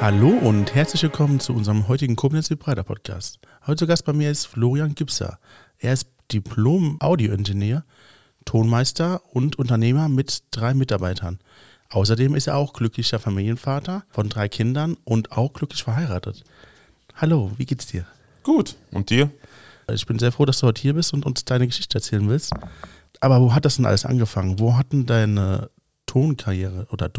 Hallo und herzlich willkommen zu unserem heutigen Koblenz Breiter Podcast. Heute zu Gast bei mir ist Florian Gipser. Er ist Diplom-Audio-Ingenieur, Tonmeister und Unternehmer mit drei Mitarbeitern. Außerdem ist er auch glücklicher Familienvater von drei Kindern und auch glücklich verheiratet. Hallo, wie geht's dir? Gut. Und dir? Ich bin sehr froh, dass du heute hier bist und uns deine Geschichte erzählen willst. Aber wo hat das denn alles angefangen? Wo hat denn deine Tonkarriere oder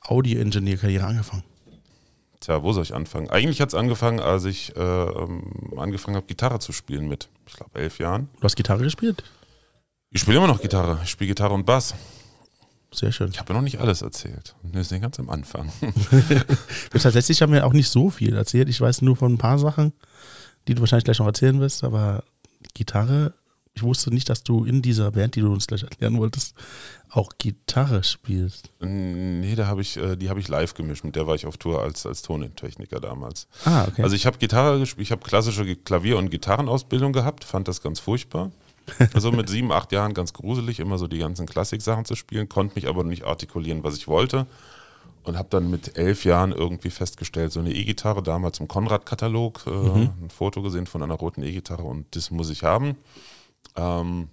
Diplom-Audio-Ingenieur-Karriere angefangen? Tja, wo soll ich anfangen? Eigentlich hat es angefangen, als ich äh, angefangen habe, Gitarre zu spielen mit, ich glaube, elf Jahren. Du hast Gitarre gespielt? Ich spiele immer noch Gitarre. Ich spiele Gitarre und Bass. Sehr schön. Ich habe ja noch nicht alles erzählt. Wir sind ganz am Anfang. Tatsächlich haben wir auch nicht so viel erzählt. Ich weiß nur von ein paar Sachen, die du wahrscheinlich gleich noch erzählen wirst, aber Gitarre, ich wusste nicht, dass du in dieser Band, die du uns gleich erklären wolltest, auch Gitarre spielst. Nee, da habe ich, äh, die habe ich live gemischt. Mit der war ich auf Tour als, als Tontechniker damals. Ah, okay. Also ich habe Gitarre gespielt, ich habe klassische Klavier- und Gitarrenausbildung gehabt, fand das ganz furchtbar. Also mit sieben, acht Jahren ganz gruselig, immer so die ganzen Klassik-Sachen zu spielen, konnte mich aber nicht artikulieren, was ich wollte. Und habe dann mit elf Jahren irgendwie festgestellt, so eine E-Gitarre, damals im Konrad-Katalog, äh, Mhm. ein Foto gesehen von einer roten E-Gitarre und das muss ich haben. Ähm,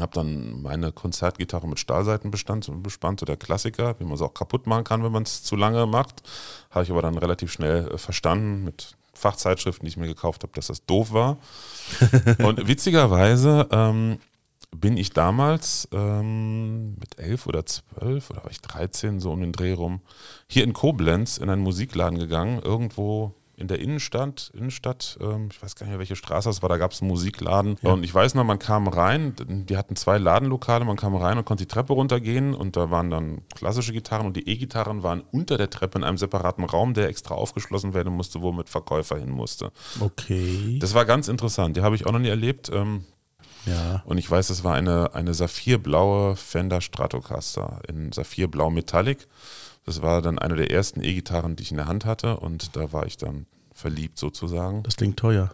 habe dann meine Konzertgitarre mit Stahlseiten bestand, bespannt, so der Klassiker, wie man es auch kaputt machen kann, wenn man es zu lange macht. Habe ich aber dann relativ schnell äh, verstanden mit Fachzeitschriften, die ich mir gekauft habe, dass das doof war. Und witzigerweise ähm, bin ich damals ähm, mit elf oder zwölf oder war ich 13, so um den Dreh rum, hier in Koblenz in einen Musikladen gegangen, irgendwo in der Innenstadt, Innenstadt, ähm, ich weiß gar nicht mehr, welche Straße das war, da gab es einen Musikladen. Ja. Und ich weiß noch, man kam rein, die hatten zwei Ladenlokale, man kam rein und konnte die Treppe runtergehen und da waren dann klassische Gitarren und die E-Gitarren waren unter der Treppe in einem separaten Raum, der extra aufgeschlossen werden musste, wo mit Verkäufer hin musste. Okay. Das war ganz interessant, die habe ich auch noch nie erlebt. Ähm, ja. und ich weiß, es war eine, eine saphirblaue Fender Stratocaster in saphirblau Metallic. Das war dann eine der ersten E-Gitarren, die ich in der Hand hatte und da war ich dann verliebt sozusagen. Das klingt teuer.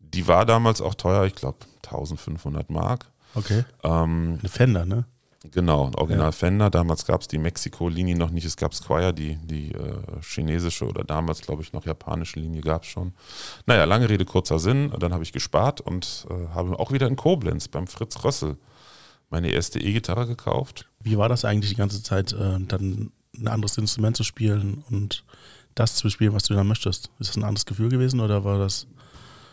Die war damals auch teuer, ich glaube 1500 Mark. Okay. Ähm, Eine Fender, ne? genau, Original Ja. Fender. Damals gab es die Mexiko-Linie noch nicht, es gab Squire, die, die äh, chinesische oder damals, glaube ich, noch japanische Linie gab es schon. Naja, lange Rede, kurzer Sinn. Dann habe ich gespart und äh, habe auch wieder in Koblenz beim Fritz Rössel meine erste E-Gitarre gekauft. Wie war das eigentlich die ganze Zeit, äh, dann ein anderes Instrument zu spielen und das zu spielen, was du dann möchtest? Ist das ein anderes Gefühl gewesen oder war das?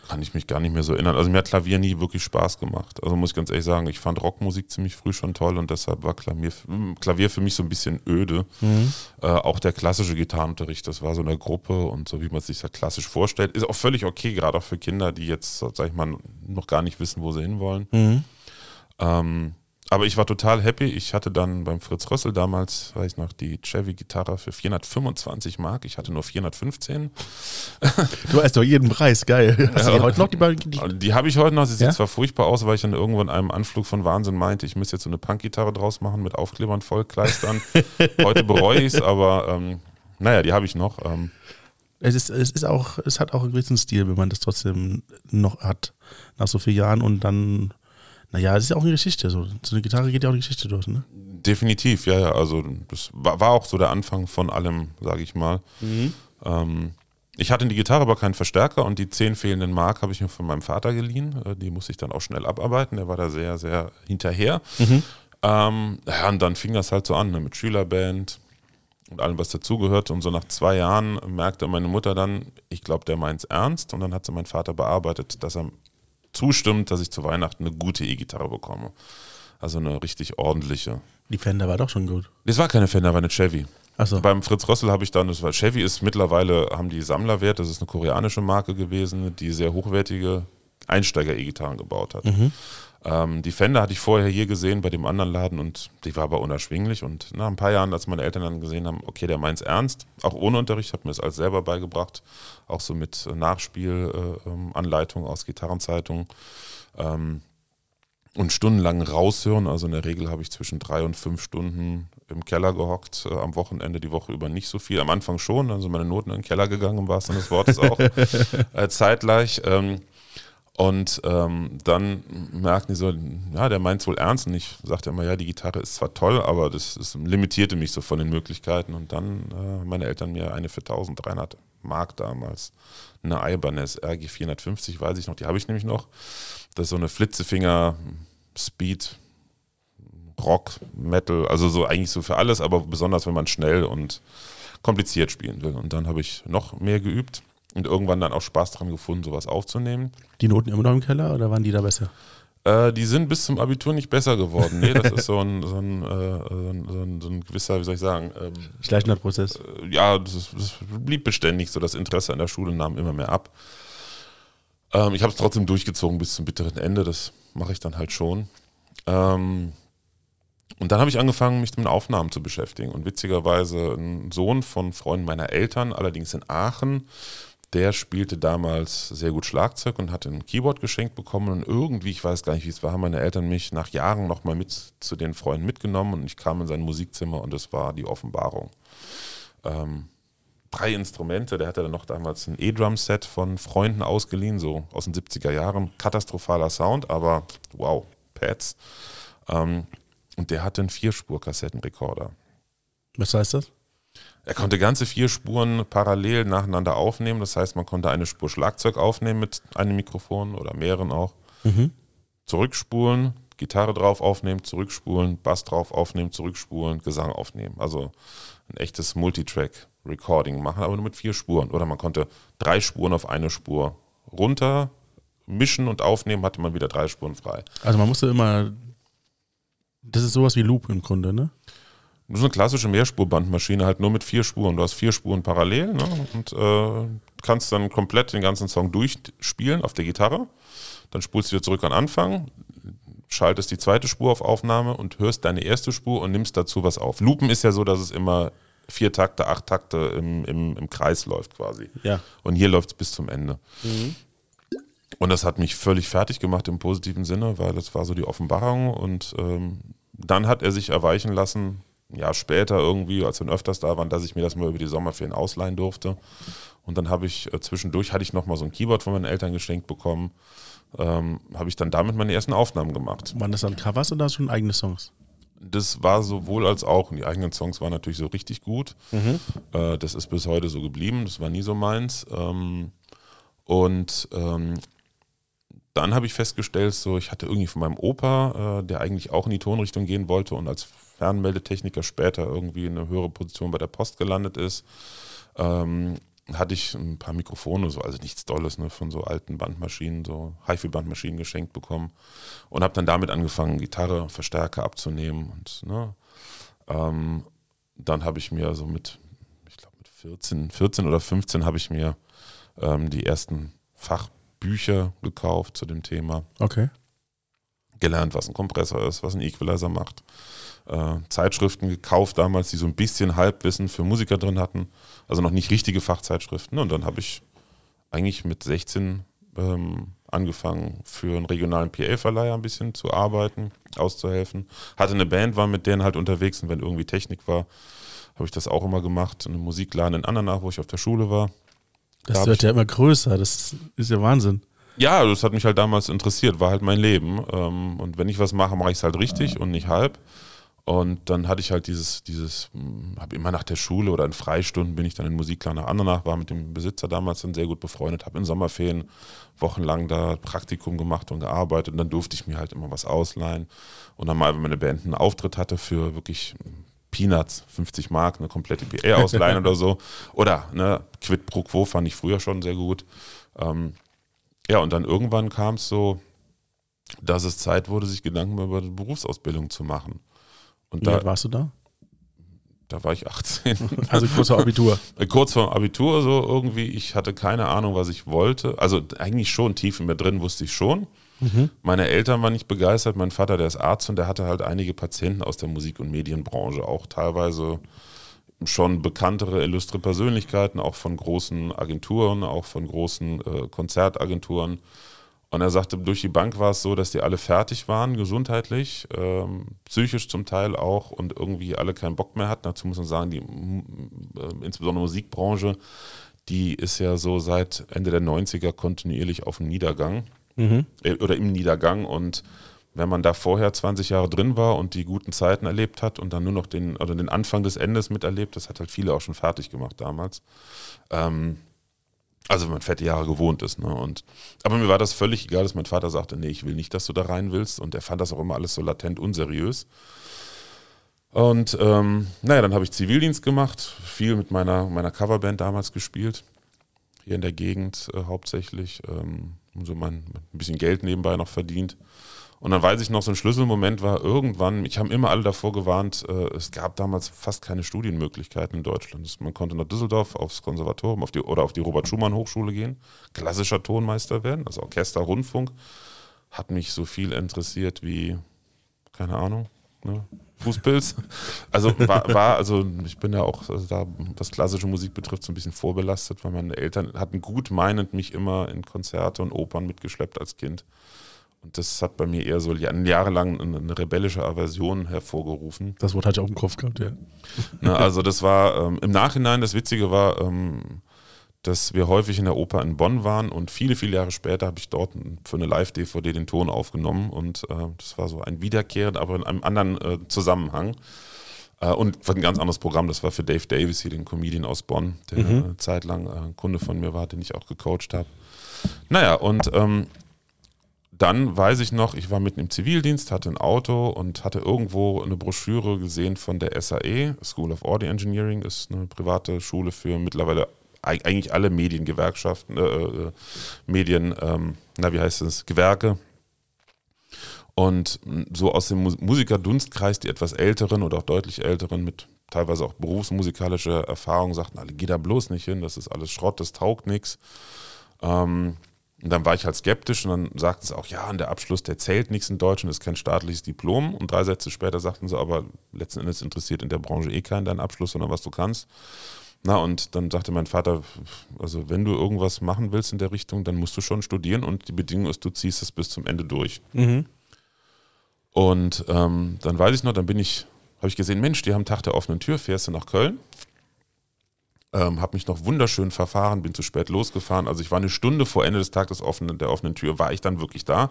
Kann ich mich gar nicht mehr so erinnern. Also mir hat Klavier nie wirklich Spaß gemacht. Also muss ich ganz ehrlich sagen, ich fand Rockmusik ziemlich früh schon toll und deshalb war Klavier, Klavier für mich so ein bisschen öde. Äh, auch der klassische Gitarrenunterricht, das war so eine Gruppe und so wie man es sich da klassisch vorstellt, ist auch völlig okay, gerade auch für Kinder, die jetzt, sag ich mal, noch gar nicht wissen, wo sie hinwollen. Mhm. Ähm, aber ich war total happy. Ich hatte dann beim Fritz Rössel damals, weiß ich noch, die Chevy-Gitarre für 425 Mark. Ich hatte nur 415. Du weißt doch jeden Preis, geil. Hast du Ja. heute noch die, Ba- die Die habe ich heute noch. Sie sieht Ja? zwar furchtbar aus, weil ich dann irgendwo in einem Anflug von Wahnsinn meinte, ich müsste jetzt so eine Punkgitarre draus machen mit Aufklebern, Vollkleistern. heute bereue ich es, aber ähm, naja, die habe ich noch. Ähm, Es ist, es ist auch, es hat auch einen gewissen Stil, wenn man das trotzdem noch hat, nach so vielen Jahren und dann, naja, es ist ja auch eine Geschichte. So, so eine Gitarre geht ja auch eine Geschichte durch, ne? definitiv, ja, ja. Also das war, war auch so der Anfang von allem, sage ich mal. Ähm, ich hatte in die Gitarre aber keinen Verstärker und die zehn fehlenden Mark habe ich mir von meinem Vater geliehen. Äh, Die musste ich dann auch schnell abarbeiten. Der war da sehr, sehr hinterher. Ähm, ja, und dann fing das halt so an ne, mit Schülerband und allem, was dazugehört. Und so nach zwei Jahren merkte meine Mutter dann, ich glaube, der meint's ernst. Und dann hat sie mein Vater bearbeitet, dass er zustimmt, dass ich zu Weihnachten eine gute E-Gitarre bekomme. Also eine richtig ordentliche. Die Fender war doch schon gut. Das war keine Fender, war eine Chevy. Achso. Beim Fritz Rössel habe ich dann, das war Chevy ist mittlerweile, haben die Sammlerwert, das ist eine koreanische Marke gewesen, die sehr hochwertige Einsteiger-E-Gitarren gebaut hat. Ähm, die Fender hatte ich vorher hier gesehen bei dem anderen Laden und die war aber unerschwinglich. Und nach ein paar Jahren, als meine Eltern dann gesehen haben, okay, der meint's ernst, auch ohne Unterricht, hat mir das alles selber beigebracht, auch so mit Nachspielanleitung äh, ähm, Anleitung aus Gitarrenzeitungen. Ähm, und stundenlang raushören. Also in der Regel habe ich zwischen drei und fünf Stunden im Keller gehockt, äh, am Wochenende die Woche über nicht so viel. Am Anfang schon, also meine Noten in den Keller gegangen, im wahrsten Sinne des Wortes auch, äh, zeitgleich. Ähm, Und ähm, dann merkten die so, ja, der meint es wohl ernst. Und ich sagte immer, ja, die Gitarre ist zwar toll, aber das, das limitierte mich so von den Möglichkeiten. Und dann äh, meine Eltern mir eine für 1300 Mark damals, eine Ibanez RG 450, weiß ich noch, die habe ich nämlich noch. Das ist so eine Flitzefinger Speed Rock, Metal, also so eigentlich so für alles, aber besonders wenn man schnell und kompliziert spielen will. Und dann habe ich noch mehr geübt und irgendwann dann auch Spaß daran gefunden, sowas aufzunehmen. Die Noten immer noch im Keller oder waren die da besser? Äh, die sind bis zum Abitur nicht besser geworden. Nee, das ist so ein, so ein, äh, so ein, so ein gewisser, wie soll ich sagen, ähm, schleichender Prozess. Äh, ja, das, das, blieb beständig so. Das Interesse an der Schule nahm immer mehr ab. Ähm, ich habe es trotzdem durchgezogen bis zum bitteren Ende. Das mache ich dann halt schon. Ähm, und dann habe ich angefangen, mich mit Aufnahmen zu beschäftigen. Und witzigerweise ein Sohn von Freunden meiner Eltern, allerdings in Aachen, der spielte damals sehr gut Schlagzeug und hatte ein Keyboard geschenkt bekommen. Und irgendwie, ich weiß gar nicht, wie es war, haben meine Eltern mich nach Jahren nochmal mit zu den Freunden mitgenommen und ich kam in sein Musikzimmer und es war die Offenbarung. Ähm, drei Instrumente, der hatte dann noch damals ein E-Drum-Set von Freunden ausgeliehen, so aus den 70er Jahren. Katastrophaler Sound, aber wow, Pads. Ähm, und der hatte einen Vierspur-Kassettenrekorder. Was heißt das? Er konnte ganze vier Spuren parallel nacheinander aufnehmen. Das heißt, man konnte eine Spur Schlagzeug aufnehmen mit einem Mikrofon oder mehreren auch. Mhm. Zurückspulen, Gitarre drauf aufnehmen, zurückspulen, Bass drauf aufnehmen, zurückspulen, Gesang aufnehmen. Also ein echtes Multitrack-Recording machen, aber nur mit vier Spuren. Oder man konnte drei Spuren auf eine Spur runter mischen und aufnehmen, hatte man wieder drei Spuren frei. Also man musste immer das ist sowas wie Loop im Grunde, ne? Das ist eine klassische Mehrspurbandmaschine, halt nur mit vier Spuren. Du hast vier Spuren parallel ne? und äh, kannst dann komplett den ganzen Song durchspielen auf der Gitarre. Dann spulst du wieder zurück an Anfang, schaltest die zweite Spur auf Aufnahme und hörst deine erste Spur und nimmst dazu was auf. Loopen ist ja so, dass es immer vier Takte, acht Takte im, im, im Kreis läuft quasi. Ja. Und hier läuft es bis zum Ende. Mhm. Und das hat mich völlig fertig gemacht im positiven Sinne, weil das war so die Offenbarung. Und ähm, dann hat er sich erweichen lassen, ein Jahr später irgendwie, als wir öfters da waren, dass ich mir das mal über die Sommerferien ausleihen durfte. Und dann habe ich äh, zwischendurch hatte ich nochmal so ein Keyboard von meinen Eltern geschenkt bekommen. Ähm, habe ich dann damit meine ersten Aufnahmen gemacht. Waren das dann Covers oder schon eigene Songs? Das war sowohl als auch. Und die eigenen Songs waren natürlich so richtig gut. Mhm. Äh, das ist bis heute so geblieben. Das war nie so meins. Ähm, und ähm, dann habe ich festgestellt, so ich hatte irgendwie von meinem Opa, äh, der eigentlich auch in die Tonrichtung gehen wollte und als Fernmeldetechniker später irgendwie in eine höhere Position bei der Post gelandet ist, ähm, hatte ich ein paar Mikrofone, so, also nichts Dolles, ne, von so alten Bandmaschinen, so HiFi-Bandmaschinen geschenkt bekommen und habe dann damit angefangen, Gitarre, Verstärker abzunehmen und ne, ähm, dann habe ich mir so mit, ich glaube mit 14, 14 oder 15 habe ich mir ähm, die ersten Fach Bücher gekauft zu dem Thema. Okay. Gelernt, was ein Kompressor ist, was ein Equalizer macht. Äh, Zeitschriften gekauft damals, die so ein bisschen Halbwissen für Musiker drin hatten. Also noch nicht richtige Fachzeitschriften. Und dann habe ich eigentlich mit 16 ähm, angefangen, für einen regionalen PA-Verleiher ein bisschen zu arbeiten, auszuhelfen. Hatte eine Band, war mit denen halt unterwegs und wenn irgendwie Technik war, habe ich das auch immer gemacht. Eine Musikladen in Andernach, wo ich auf der Schule war. Das da wird ja immer größer, das ist ja Wahnsinn. Ja, das hat mich halt damals interessiert, war halt mein Leben. Ähm, und wenn ich was mache, mache ich es halt richtig und nicht halb. Und dann hatte ich halt dieses, dieses, hm, habe immer nach der Schule oder in Freistunden bin ich dann in Musikladen nach Andernach, war mit dem Besitzer damals dann sehr gut befreundet, habe in Sommerferien wochenlang da Praktikum gemacht und gearbeitet und dann durfte ich mir halt immer was ausleihen. Und dann mal, wenn meine Band einen Auftritt hatte für wirklich Peanuts, 50 Mark, eine komplette PA ausleihen oder so. Oder ne, Quid pro Quo fand ich früher schon sehr gut. Ähm, ja, und dann irgendwann kam es so, dass es Zeit wurde, sich Gedanken über die Berufsausbildung zu machen. Und Wie da, alt warst du da? Da war ich 18. Also kurz vor Abitur. kurz vor Abitur, so irgendwie. Ich hatte keine Ahnung, was ich wollte. Also eigentlich schon tief in mir drin wusste ich schon. Mhm. Meine Eltern waren nicht begeistert. Mein Vater, der ist Arzt und der hatte halt einige Patienten aus der Musik- und Medienbranche, auch teilweise schon bekanntere, illustre Persönlichkeiten, auch von großen Agenturen, auch von großen äh, Konzertagenturen. Und er sagte, durch die Bank war es so, dass die alle fertig waren, gesundheitlich, ähm, psychisch zum Teil auch und irgendwie alle keinen Bock mehr hatten. Dazu muss man sagen, die äh, insbesondere Musikbranche, die ist ja so seit Ende der 90er kontinuierlich auf dem Niedergang. mhm. Äh, oder im Niedergang. Und wenn man da vorher 20 Jahre drin war und die guten Zeiten erlebt hat und dann nur noch den, oder den Anfang des Endes miterlebt, das hat halt viele auch schon fertig gemacht damals. Ähm, also wenn man fette Jahre gewohnt ist. Ne? Und, aber mir war das völlig egal, dass mein Vater sagte, nee, ich will nicht, dass du da rein willst. Und er fand das auch immer alles so latent unseriös. Und ähm, naja, dann habe ich Zivildienst gemacht, viel mit meiner, meiner Coverband damals gespielt, hier in der Gegend äh, hauptsächlich, ähm, so mein, ein bisschen Geld nebenbei noch verdient. Und dann weiß ich noch, so ein Schlüsselmoment war irgendwann, ich habe immer alle davor gewarnt, äh, es gab damals fast keine Studienmöglichkeiten in Deutschland. Man konnte nach Düsseldorf aufs Konservatorium auf die, oder auf die Robert-Schumann-Hochschule gehen, klassischer Tonmeister werden, also Orchester, Rundfunk. Hat mich so viel interessiert wie, keine Ahnung, ne? Fußpilz. Also war, war, also ich bin ja auch, also da, was klassische Musik betrifft, so ein bisschen vorbelastet, weil meine Eltern hatten gut meinend mich immer in Konzerte und Opern mitgeschleppt als Kind. Und das hat bei mir eher so jahrelang eine rebellische Aversion hervorgerufen. Das Wort hatte ich auch im Kopf gehabt, ja. Na, also das war ähm, im Nachhinein, das Witzige war, ähm, dass wir häufig in der Oper in Bonn waren und viele, viele Jahre später habe ich dort für eine Live-DVD den Ton aufgenommen und äh, das war so ein Wiederkehren, aber in einem anderen äh, Zusammenhang. Äh, und ein ganz anderes Programm, das war für Dave Davis hier, den Comedian aus Bonn, der mhm. eine Zeit lang äh, ein Kunde von mir war, den ich auch gecoacht habe. Naja, und ähm, dann weiß ich noch, ich war mitten im Zivildienst, hatte ein Auto und hatte irgendwo eine Broschüre gesehen von der SAE, School of Audio Engineering, ist eine private Schule für mittlerweile eigentlich alle Mediengewerkschaften, äh, äh, Medien, ähm, na wie heißt es, Gewerke. Und so aus dem Musikerdunstkreis, die etwas älteren oder auch deutlich älteren mit teilweise auch berufsmusikalischer Erfahrung sagten alle, geh da bloß nicht hin, das ist alles Schrott, das taugt nichts. Ähm, und dann war ich halt skeptisch und dann sagten sie auch, ja, an der Abschluss, der zählt nichts in Deutschland, ist kein staatliches Diplom. Und drei Sätze später sagten sie, aber letzten Endes interessiert in der Branche eh keinen deinen Abschluss, sondern was du kannst. Na, und dann sagte mein Vater, also wenn du irgendwas machen willst in der Richtung, dann musst du schon studieren und die Bedingung ist, du ziehst es bis zum Ende durch. Mhm. Und ähm, dann weiß ich noch, dann bin ich, habe ich gesehen, Mensch, die haben Tag der offenen Tür, fährst du nach Köln. Ähm, habe mich noch wunderschön verfahren, bin zu spät losgefahren. Also ich war eine Stunde vor Ende des Tages offenen, der offenen Tür, war ich dann wirklich da.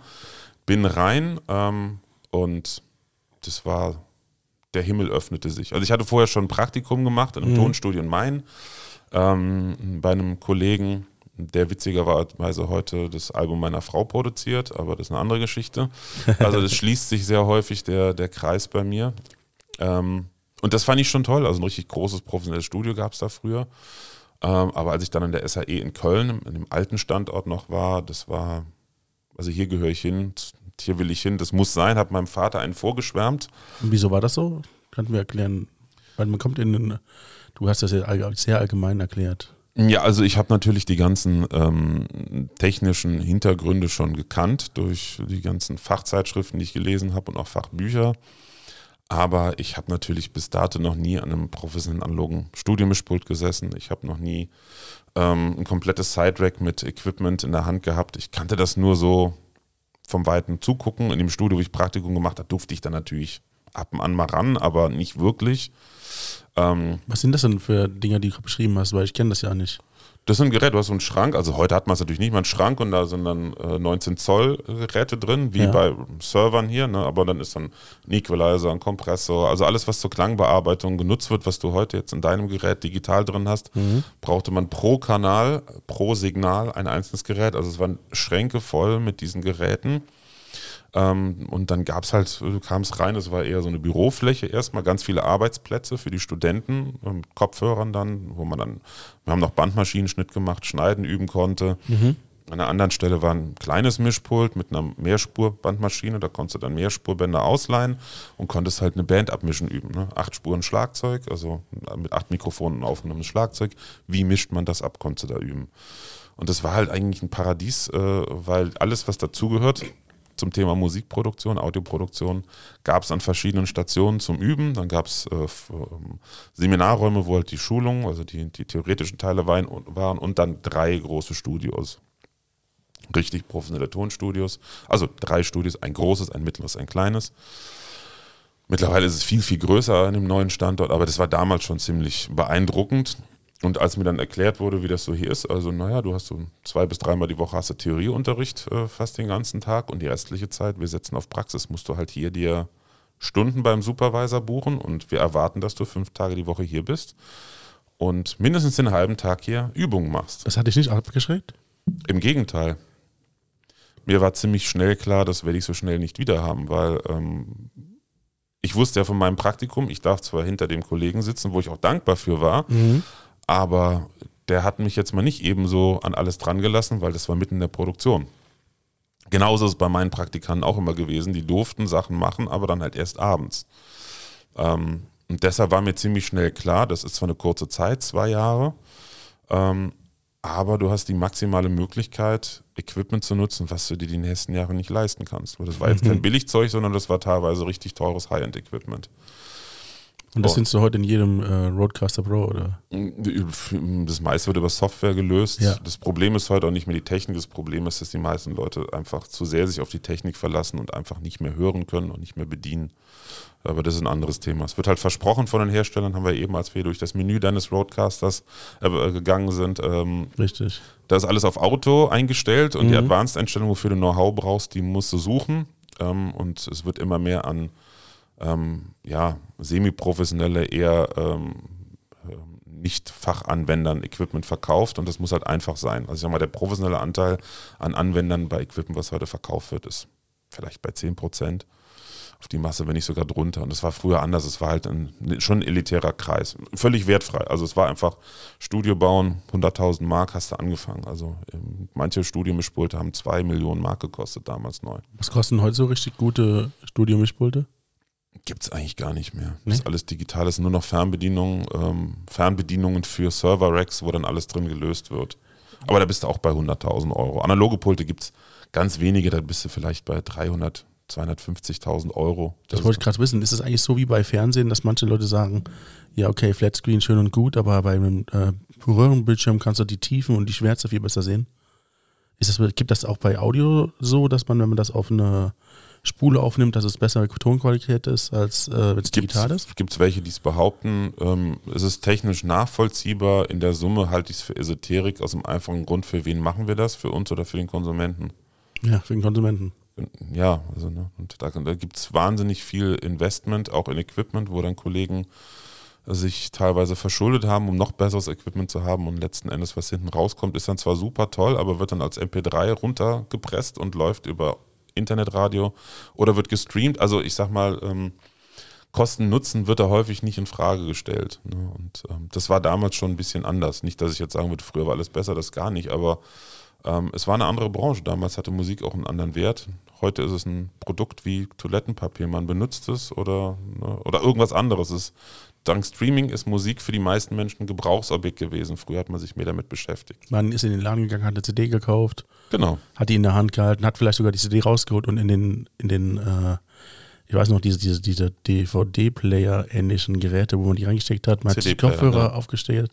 Bin rein ähm, und das war, der Himmel öffnete sich. Also ich hatte vorher schon ein Praktikum gemacht in einem mhm. Tonstudio in Main ähm, bei einem Kollegen, der witzigerweise heute das Album meiner Frau produziert, aber das ist eine andere Geschichte. Also das schließt sich sehr häufig der, der Kreis bei mir. Ähm, und das fand ich schon toll. Also ein richtig großes professionelles Studio gab es da früher. Ähm, aber als ich dann an der SAE in Köln, in dem alten Standort noch war, das war, also hier gehöre ich hin, hier will ich hin, das muss sein, hat meinem Vater einen vorgeschwärmt. Und wieso war das so? Könnten wir erklären. Weil man kommt in einen, du hast das ja sehr allgemein erklärt. Ja, also ich habe natürlich die ganzen ähm, technischen Hintergründe schon gekannt durch die ganzen Fachzeitschriften, die ich gelesen habe und auch Fachbücher. Aber ich habe natürlich bis dato noch nie an einem professionellen analogen Studiomischpult gesessen. Ich habe noch nie ähm, ein komplettes Side-Rack mit Equipment in der Hand gehabt. Ich kannte das nur so vom Weiten zugucken. In dem Studio, wo ich Praktikum gemacht habe, durfte ich dann natürlich ab und an mal ran, aber nicht wirklich. Ähm, Was sind das denn für Dinge, die du beschrieben hast? Weil ich kenne das ja nicht. Das ist ein Gerät, du hast so einen Schrank, also heute hat man es natürlich nicht mal einen Schrank und da sind dann äh, 19 Zoll Geräte drin, wie ja. bei Servern hier, ne? aber dann ist dann ein Equalizer, ein Kompressor, also alles, was zur Klangbearbeitung genutzt wird, was du heute jetzt in deinem Gerät digital drin hast, mhm. brauchte man pro Kanal, pro Signal ein einzelnes Gerät. Also es waren Schränke voll mit diesen Geräten. Ähm, und dann gab es halt, du kamst rein, es war eher so eine Bürofläche erstmal, ganz viele Arbeitsplätze für die Studenten, mit ähm, Kopfhörern dann, wo man dann, wir haben noch Bandmaschinenschnitt gemacht, Schneiden üben konnte. Mhm. An einer anderen Stelle war ein kleines Mischpult mit einer Mehrspurbandmaschine, da konntest du dann Mehrspurbänder ausleihen und konntest halt eine Band abmischen üben. Ne? Acht Spuren Schlagzeug, also mit acht Mikrofonen aufgenommenes Schlagzeug. Wie mischt man das ab, konntest du da üben. Und das war halt eigentlich ein Paradies, äh, weil alles, was dazugehört, zum Thema Musikproduktion, Audioproduktion gab es an verschiedenen Stationen zum Üben. Dann gab es äh, ähm, Seminarräume, wo halt die Schulungen, also die, die theoretischen Teile waren, waren und dann drei große Studios. Richtig professionelle Tonstudios. Also drei Studios, ein großes, ein mittleres, ein kleines. Mittlerweile ist es viel, viel größer an dem neuen Standort, aber das war damals schon ziemlich beeindruckend. Und als mir dann erklärt wurde, wie das so hier ist, also naja, du hast so zwei bis dreimal die Woche hast du Theorieunterricht äh, fast den ganzen Tag und die restliche Zeit, wir setzen auf Praxis, musst du halt hier dir Stunden beim Supervisor buchen und wir erwarten, dass du fünf Tage die Woche hier bist und mindestens den halben Tag hier Übungen machst. Das hatte ich nicht abgeschreckt? Im Gegenteil. Mir war ziemlich schnell klar, das werde ich so schnell nicht wieder haben, weil ähm, ich wusste ja von meinem Praktikum, ich darf zwar hinter dem Kollegen sitzen, wo ich auch dankbar für war, mhm. Aber der hat mich jetzt mal nicht ebenso an alles dran gelassen, weil das war mitten in der Produktion. Genauso ist es bei meinen Praktikanten auch immer gewesen. Die durften Sachen machen, aber dann halt erst abends. Ähm, und deshalb war mir ziemlich schnell klar, das ist zwar eine kurze Zeit, zwei Jahre, ähm, aber du hast die maximale Möglichkeit, Equipment zu nutzen, was du dir die nächsten Jahre nicht leisten kannst. Das war jetzt kein. Billigzeug, sondern das war teilweise richtig teures High-End-Equipment. Und das oh. findest du heute in jedem äh, Roadcaster Pro, oder? Das meiste wird über Software gelöst. Ja. Das Problem ist heute auch nicht mehr die Technik. Das Problem ist, dass die meisten Leute einfach zu sehr sich auf die Technik verlassen und einfach nicht mehr hören können und nicht mehr bedienen. Aber das ist ein anderes Thema. Es wird halt versprochen von den Herstellern, haben wir eben, als wir durch das Menü deines Roadcasters äh, gegangen sind. Ähm, Richtig. Da ist alles auf Auto eingestellt und mhm. die Advanced-Einstellung, wofür du Know-how brauchst, die musst du suchen. Ähm, und es wird immer mehr an ähm, ja, semi-professionelle, eher ähm, nicht Fachanwendern Equipment verkauft und das muss halt einfach sein. Also ich sag mal, der professionelle Anteil an Anwendern bei Equipment, was heute verkauft wird, ist vielleicht bei 10 Prozent auf die Masse, wenn nicht sogar drunter. Und das war früher anders. Es war halt ein, schon ein elitärer Kreis. Völlig wertfrei. Also es war einfach Studio bauen, 100.000 Mark hast du angefangen. Also ähm, manche Studiomischpulte haben 2 Millionen Mark gekostet damals neu. Was kosten heute so richtig gute Studiomischpulte? Gibt es eigentlich gar nicht mehr. Nee? Das ist alles digital, das sind nur noch Fernbedienungen, ähm, Fernbedienungen für Server-Racks, wo dann alles drin gelöst wird. Aber da bist du auch bei 100.000 Euro. Analoge Pulte gibt es ganz wenige, da bist du vielleicht bei 300, 250.000 Euro. Das, das wollte ich gerade wissen. Ist es eigentlich so wie bei Fernsehen, dass manche Leute sagen, ja, okay, Flatscreen schön und gut, aber bei einem äh, Röhrenbildschirm kannst du die Tiefen und die Schwärze viel besser sehen? Ist das, gibt das auch bei Audio so, dass man, wenn man das auf eine Spule aufnimmt, dass es bessere Tonqualität ist, als äh, wenn es digital ist? Gibt es welche, die es behaupten? Ähm, es ist technisch nachvollziehbar. In der Summe halte ich es für Esoterik aus dem einfachen Grund, für wen machen wir das? Für uns oder für den Konsumenten? Ja, für den Konsumenten. Ja, also ne, und da, da gibt es wahnsinnig viel Investment, auch in Equipment, wo dann Kollegen sich teilweise verschuldet haben, um noch besseres Equipment zu haben und letzten Endes, was hinten rauskommt, ist dann zwar super toll, aber wird dann als MP3 runtergepresst und läuft über Internetradio oder wird gestreamt. Also ich sag mal, ähm, Kosten-Nutzen wird da häufig nicht in Frage gestellt. Ne? Und ähm, das war damals schon ein bisschen anders. Nicht, dass ich jetzt sagen würde, früher war alles besser, das gar nicht, aber ähm, es war eine andere Branche. Damals hatte Musik auch einen anderen Wert. Heute ist es ein Produkt wie Toilettenpapier. Man benutzt es oder, ne, oder irgendwas anderes. Es dank Streaming ist Musik für die meisten Menschen ein Gebrauchsobjekt gewesen. Früher hat man sich mehr damit beschäftigt. Man ist in den Laden gegangen, hat eine CD gekauft. Genau. Hat die in der Hand gehalten, hat vielleicht sogar die CD rausgeholt und in den, in den äh, ich weiß noch, diese, diese, diese DVD-Player-ähnlichen Geräte, wo man die reingesteckt hat. Man hat die Kopfhörer ne? aufgestellt.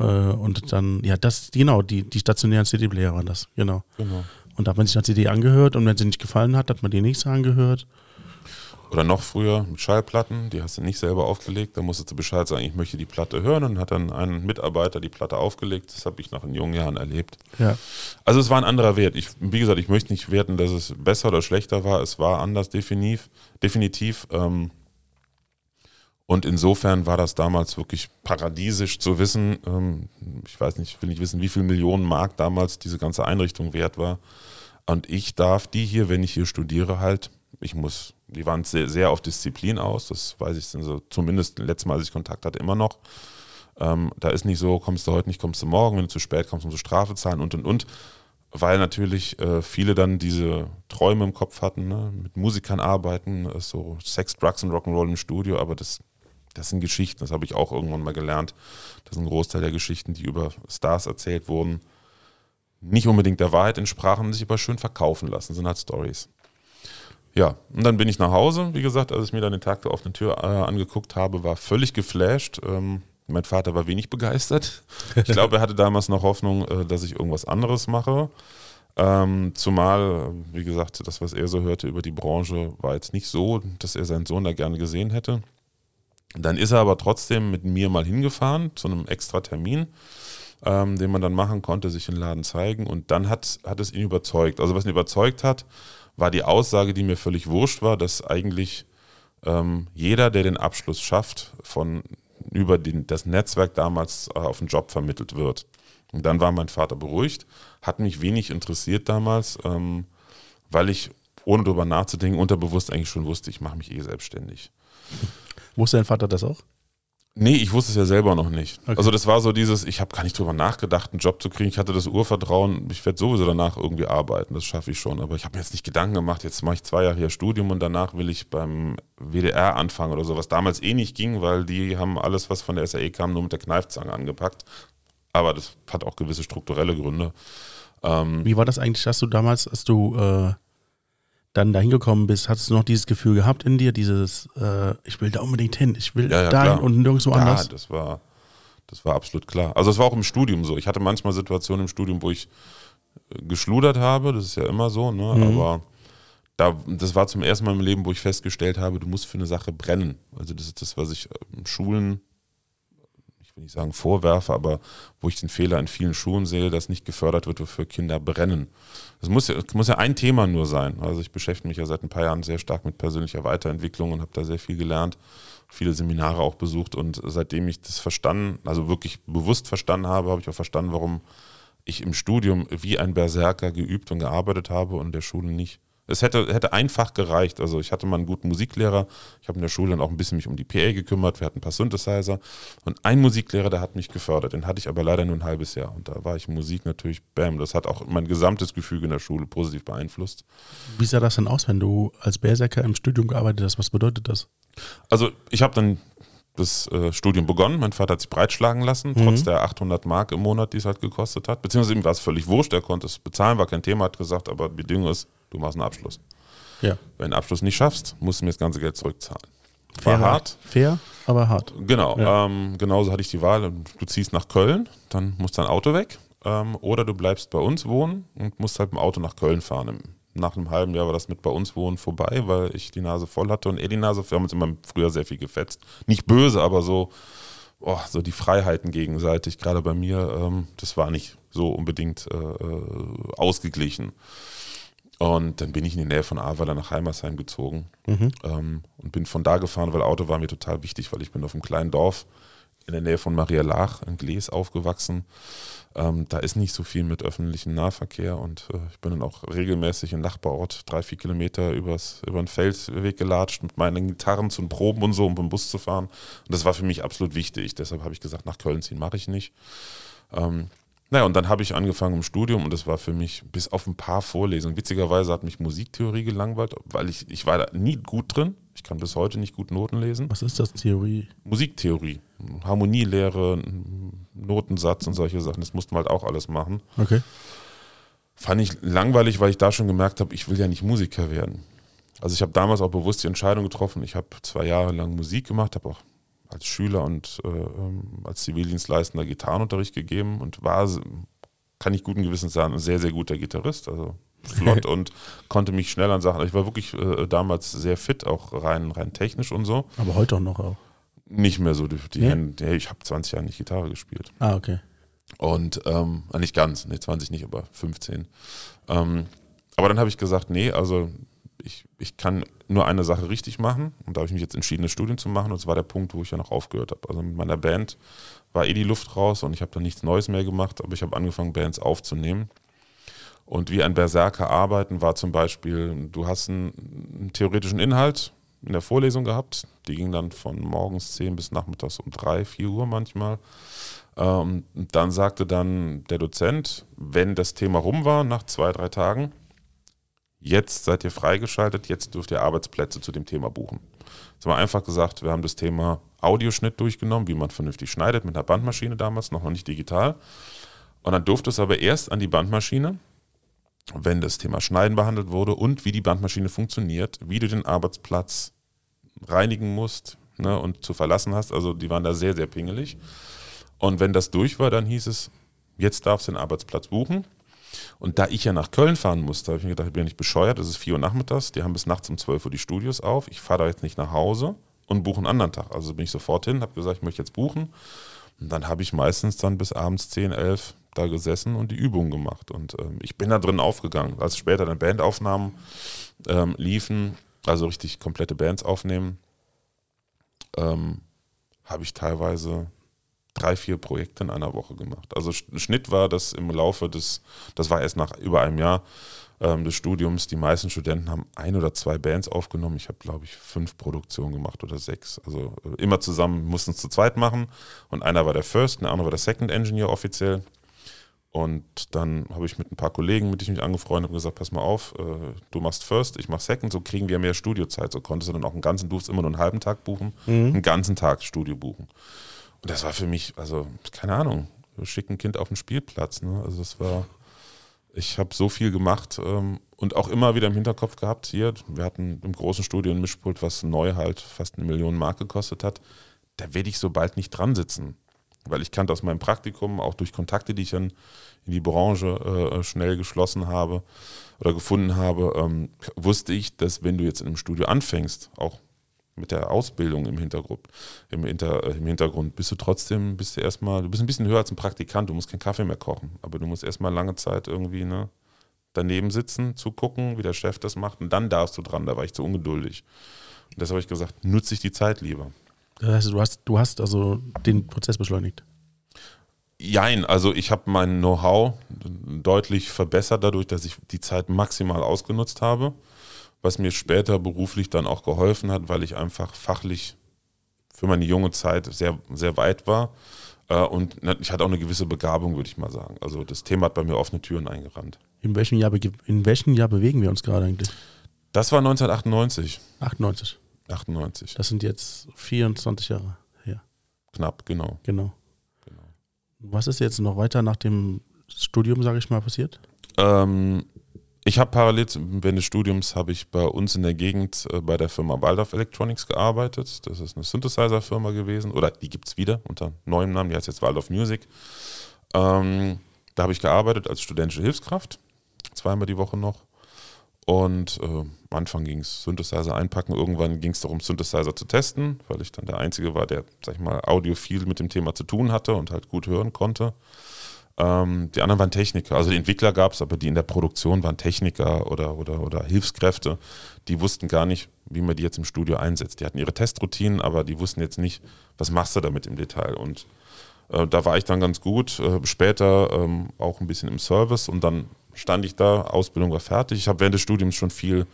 Äh, und dann, ja, das, genau, die, die stationären CD-Player waren das, genau. genau. Und da hat man sich eine CD angehört und wenn sie nicht gefallen hat, hat man die nächste angehört. Oder noch früher mit Schallplatten, die hast du nicht selber aufgelegt, da musstest du Bescheid sagen, ich möchte die Platte hören und hat dann ein Mitarbeiter die Platte aufgelegt. Das habe ich noch in jungen Jahren erlebt. Ja. Also es war ein anderer Wert. Ich, wie gesagt, ich möchte nicht werten, dass es besser oder schlechter war. Es war anders definitiv. definitiv ähm, und insofern war das damals wirklich paradiesisch zu wissen. Ähm, ich weiß nicht, ich will nicht wissen, wie viel Millionen Mark damals diese ganze Einrichtung wert war. Und ich darf die hier, wenn ich hier studiere, halt, ich muss die waren sehr, sehr auf Disziplin aus, das weiß ich so, zumindest letztes Mal, als ich Kontakt hatte, immer noch. Ähm, da ist nicht so, kommst du heute nicht, kommst du morgen, wenn du zu spät kommst, musst du Strafe zahlen und und und. Weil natürlich äh, viele dann diese Träume im Kopf hatten, ne? mit Musikern arbeiten, äh, so Sex, Drugs und Rock'n'Roll im Studio, aber das, das sind Geschichten, das habe ich auch irgendwann mal gelernt. Das ist ein Großteil der Geschichten, die über Stars erzählt wurden, nicht unbedingt der Wahrheit entsprachen, sich aber schön verkaufen lassen, sind halt Stories. Ja, und dann bin ich nach Hause. Wie gesagt, als ich mir dann den Tag der offenen Tür äh, angeguckt habe, war völlig geflasht. Ähm, mein Vater war wenig begeistert. Ich glaube, er hatte damals noch Hoffnung, äh, dass ich irgendwas anderes mache. Ähm, zumal, wie gesagt, das, was er so hörte über die Branche, war jetzt nicht so, dass er seinen Sohn da gerne gesehen hätte. Dann ist er aber trotzdem mit mir mal hingefahren zu einem extra Termin, ähm, den man dann machen konnte, sich den Laden zeigen. Und dann hat, hat es ihn überzeugt. Also was ihn überzeugt hat, war die Aussage, die mir völlig wurscht war, dass eigentlich ähm, jeder, der den Abschluss schafft, von über den, das Netzwerk damals äh, auf den Job vermittelt wird. Und dann war mein Vater beruhigt, hat mich wenig interessiert damals, ähm, weil ich, ohne darüber nachzudenken, unterbewusst eigentlich schon wusste, ich mache mich eh selbstständig. Wusste dein Vater das auch? Nee, ich wusste es ja selber noch nicht. Okay. Also das war so dieses, ich habe gar nicht drüber nachgedacht, einen Job zu kriegen. Ich hatte das Urvertrauen, ich werde sowieso danach irgendwie arbeiten, das schaffe ich schon. Aber ich habe mir jetzt nicht Gedanken gemacht, jetzt mache ich zwei Jahre hier Studium und danach will ich beim WDR anfangen oder so, was damals eh nicht ging, weil die haben alles, was von der SAE kam, nur mit der Kneifzange angepackt. Aber das hat auch gewisse strukturelle Gründe. Ähm, Wie war das eigentlich, dass du damals, als du äh, dann dahin gekommen bist, hattest du noch dieses Gefühl gehabt in dir, dieses, äh, ich will da unbedingt hin, ich will Ja, ja, dahin klar. und nirgendwo Ja, anders? das war, das war absolut klar. Also es war auch im Studium so. Ich hatte manchmal Situationen im Studium, wo ich äh, geschludert habe, das ist ja immer so, ne? Mhm. aber da, das war zum ersten Mal im Leben, wo ich festgestellt habe, du musst für eine Sache brennen. Also das ist das, was ich in Schulen, ich will nicht sagen vorwerfe, aber wo ich den Fehler in vielen Schulen sehe, dass nicht gefördert wird, wofür Kinder brennen. Das muss ja, muss ja ein Thema nur sein. Also ich beschäftige mich ja seit ein paar Jahren sehr stark mit persönlicher Weiterentwicklung und habe da sehr viel gelernt, viele Seminare auch besucht und seitdem ich das verstanden, also wirklich bewusst verstanden habe, habe ich auch verstanden, warum ich im Studium wie ein Berserker geübt und gearbeitet habe und der Schule nicht. Es hätte, hätte einfach gereicht. Also ich hatte mal einen guten Musiklehrer. Ich habe in der Schule dann auch ein bisschen mich um die PA gekümmert. Wir hatten ein paar Synthesizer. Und ein Musiklehrer, der hat mich gefördert. Den hatte ich aber leider nur ein halbes Jahr. Und da war ich Musik natürlich, bam, das hat auch mein gesamtes Gefüge in der Schule positiv beeinflusst. Wie sah das denn aus, wenn du als Berserker im Studium gearbeitet hast? Was bedeutet das? Also ich habe dann das äh, Studium begonnen. Mein Vater hat sich breitschlagen lassen, Mhm. trotz der 800 Mark im Monat, die es halt gekostet hat. Beziehungsweise ihm war es völlig wurscht. Er konnte es bezahlen, war kein Thema, hat gesagt, aber die Bedingung ist, du machst einen Abschluss. Ja. Wenn du einen Abschluss nicht schaffst, musst du mir das ganze Geld zurückzahlen. War Fair, hart. Fair, aber hart. Genau, Ja. ähm, genauso hatte ich die Wahl. Du ziehst nach Köln, dann muss dein Auto weg. Ähm, oder du bleibst bei uns wohnen und musst halt mit dem Auto nach Köln fahren. Nach einem halben Jahr war das mit bei uns wohnen vorbei, weil ich die Nase voll hatte und er die Nase. Wir haben uns immer früher sehr viel gefetzt. Nicht böse, aber so, oh, so die Freiheiten gegenseitig, gerade bei mir, ähm, das war nicht so unbedingt äh, äh, ausgeglichen. Und dann bin ich in die Nähe von Ahrweiler nach Heimersheim gezogen ähm, und bin von da gefahren, weil Auto war mir total wichtig, weil ich bin auf einem kleinen Dorf in der Nähe von Maria Lach in Glees aufgewachsen. Ähm, da ist nicht so viel mit öffentlichem Nahverkehr und äh, ich bin dann auch regelmäßig im Nachbarort drei, vier Kilometer übers, über den Feldweg gelatscht mit meinen Gitarren zu den Proben und so, um beim Bus zu fahren. Und das war für mich absolut wichtig. Deshalb habe ich gesagt, nach Köln ziehen mache ich nicht. Ähm, naja, und dann habe ich angefangen im Studium und das war für mich bis auf ein paar Vorlesungen. Witzigerweise hat mich Musiktheorie gelangweilt, weil ich, ich war da nie gut drin. Ich kann bis heute nicht gut Noten lesen. Was ist das, Theorie? Musiktheorie, Harmonielehre, Notensatz und solche Sachen, das mussten wir halt auch alles machen. Okay. Fand ich langweilig, weil ich da schon gemerkt habe, ich will ja nicht Musiker werden. Also ich habe damals auch bewusst die Entscheidung getroffen. Ich habe zwei Jahre lang Musik gemacht, habe auch als Schüler und äh, ähm, als Zivildienstleistender Gitarrenunterricht gegeben und war, kann ich guten Gewissens sagen, ein sehr, sehr guter Gitarrist. Also flott und konnte mich schnell an Sachen. Ich war wirklich äh, damals sehr fit, auch rein, rein technisch und so. Aber heute auch noch auch. Nicht mehr so die, die Nee? Hände. Ich habe 20 Jahre nicht Gitarre gespielt. Ah, okay. Und ähm, äh, nicht ganz, nee, 20 nicht, aber 15. Ähm, aber dann habe ich gesagt, nee, also ich, ich kann nur eine Sache richtig machen. Und da habe ich mich jetzt entschieden, eine Studien zu machen. Und das war der Punkt, wo ich ja noch aufgehört habe. Also mit meiner Band war eh die Luft raus und ich habe dann nichts Neues mehr gemacht, aber ich habe angefangen, Bands aufzunehmen. Und wie ein Berserker arbeiten war zum Beispiel, du hast einen, theoretischen Inhalt in der Vorlesung gehabt, die ging dann von morgens 10 bis nachmittags um 3, 4 Uhr manchmal. Ähm, dann sagte dann der Dozent, wenn das Thema rum war, nach zwei, drei Tagen, jetzt seid ihr freigeschaltet, jetzt dürft ihr Arbeitsplätze zu dem Thema buchen. Jetzt haben wir einfach gesagt, wir haben das Thema Audioschnitt durchgenommen, wie man vernünftig schneidet mit einer Bandmaschine damals, noch nicht digital. Und dann durfte es aber erst an die Bandmaschine, wenn das Thema Schneiden behandelt wurde und wie die Bandmaschine funktioniert, wie du den Arbeitsplatz reinigen musst ne, und zu verlassen hast. Also die waren da sehr, sehr pingelig. Und wenn das durch war, dann hieß es, jetzt darfst du den Arbeitsplatz buchen. Und da ich ja nach Köln fahren musste, habe ich mir gedacht, ich bin ja nicht bescheuert, es ist 4 Uhr nachmittags, die haben bis nachts um 12 Uhr die Studios auf, ich fahre da jetzt nicht nach Hause und buche einen anderen Tag. Also bin ich sofort hin, habe gesagt, ich möchte jetzt buchen. Und dann habe ich meistens dann bis abends 10, 11 da gesessen und die Übungen gemacht. Und ähm, ich bin da drin aufgegangen. Als später dann Bandaufnahmen ähm, liefen, also richtig komplette Bands aufnehmen, ähm, habe ich teilweise drei, vier Projekte in einer Woche gemacht. Also Schnitt war das im Laufe des, das war erst nach über einem Jahr ähm, des Studiums, die meisten Studenten haben ein oder zwei Bands aufgenommen. Ich habe, glaube ich, fünf Produktionen gemacht oder sechs. Also äh, immer zusammen, mussten es zu zweit machen. Und einer war der First, der andere war der Second Engineer offiziell. Und dann habe ich mit ein paar Kollegen, mit denen ich mich angefreundet habe, gesagt, pass mal auf, äh, du machst First, ich mache Second, so kriegen wir mehr Studiozeit. So konntest du dann auch einen ganzen, du immer nur einen halben Tag buchen, mhm. einen ganzen Tag Studio buchen. Und das war für mich, also keine Ahnung, schick ein Kind auf den Spielplatz. Ne? Also das war, ich habe so viel gemacht ähm, und auch immer wieder im Hinterkopf gehabt, hier, wir hatten im großen Studio ein Mischpult, was neu halt fast eine Million Mark gekostet hat. Da werde ich so bald nicht dran sitzen weil ich kannte aus meinem Praktikum, auch durch Kontakte, die ich dann in die Branche äh, schnell geschlossen habe oder gefunden habe, ähm, wusste ich, dass wenn du jetzt in einem Studio anfängst, auch mit der Ausbildung im Hintergrund, im, Hinter, äh, im Hintergrund, bist du trotzdem, bist du erstmal, du bist ein bisschen höher als ein Praktikant, du musst keinen Kaffee mehr kochen, aber du musst erstmal lange Zeit irgendwie ne, daneben sitzen, zugucken, wie der Chef das macht und dann darfst du dran, da war ich zu ungeduldig. Und deshalb habe ich gesagt, nutze ich die Zeit lieber. Das heißt, du hast, du hast also den Prozess beschleunigt. Jein, also ich habe mein Know-how deutlich verbessert dadurch, dass ich die Zeit maximal ausgenutzt habe, was mir später beruflich dann auch geholfen hat, weil ich einfach fachlich für meine junge Zeit sehr, sehr weit war. Äh, und ich hatte auch eine gewisse Begabung, würde ich mal sagen. Also das Thema hat bei mir offene Türen eingerannt. In welchem Jahr, in welchem Jahr bewegen wir uns gerade eigentlich? Das war 1998. 98. 98. Das sind jetzt 24 Jahre her. Knapp, genau. Genau. genau. Was ist jetzt noch weiter nach dem Studium, sage ich mal, passiert? Ähm, ich habe parallel während des Studiums habe ich bei uns in der Gegend äh, bei der Firma Waldorf Electronics gearbeitet. Das ist eine Synthesizer-Firma gewesen oder die gibt es wieder unter neuem Namen, die heißt jetzt Waldorf Music. Ähm, da habe ich gearbeitet als studentische Hilfskraft, zweimal die Woche noch. Und äh, am Anfang ging es Synthesizer einpacken, irgendwann ging es darum, Synthesizer zu testen, weil ich dann der Einzige war, der, sag ich mal, audiophil mit dem Thema zu tun hatte und halt gut hören konnte. Ähm, die anderen waren Techniker, also die Entwickler gab es, aber die in der Produktion waren Techniker oder, oder, oder Hilfskräfte, die wussten gar nicht, wie man die jetzt im Studio einsetzt. Die hatten ihre Testroutinen, aber die wussten jetzt nicht, was machst du damit im Detail. Und äh, da war ich dann ganz gut. Äh, später ähm, auch ein bisschen im Service und dann stand ich da, Ausbildung war fertig. Ich habe während des Studiums schon viel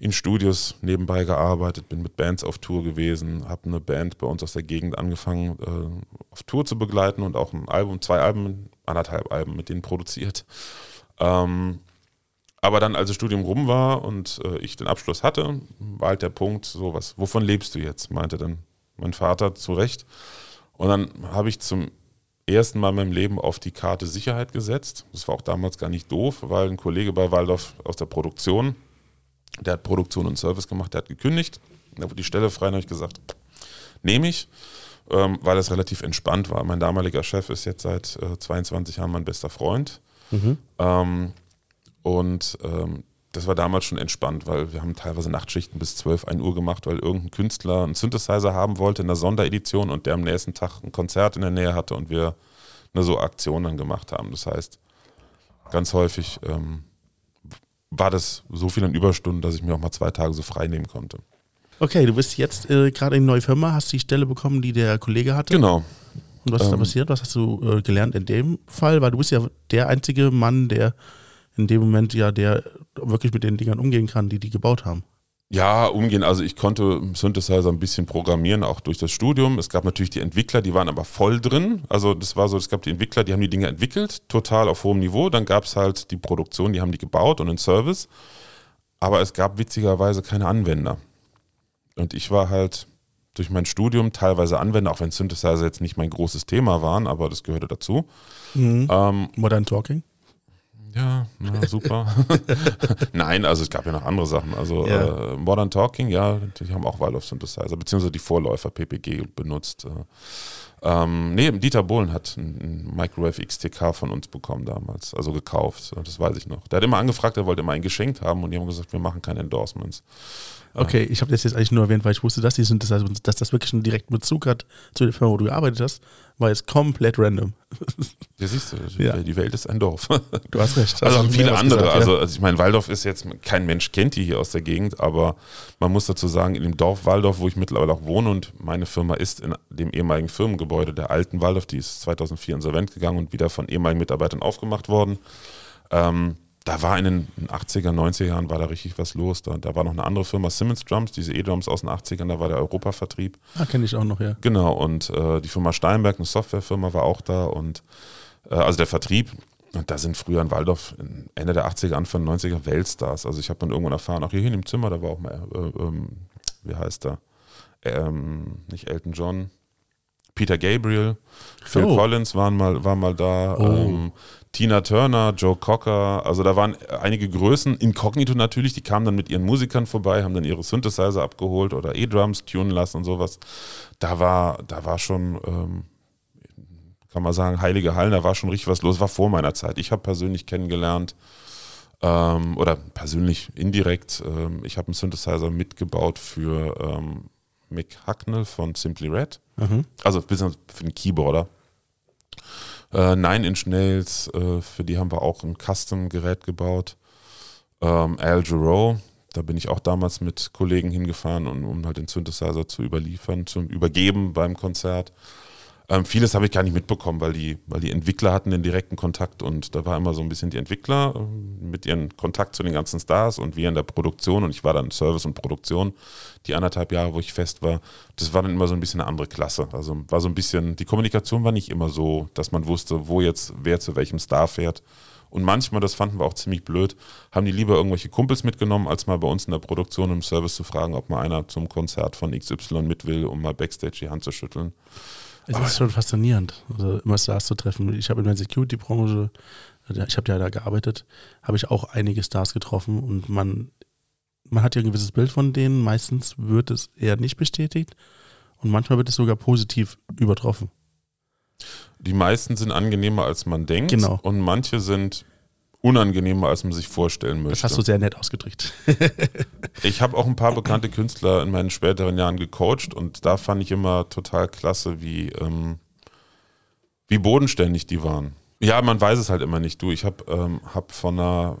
in Studios nebenbei gearbeitet, bin mit Bands auf Tour gewesen, habe eine Band bei uns aus der Gegend angefangen äh, auf Tour zu begleiten und auch ein Album, zwei Alben, anderthalb Alben mit denen produziert. Ähm, aber dann, als das Studium rum war und äh, ich den Abschluss hatte, war halt der Punkt, so was, wovon lebst du jetzt? meinte dann mein Vater zu Recht. Und dann habe ich zum ersten Mal in meinem Leben auf die Karte Sicherheit gesetzt. Das war auch damals gar nicht doof, weil ein Kollege bei Waldorf aus der Produktion, der hat Produktion und Service gemacht, der hat gekündigt. Da wurde die Stelle frei und habe ich gesagt, nehme ich, ähm, weil es relativ entspannt war. Mein damaliger Chef ist jetzt seit äh, 22 Jahren mein bester Freund. Mhm. Ähm, und ähm, das war damals schon entspannt, weil wir haben teilweise Nachtschichten bis 12, 1 Uhr gemacht, weil irgendein Künstler einen Synthesizer haben wollte in der Sonderedition und der am nächsten Tag ein Konzert in der Nähe hatte und wir eine so Aktion dann gemacht haben. Das heißt, ganz häufig ähm, war das so viel an Überstunden, dass ich mir auch mal zwei Tage so frei nehmen konnte. Okay, du bist jetzt äh, gerade in eine neue Firma, hast die Stelle bekommen, die der Kollege hatte. Genau. Und was ist da ähm, passiert? Was hast du äh, gelernt in dem Fall? Weil du bist ja der einzige Mann, der in dem Moment ja der wirklich mit den Dingern umgehen kann, die die gebaut haben. Ja, umgehen. Also ich konnte Synthesizer ein bisschen programmieren, auch durch das Studium. Es gab natürlich die Entwickler, die waren aber voll drin. Also das war so, es gab die Entwickler, die haben die Dinge entwickelt, total auf hohem Niveau. Dann gab es halt die Produktion, die haben die gebaut und den Service. Aber es gab witzigerweise keine Anwender. Und ich war halt durch mein Studium teilweise Anwender, auch wenn Synthesizer jetzt nicht mein großes Thema waren, aber das gehörte dazu. Mhm. Ähm, Modern Talking? Ja, na, super. Nein, also es gab ja noch andere Sachen. Also Ja. äh, Modern Talking, ja, die haben auch Waldorf Synthesizer, beziehungsweise die Vorläufer PPG benutzt. Äh, ähm, nee, Dieter Bohlen hat einen Microwave XTK von uns bekommen damals, also gekauft, das weiß ich noch. Der hat immer angefragt, er wollte immer ein geschenkt haben und die haben gesagt, wir machen keine Endorsements. Okay, ich habe das jetzt eigentlich nur erwähnt, weil ich wusste, dass die Synthesizer, dass das wirklich einen direkten Bezug hat zu der Firma, wo du gearbeitet hast, war jetzt komplett random. Ja, siehst du, Ja. die Welt ist ein Dorf. Du hast recht. Also Hast haben viele andere. gesagt, also, also ich meine, Waldorf ist jetzt, kein Mensch kennt die hier aus der Gegend, aber man muss dazu sagen, in dem Dorf Waldorf, wo ich mittlerweile auch wohne und meine Firma ist in dem ehemaligen Firmengebäude der alten Waldorf, die ist 2004 insolvent gegangen und wieder von ehemaligen Mitarbeitern aufgemacht worden. Ähm, da war in den 80er, 90er Jahren war da richtig was los. Da, da war noch eine andere Firma, Simmons Drums, diese E-Drums aus den 80ern, da war der Europavertrieb. Ah, kenne ich auch noch, ja. Genau, und äh, die Firma Steinberg, eine Softwarefirma, war auch da und äh, also der Vertrieb. Und da sind früher in Waldorf Ende der 80er, Anfang der 90er Weltstars. Also ich habe dann irgendwann erfahren, auch hier in dem Zimmer, da war auch mal, äh, ähm, wie heißt er? Ähm, nicht Elton John, Peter Gabriel, Phil Oh. Collins waren mal, war mal da, Oh. ähm, Tina Turner, Joe Cocker, also da waren einige Größen, inkognito natürlich, die kamen dann mit ihren Musikern vorbei, haben dann ihre Synthesizer abgeholt oder E-Drums tunen lassen und sowas. Da war, da war schon, ähm, kann man sagen, heilige Hallen, da war schon richtig was los, war vor meiner Zeit. Ich habe persönlich kennengelernt, ähm, oder persönlich indirekt, ähm, ich habe einen Synthesizer mitgebaut für ähm, Mick Hucknall von Simply Red. Mhm. Also bisschen für den Keyboarder. Äh, Nine Inch Nails, äh, für die haben wir auch ein Custom-Gerät gebaut. Ähm, Al Jarreau, da bin ich auch damals mit Kollegen hingefahren, um, um halt den Synthesizer zu überliefern, zum Übergeben beim Konzert. Ähm, vieles habe ich gar nicht mitbekommen, weil die, weil die Entwickler hatten den direkten Kontakt und da war immer so ein bisschen die Entwickler ähm, mit ihren Kontakt zu den ganzen Stars und wir in der Produktion und ich war dann Service und Produktion, die anderthalb Jahre, wo ich fest war, das war dann immer so ein bisschen eine andere Klasse. Also war so ein bisschen, die Kommunikation war nicht immer so, dass man wusste, wo jetzt wer zu welchem Star fährt. Und manchmal, das fanden wir auch ziemlich blöd, haben die lieber irgendwelche Kumpels mitgenommen, als mal bei uns in der Produktion im Service zu fragen, ob mal einer zum Konzert von XY mit will, um mal Backstage die Hand zu schütteln. Es ist schon faszinierend, also immer Stars zu treffen. Ich habe in der Security-Branche, ich habe ja da gearbeitet, habe ich auch einige Stars getroffen und man, man hat ja ein gewisses Bild von denen. Meistens wird es eher nicht bestätigt und manchmal wird es sogar positiv übertroffen. Die meisten sind angenehmer, als man denkt. Genau. Und manche sind unangenehmer, als man sich vorstellen möchte. Das hast du sehr nett ausgedrückt. Ich habe auch ein paar bekannte Künstler in meinen späteren Jahren gecoacht und da fand ich immer total klasse, wie, ähm, wie bodenständig die waren. Ja, man weiß es halt immer nicht. Du, ich habe ähm, hab von einer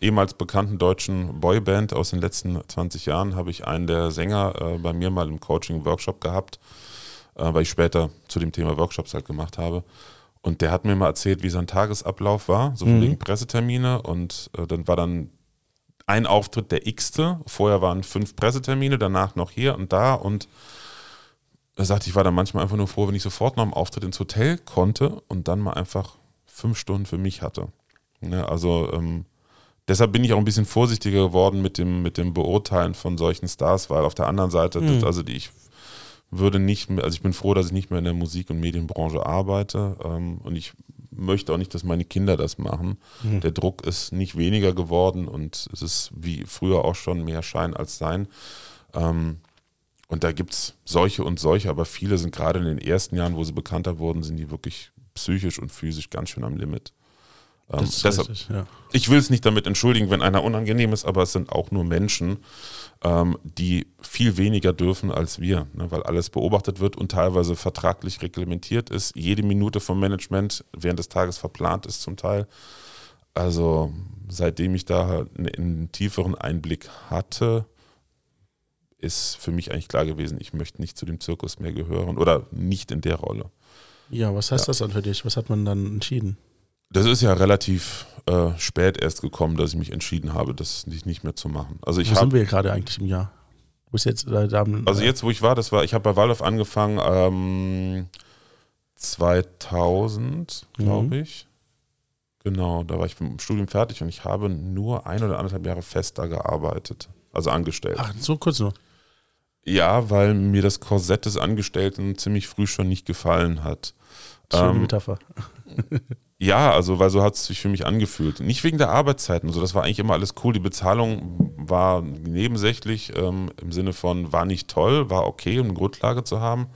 ehemals bekannten deutschen Boyband aus den letzten 20 Jahren, habe ich einen der Sänger äh, bei mir mal im Coaching-Workshop gehabt, äh, weil ich später zu dem Thema Workshops halt gemacht habe. Und der hat mir mal erzählt, wie sein Tagesablauf war, so Mhm. wegen Pressetermine. Und äh, dann war dann ein Auftritt der x-te. Vorher waren fünf Pressetermine, danach noch hier und da. Und er sagte, ich war dann manchmal einfach nur froh, wenn ich sofort nach dem Auftritt ins Hotel konnte und dann mal einfach fünf Stunden für mich hatte. Ne, also ähm, deshalb bin ich auch ein bisschen vorsichtiger geworden mit dem, mit dem Beurteilen von solchen Stars, weil auf der anderen Seite, das, Mhm. also die, ich würde nicht mehr, also ich bin froh, dass ich nicht mehr in der Musik- und Medienbranche arbeite ähm, und ich möchte auch nicht, dass meine Kinder das machen. Mhm. Der Druck ist nicht weniger geworden und es ist wie früher auch schon mehr Schein als Sein. Ähm, und da gibt es solche und solche, aber viele sind gerade in den ersten Jahren, wo sie bekannter wurden, sind die wirklich psychisch und physisch ganz schön am Limit. Ähm, deshalb, richtig, ja. ich will es nicht damit entschuldigen, wenn einer unangenehm ist, aber es sind auch nur Menschen, ähm, die viel weniger dürfen als wir, ne, weil alles beobachtet wird und teilweise vertraglich reglementiert ist. Jede Minute vom Management während des Tages verplant ist zum Teil. Also seitdem ich da einen, einen tieferen Einblick hatte, ist für mich eigentlich klar gewesen, ich möchte nicht zu dem Zirkus mehr gehören oder nicht in der Rolle. Ja, was heißt Ja. das dann für dich? Was hat man dann entschieden? Das ist ja relativ äh, spät erst gekommen, dass ich mich entschieden habe, das nicht, nicht mehr zu machen. Also ich Wo sind wir gerade eigentlich im Jahr? Bis jetzt, äh, da also jetzt, wo ich war, das war, ich habe bei Waldorf angefangen, ähm, 2000, glaube Mhm. ich. Genau, da war ich mit dem Studium fertig und ich habe nur ein oder anderthalb Jahre fest da gearbeitet, also angestellt. Ach, so kurz nur. Ja, weil mir das Korsett des Angestellten ziemlich früh schon nicht gefallen hat. Schöne Ähm, Metapher. Ja, also weil so hat es sich für mich angefühlt. Nicht wegen der Arbeitszeiten so, das war eigentlich immer alles cool. Die Bezahlung war nebensächlich ähm, im Sinne von war nicht toll, war okay, um eine Grundlage zu haben.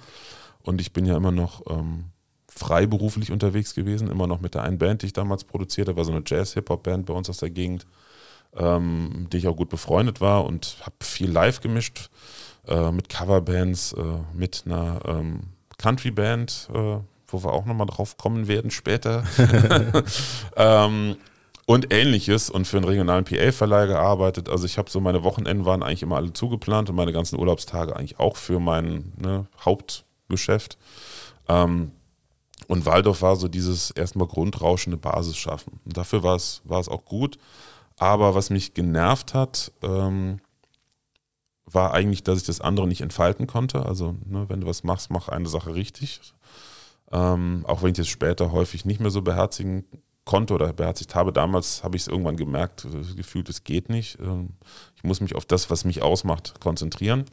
Und ich bin ja immer noch ähm, freiberuflich unterwegs gewesen, immer noch mit der einen Band, die ich damals produziert habe, war so eine Jazz-Hip-Hop-Band bei uns aus der Gegend, ähm, mit der ich auch gut befreundet war und habe viel live gemischt äh, mit Coverbands, äh, mit einer ähm, Country-Band, äh, wo wir auch nochmal drauf kommen werden später. ähm, und ähnliches und für einen regionalen PA-Verleih gearbeitet. Also ich habe so, meine Wochenenden waren eigentlich immer alle zugeplant und meine ganzen Urlaubstage eigentlich auch für mein ne, Hauptgeschäft. Ähm, und Waldorf war so dieses erstmal grundrauschende Basis schaffen. Und dafür war es, auch gut. Aber was mich genervt hat, ähm, war eigentlich, dass ich das andere nicht entfalten konnte. Also, ne, wenn du was machst, mach eine Sache richtig. Ähm, auch wenn ich das später häufig nicht mehr so beherzigen konnte oder beherzigt habe. Damals habe ich es irgendwann gemerkt, äh, gefühlt, es geht nicht. Ähm, ich muss mich auf das, was mich ausmacht, konzentrieren.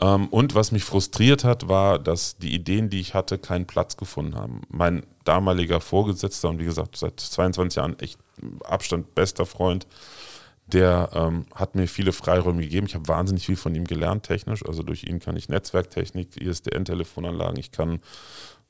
Ähm, und was mich frustriert hat, war, dass die Ideen, die ich hatte, keinen Platz gefunden haben. Mein damaliger Vorgesetzter und wie gesagt, seit 22 Jahren echt Abstand bester Freund, der ähm, hat mir viele Freiräume gegeben. Ich habe wahnsinnig viel von ihm gelernt, technisch. Also durch ihn kann ich Netzwerktechnik, ISDN-Telefonanlagen, ich kann,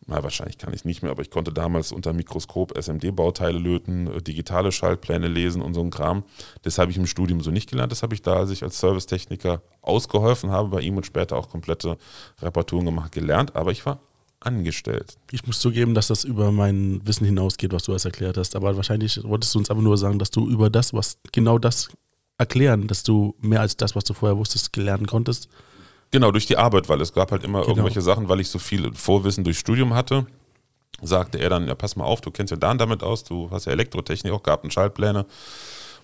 na wahrscheinlich kann ich es nicht mehr, aber ich konnte damals unter Mikroskop SMD-Bauteile löten, äh, digitale Schaltpläne lesen und so ein Kram. Das habe ich im Studium so nicht gelernt. Das habe ich da, als ich als Servicetechniker ausgeholfen habe, bei ihm und später auch komplette Reparaturen gemacht, gelernt. Aber ich war angestellt. Ich muss zugeben, dass das über mein Wissen hinausgeht, was du als erklärt hast. Aber wahrscheinlich wolltest du uns einfach nur sagen, dass du über das, was genau das erklären, dass du mehr als das, was du vorher wusstest, gelernt konntest. Genau, durch die Arbeit, weil es gab halt immer Genau. irgendwelche Sachen, weil ich so viel Vorwissen durch Studium hatte, sagte er dann, ja, pass mal auf, du kennst ja Dan damit aus, du hast ja Elektrotechnik auch gehabt und Schaltpläne.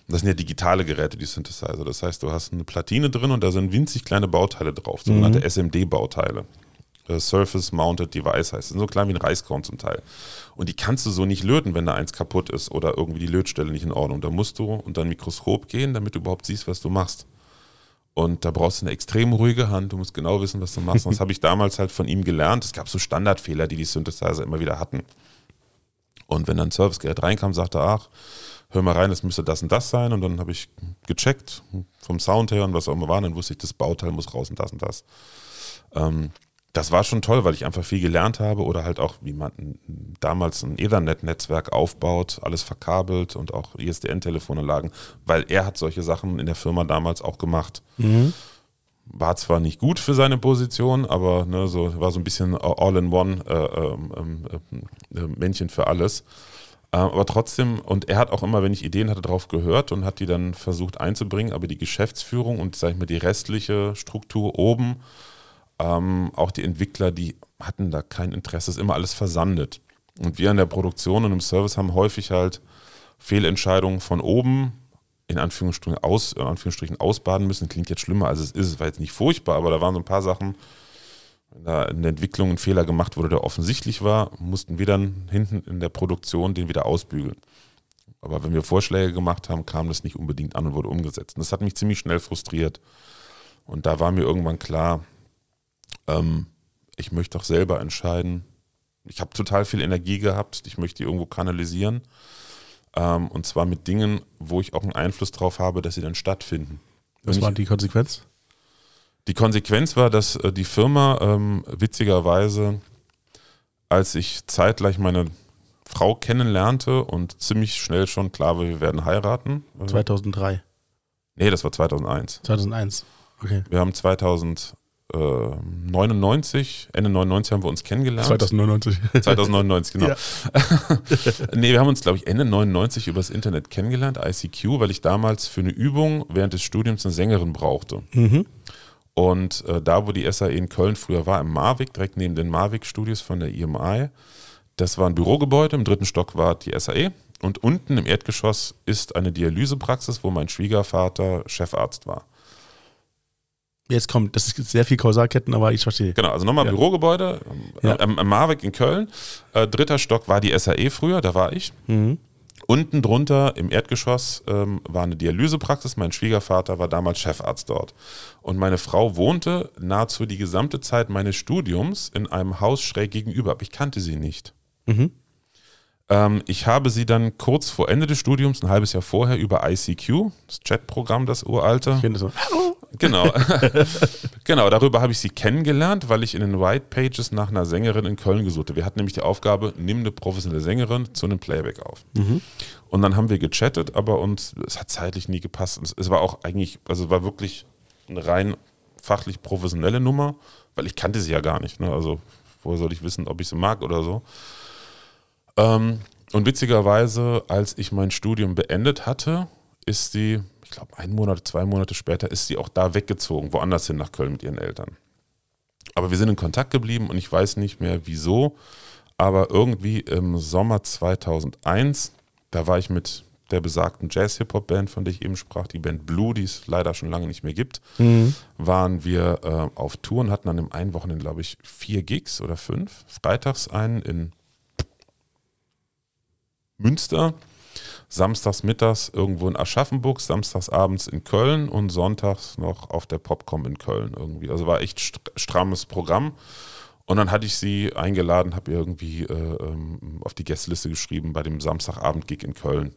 Das sind ja digitale Geräte, die Synthesizer. Das heißt, du hast eine Platine drin und da sind winzig kleine Bauteile drauf, sogenannte SMD-Bauteile. Äh, Surface Mounted Device heißt. Das sind so klein wie ein Reiskorn zum Teil. Und die kannst du so nicht löten, wenn da eins kaputt ist oder irgendwie die Lötstelle nicht in Ordnung. Da musst du unter ein Mikroskop gehen, damit du überhaupt siehst, was du machst. Und da brauchst du eine extrem ruhige Hand. Du musst genau wissen, was du machst. Und das habe ich damals halt von ihm gelernt. Es gab so Standardfehler, die die Synthesizer immer wieder hatten. Und wenn dann ein Servicegerät reinkam, sagte er, ach, hör mal rein, es müsste das und das sein. Und dann habe ich gecheckt vom Sound her und was auch immer war. Dann wusste ich, das Bauteil muss raus und das und das. Ähm, das war schon toll, weil ich einfach viel gelernt habe oder halt auch, wie man damals ein Ethernet-Netzwerk aufbaut, alles verkabelt und auch ISDN-Telefonanlagen, weil er hat solche Sachen in der Firma damals auch gemacht. War zwar nicht gut für seine Position, aber ne, so war so ein bisschen All-in-One äh, ähm, äh, äh, Männchen für alles. Äh, aber trotzdem, und er hat auch immer, wenn ich Ideen hatte, drauf gehört und hat die dann versucht einzubringen, aber die Geschäftsführung und sag ich mal die restliche Struktur oben, ähm, auch die Entwickler, die hatten da kein Interesse, ist immer alles versandet. Und wir in der Produktion und im Service haben häufig halt Fehlentscheidungen von oben in Anführungsstrichen, aus, in Anführungsstrichen ausbaden müssen. Klingt jetzt schlimmer, als es ist. Es war jetzt nicht furchtbar, aber da waren so ein paar Sachen, wenn da in der Entwicklung ein Fehler gemacht wurde, der offensichtlich war, mussten wir dann hinten in der Produktion den wieder ausbügeln. Aber wenn wir Vorschläge gemacht haben, kam das nicht unbedingt an und wurde umgesetzt. Und das hat mich ziemlich schnell frustriert. Und da war mir irgendwann klar, ähm, ich möchte auch selber entscheiden. Ich habe total viel Energie gehabt, ich möchte die irgendwo kanalisieren. Ähm, und zwar mit Dingen, wo ich auch einen Einfluss drauf habe, dass sie dann stattfinden. Was Wenn war ich- die Konsequenz? die Konsequenz war, dass äh, die Firma ähm, witzigerweise, als ich zeitgleich meine Frau kennenlernte und ziemlich schnell schon klar war, wir werden heiraten. Äh, 2003, nee, das war 2001. 2001. Okay. Wir haben 2099, Ende 99 haben wir uns kennengelernt. 2099. 2099, genau. Ja. nee, wir haben uns, glaube ich, Ende 99 übers Internet kennengelernt, ICQ, weil ich damals für eine Übung während des Studiums eine Sängerin brauchte. Mhm. Und äh, da, wo die SAE in Köln früher war, im Marwig, direkt neben den Marwig-Studios von der IMI, das war ein Bürogebäude, im dritten Stock war die SAE und unten im Erdgeschoss ist eine Dialysepraxis, wo mein Schwiegervater Chefarzt war. Jetzt kommt, das ist sehr viel Kausalketten, aber ich verstehe. Genau, also nochmal Ja. Bürogebäude Ja. äh, am, am Marwig in Köln. Äh, dritter Stock war die SAE früher, da war ich. Mhm. Unten drunter im Erdgeschoss ähm, war eine Dialysepraxis. Mein Schwiegervater war damals Chefarzt dort. Und meine Frau wohnte nahezu die gesamte Zeit meines Studiums in einem Haus schräg gegenüber. Aber ich kannte sie nicht. Mhm. Ähm, ich habe sie dann kurz vor Ende des Studiums, ein halbes Jahr vorher, über ICQ, das Chatprogramm, das uralte. Ich finde so. Genau. genau, darüber habe ich sie kennengelernt, weil ich in den White Pages nach einer Sängerin in Köln gesucht habe. Wir hatten nämlich die Aufgabe, nimm eine professionelle Sängerin zu einem Playback auf. Und dann haben wir gechattet, aber uns, es hat zeitlich nie gepasst. Es, es war auch eigentlich, also es war wirklich eine rein fachlich professionelle Nummer, weil ich kannte sie ja gar nicht. Ne? Also woher soll ich wissen, ob ich sie mag oder so. Ähm, und witzigerweise, als ich mein Studium beendet hatte, ist sie, ich glaube, ein Monat, zwei Monate später, ist sie auch da weggezogen, woanders hin nach Köln mit ihren Eltern. Aber wir sind in Kontakt geblieben und ich weiß nicht mehr wieso, aber irgendwie im Sommer 2001, da war ich mit der besagten Jazz-Hip-Hop-Band, von der ich eben sprach, die Band Blue, die es leider schon lange nicht mehr gibt, waren wir äh, auf Tour und hatten an dem einen Wochenende, glaube ich, vier Gigs oder fünf. Freitags einen in Münster, samstags mittags irgendwo in Aschaffenburg, samstags abends in Köln und sonntags noch auf der Popcom in Köln irgendwie. Also war echt st strammes Programm. Und dann hatte ich sie eingeladen, habe ihr irgendwie äh, ähm, auf die Gästeliste geschrieben bei dem Samstagabend-Gig in Köln.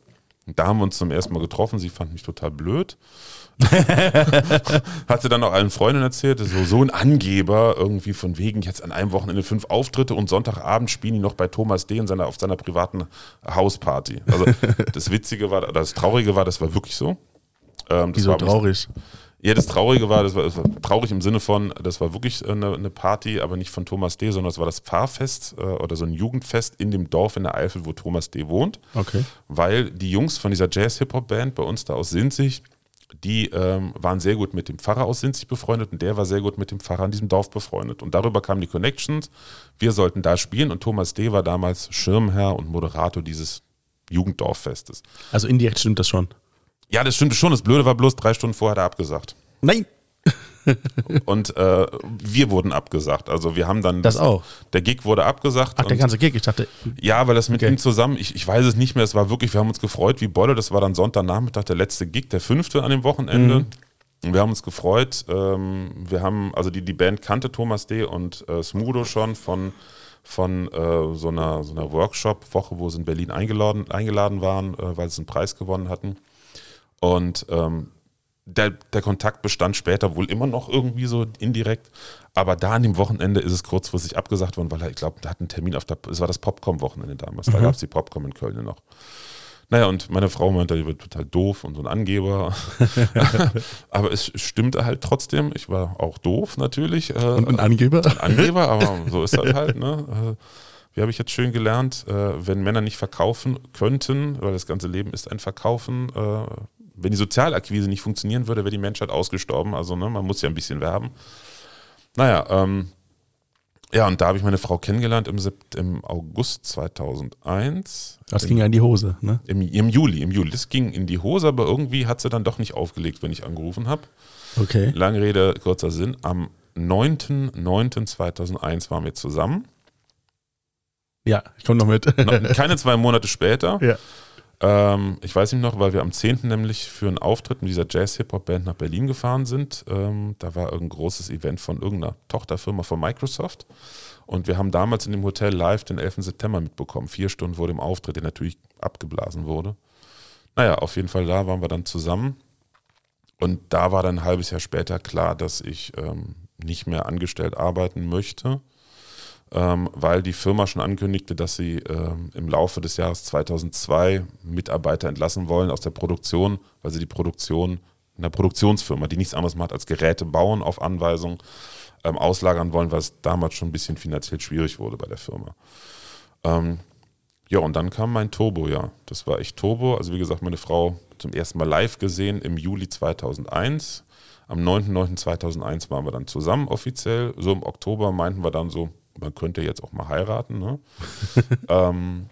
Und da haben wir uns zum ersten Mal getroffen. Sie fand mich total blöd. Hat sie dann auch allen Freunden erzählt, so, so ein Angeber, irgendwie von wegen jetzt an einem Wochenende fünf Auftritte und Sonntagabend spielen die noch bei Thomas D. In seiner, auf seiner privaten Hausparty. Also das Witzige war, oder das Traurige war, das war wirklich so. Ähm, das Wieso war traurig? Ja, das Traurige war, das war, das war traurig im Sinne von, das war wirklich eine, eine Party, aber nicht von Thomas D., sondern es war das Pfarrfest äh, oder so ein Jugendfest in dem Dorf in der Eifel, wo Thomas D. wohnt. Okay. Weil die Jungs von dieser Jazz-Hip-Hop-Band bei uns da aus Sinzig, die ähm, waren sehr gut mit dem Pfarrer aus Sinzig befreundet und der war sehr gut mit dem Pfarrer in diesem Dorf befreundet. Und darüber kamen die Connections. Wir sollten da spielen und Thomas D. war damals Schirmherr und Moderator dieses Jugenddorffestes. Also indirekt stimmt das schon. Ja, das stimmte schon. Das Blöde war bloß, drei Stunden vorher hat er abgesagt. Nein. Und äh, wir wurden abgesagt. Also wir haben dann. Das auch? Der Gig wurde abgesagt. Ach, der ganze Gig. Ich dachte, ja, weil das mit Okay. ihm zusammen, ich, ich weiß es nicht mehr, es war wirklich, wir haben uns gefreut wie Bolle. Das war dann Sonntagnachmittag, der letzte Gig, der fünfte an dem Wochenende. Und wir haben uns gefreut. Ähm, wir haben, also die, die Band kannte Thomas D. und äh, Smudo schon von, von äh, so einer, so einer Workshop-Woche, wo sie in Berlin eingeladen, eingeladen waren, äh, weil sie einen Preis gewonnen hatten. Und ähm, der, der Kontakt bestand später wohl immer noch irgendwie so indirekt. Aber da an dem Wochenende ist es kurzfristig abgesagt worden, weil er, ich glaube, der hat einen Termin auf der, es war das Popcom-Wochenende damals. Da gab es die Popcom in Köln noch. Naja, und meine Frau meinte, die wird total doof und so ein Angeber. aber es stimmte halt trotzdem. Ich war auch doof natürlich. Äh, und ein Angeber? Angeber, aber so ist das halt. Ne? Äh, Wie habe ich jetzt schön gelernt, äh, wenn Männer nicht verkaufen könnten, weil das ganze Leben ist ein Verkaufen, wenn die Sozialakquise nicht funktionieren würde, wäre die Menschheit ausgestorben. Also ne, man muss ja ein bisschen werben. Naja, ähm, ja, und da habe ich meine Frau kennengelernt im, Sept im August 2001. Das ging ja in die Hose, ne? Im, Im Juli, im Juli. Das ging in die Hose, aber irgendwie hat sie dann doch nicht aufgelegt, wenn ich angerufen habe. Okay. Lange Rede, kurzer Sinn. Am 9.9.2001 waren wir zusammen. Ja, ich komme noch mit. Keine zwei Monate später. ja. Ähm, ich weiß nicht noch, weil wir am 10. nämlich für einen Auftritt mit dieser Jazz-Hip-Hop-Band nach Berlin gefahren sind. Ähm, da war irgendein großes Event von irgendeiner Tochterfirma von Microsoft. Und wir haben damals in dem Hotel live den 11. September mitbekommen. Vier Stunden vor dem Auftritt, der natürlich abgeblasen wurde. Naja, auf jeden Fall da waren wir dann zusammen. Und da war dann ein halbes Jahr später klar, dass ich ähm, nicht mehr angestellt arbeiten möchte ähm, weil die Firma schon ankündigte, dass sie ähm, im Laufe des Jahres 2002 Mitarbeiter entlassen wollen aus der Produktion, weil sie die Produktion in der Produktionsfirma, die nichts anderes macht als Geräte bauen auf Anweisung, ähm, auslagern wollen, weil es damals schon ein bisschen finanziell schwierig wurde bei der Firma. Ähm, ja, und dann kam mein Turbo, ja. Das war echt Turbo. Also wie gesagt, meine Frau zum ersten Mal live gesehen im Juli 2001. Am 9.9.2001 waren wir dann zusammen offiziell. So im Oktober meinten wir dann so, man könnte jetzt auch mal heiraten. Ne? ähm,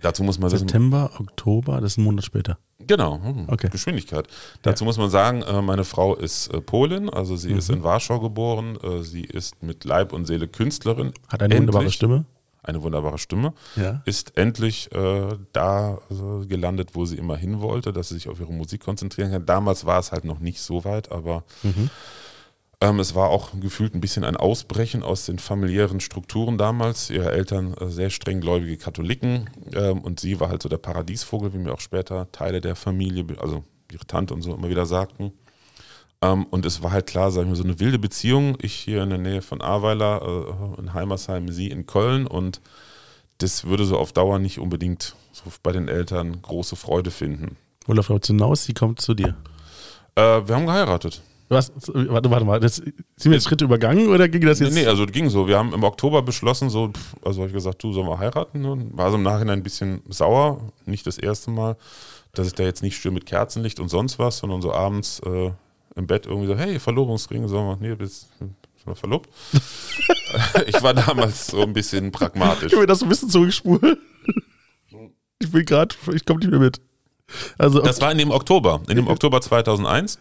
dazu muss man wissen, September, Oktober, das ist ein Monat später. Genau, hm, Okay. Geschwindigkeit. Dazu muss man sagen, äh, meine Frau ist äh, Polin, also sie ist Mhm. in Warschau geboren, äh, sie ist mit Leib und Seele Künstlerin. Hat eine wunderbare Endlich. Stimme. eine wunderbare Stimme, Ja. ist endlich äh, da also, gelandet, wo sie immer hin wollte, dass sie sich auf ihre Musik konzentrieren kann. Damals war es halt noch nicht so weit, aber ähm, es war auch gefühlt ein bisschen ein Ausbrechen aus den familiären Strukturen damals. Ihre Eltern äh, sehr streng gläubige Katholiken ähm, und sie war halt so der Paradiesvogel, wie mir auch später Teile der Familie, also ihre Tante und so immer wieder sagten. Ähm, und es war halt klar, sagen wir, so eine wilde Beziehung. Ich hier in der Nähe von Ahrweiler, äh, in Heimersheim, sie in Köln und das würde so auf Dauer nicht unbedingt so bei den Eltern große Freude finden. Olaf läuft hinaus, sie kommt zu dir. Äh, wir haben geheiratet. Was? Warte, warte mal. Das, sind wir jetzt Schritte übergangen oder ging das jetzt? Nee, nee, also ging so. Wir haben im Oktober beschlossen, so, also habe ich gesagt, du sollen wir heiraten. Und war so im Nachhinein ein bisschen sauer, nicht das erste Mal, dass ich da jetzt nicht schön mit Kerzenlicht und sonst was, sondern so abends äh, im Bett irgendwie so, hey, Verlobungsring, sollen wir, nee, wir verlobt? ich war damals so ein bisschen pragmatisch. Können wir das so ein bisschen zurückspulen? Ich will gerade, ich komme nicht mehr mit. Also, Das war in dem Oktober, in dem Oktober 2001.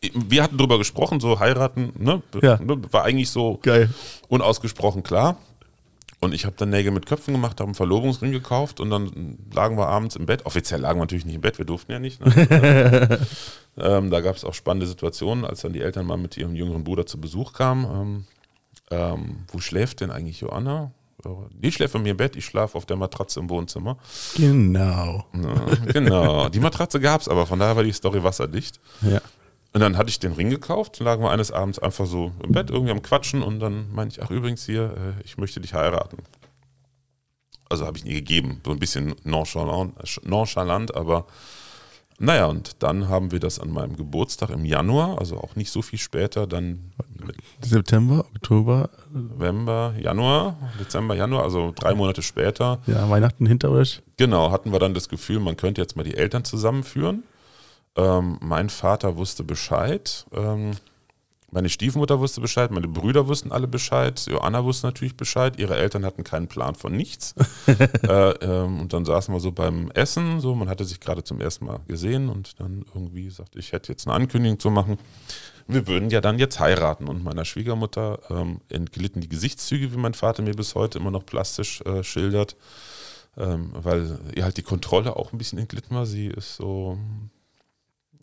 Wir hatten drüber gesprochen, so heiraten, ne? Ja. Ne? War eigentlich so geil. unausgesprochen klar. Und ich habe dann Nägel mit Köpfen gemacht, habe einen Verlobungsring gekauft und dann lagen wir abends im Bett. Offiziell lagen wir natürlich nicht im Bett, wir durften ja nicht. Ne? ähm, da gab es auch spannende Situationen, als dann die Eltern mal mit ihrem jüngeren Bruder zu Besuch kamen. Ähm, ähm, wo schläft denn eigentlich Joanna? Die schläft bei mir im Bett, ich schlafe auf der Matratze im Wohnzimmer. Genau. Ja, genau. Die Matratze gab es aber, von daher war die Story wasserdicht. Ja. Und dann hatte ich den Ring gekauft, lagen wir eines Abends einfach so im Bett irgendwie am Quatschen und dann meinte ich, ach übrigens hier, äh, ich möchte dich heiraten. Also habe ich nie gegeben, so ein bisschen nonchalant, nonchalant, aber naja, und dann haben wir das an meinem Geburtstag im Januar, also auch nicht so viel später, dann September, Oktober, November, Januar, Dezember, Januar, also drei Monate später, ja, Weihnachten hinter euch. Genau, hatten wir dann das Gefühl, man könnte jetzt mal die Eltern zusammenführen. Ähm, mein Vater wusste Bescheid. Ähm, meine Stiefmutter wusste Bescheid, meine Brüder wussten alle Bescheid, Joanna wusste natürlich Bescheid, ihre Eltern hatten keinen Plan von nichts. äh, ähm, und dann saßen wir so beim Essen, so man hatte sich gerade zum ersten Mal gesehen und dann irgendwie sagte ich, hätte jetzt eine Ankündigung zu machen. Wir würden ja dann jetzt heiraten und meiner Schwiegermutter ähm, entglitten die Gesichtszüge, wie mein Vater mir bis heute immer noch plastisch äh, schildert, ähm, weil ihr halt die Kontrolle auch ein bisschen entglitten war. Sie ist so,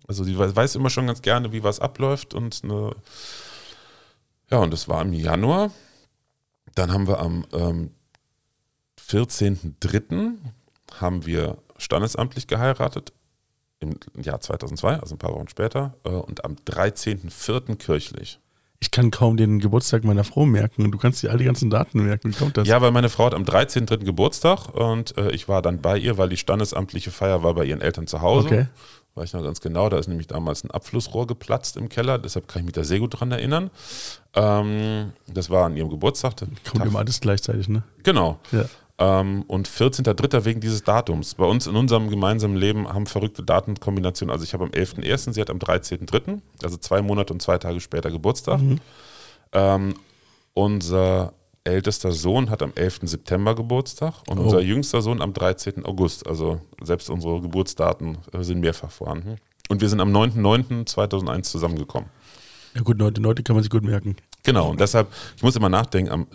also sie weiß, immer schon ganz gerne, wie was abläuft und eine, ja, und das war im Januar. Dann haben wir am ähm, 14.03. haben wir standesamtlich geheiratet im Jahr 2002, also ein paar Wochen später, äh, und am 13.04. kirchlich. Ich kann kaum den Geburtstag meiner Frau merken und du kannst dir all die ganzen Daten merken. Wie kommt das? Ja, weil meine Frau hat am 13.03. Geburtstag und äh, ich war dann bei ihr, weil die standesamtliche Feier war bei ihren Eltern zu Hause. Okay. Weiß ich noch ganz genau, da ist nämlich damals ein Abflussrohr geplatzt im Keller, deshalb kann ich mich da sehr gut dran erinnern. Ähm, das war an ihrem Geburtstag. Kommt immer alles gleichzeitig, ne? Genau. Ja. Ähm, und 14.03. wegen dieses Datums. Bei uns in unserem gemeinsamen Leben haben verrückte Datenkombinationen. Also ich habe am 11.01., sie hat am 13.03., also zwei Monate und zwei Tage später Geburtstag. Ähm, unser ältester Sohn hat am 11. September Geburtstag und Oh. unser jüngster Sohn am 13. August. Also selbst unsere Geburtsdaten sind mehrfach vorhanden. Und wir sind am 9.09.2001 zusammengekommen. Ja gut, Leute, Leute kann man sich gut merken. Genau, und deshalb, ich muss immer nachdenken, am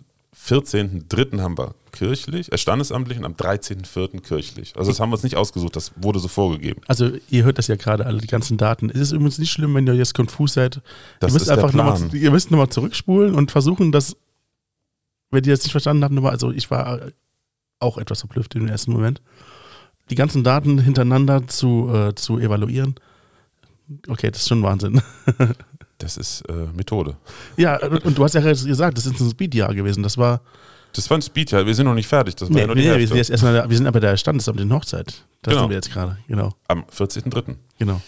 14.03. haben wir kirchlich, äh, standesamtlich und am 13.04. kirchlich. Also das haben wir uns nicht ausgesucht, das wurde so vorgegeben. Also ihr hört das ja gerade alle, die ganzen Daten. Es ist übrigens nicht schlimm, wenn ihr jetzt konfus seid. Das ihr müsst einfach nochmal, ihr müsst nochmal zurückspulen und versuchen, das, wenn ihr das nicht verstanden nochmal, also ich war auch etwas verblüfft im ersten Moment, die ganzen Daten hintereinander zu, äh, zu evaluieren. Okay, das ist schon Wahnsinn. Das ist äh, Methode. Ja, und und du hast ja gesagt, das ist ein Speedjahr gewesen. Das war. Das war ein Speed, ja. Wir sind noch nicht fertig. Das war Nee, ja nur nee, die wir Hälfte. sind jetzt erstmal, da- wir sind aber der Standesamt Hochzeit. Da Genau. sind wir jetzt gerade. Genau, Am 14.03. genau.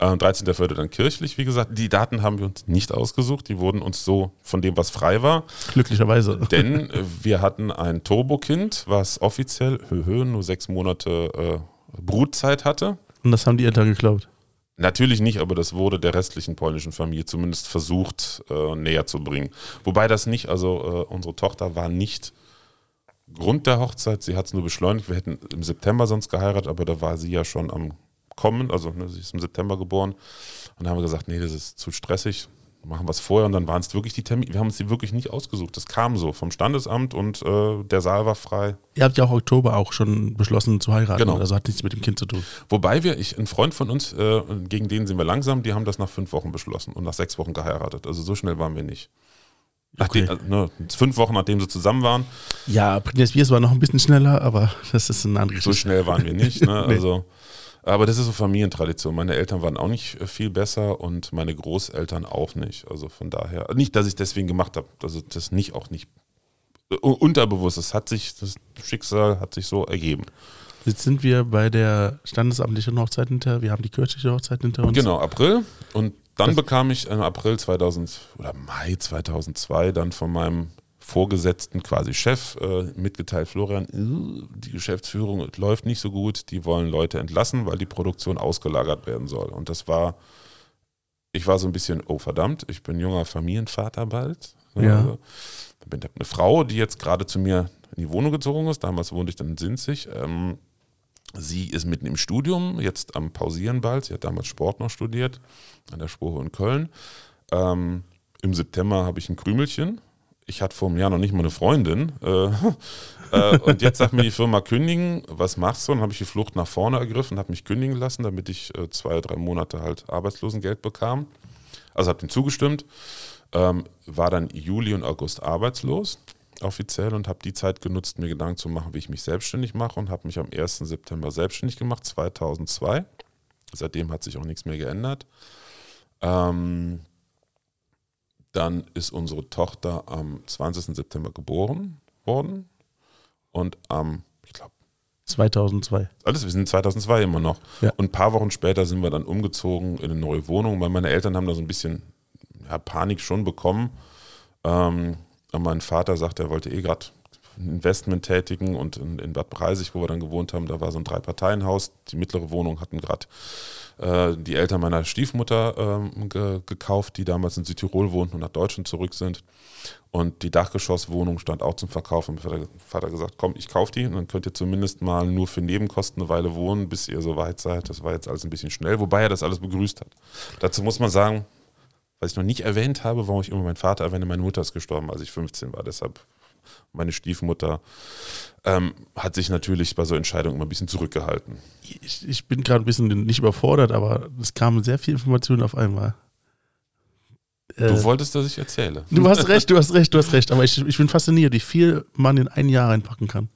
Äh, 13.04. dann kirchlich, wie gesagt. Die Daten haben wir uns nicht ausgesucht. Die wurden uns so von dem, was frei war. Glücklicherweise. Denn äh, wir hatten ein Turbokind, was offiziell nur sechs Monate äh, Brutzeit hatte. Und das haben die Eltern geglaubt. Natürlich nicht, aber das wurde der restlichen polnischen Familie zumindest versucht äh, näher zu bringen. Wobei das nicht, also äh, unsere Tochter war nicht Grund der Hochzeit, sie hat es nur beschleunigt. Wir hätten im September sonst geheiratet, aber da war sie ja schon am Kommen, also ne, sie ist im September geboren. Und da haben wir gesagt, nee, das ist zu stressig. machen wir es vorher und dann waren es wirklich die Termine. Wir haben uns die wirklich nicht ausgesucht. Das kam so vom Standesamt und äh, der Saal war frei. Ihr habt ja auch Oktober auch schon beschlossen zu heiraten. Genau. Also hat nichts mit dem Kind zu tun. Wobei wir, ich, ein Freund von uns, äh, gegen den sind wir langsam, die haben das nach fünf Wochen beschlossen und nach sechs Wochen geheiratet. Also so schnell waren wir nicht. Nachdem, Okay. also, ne, fünf Wochen nachdem sie zusammen waren, Ja, Britney Spears war noch ein bisschen schneller, aber das ist eine andere so schnell waren wir nicht. Ne? Nee. Also, aber das ist so Familientradition. Meine Eltern waren auch nicht äh, viel besser und meine Großeltern auch nicht. Also von daher, nicht, dass ich deswegen gemacht habe. Also das nicht auch nicht äh, unterbewusst. Es hat sich, das Schicksal hat sich so ergeben. Jetzt sind wir bei der standesamtlichen Hochzeit hinter, wir haben die kirchliche Hochzeit hinter uns. Genau, April. Und dann Das- bekam ich im April 2000 oder Mai 2002 dann von meinem Vorgesetzten, quasi Chef, äh, mitgeteilt, Florian, äh, die Geschäftsführung läuft nicht so gut, die wollen Leute entlassen, weil die Produktion ausgelagert werden soll. Und das war, ich war so ein bisschen, oh verdammt, ich bin junger Familienvater bald. Ja. Also, ich bin eine Frau, die jetzt gerade zu mir in die Wohnung gezogen ist. Damals wohnte ich dann in Sinzig. Ähm, Sie ist mitten im Studium, jetzt am Pausieren bald. Sie hat damals Sport noch studiert an der Spore in Köln. Ähm, Im September habe ich ein Krümelchen. Ich hatte vor einem Jahr noch nicht mal eine Freundin. Äh, äh, und jetzt sagt mir die Firma kündigen. Was machst du? Und habe ich die Flucht nach vorne ergriffen, habe mich kündigen lassen, damit ich äh, zwei, drei Monate halt Arbeitslosengeld bekam. Also habe dem zugestimmt. Ähm, war dann Juli und August arbeitslos offiziell und habe die Zeit genutzt, mir Gedanken zu machen, wie ich mich selbstständig mache und habe mich am 1. September selbstständig gemacht, 2002. Seitdem hat sich auch nichts mehr geändert. Ähm, dann ist unsere Tochter am 20. September geboren worden und am, ich glaube, 2002. alles, wir sind 2002 immer noch. Ja. Und ein paar Wochen später sind wir dann umgezogen in eine neue Wohnung, weil meine Eltern haben da so ein bisschen ja, Panik schon bekommen. Ähm, und mein Vater sagte, er wollte eh gerade Investment tätigen und in, in Bad Breisig, wo wir dann gewohnt haben, da war so ein Drei-Parteien-Haus. Die mittlere Wohnung hatten gerade äh, die Eltern meiner Stiefmutter ähm, ge gekauft, die damals in Südtirol wohnten und nach Deutschland zurück sind. Und die Dachgeschosswohnung stand auch zum Verkauf. Und mein Vater, Vater gesagt, komm, ich kaufe die und dann könnt ihr zumindest mal nur für Nebenkosten eine Weile wohnen, bis ihr so weit seid. Das war jetzt alles ein bisschen schnell, wobei er das alles begrüßt hat. Dazu muss man sagen, was ich noch nicht erwähnt habe, warum ich immer meinen Vater erwähne, meine Mutter ist gestorben, als ich 15 war. Deshalb meine Stiefmutter ähm, hat sich natürlich bei so Entscheidungen immer ein bisschen zurückgehalten. Ich, ich bin gerade ein bisschen nicht überfordert, aber es kamen sehr viele Informationen auf einmal. Du Äh, wolltest, dass ich erzähle. du hast recht, du hast recht, du hast recht. Aber ich, ich bin fasziniert, wie viel man in ein Jahr reinpacken kann.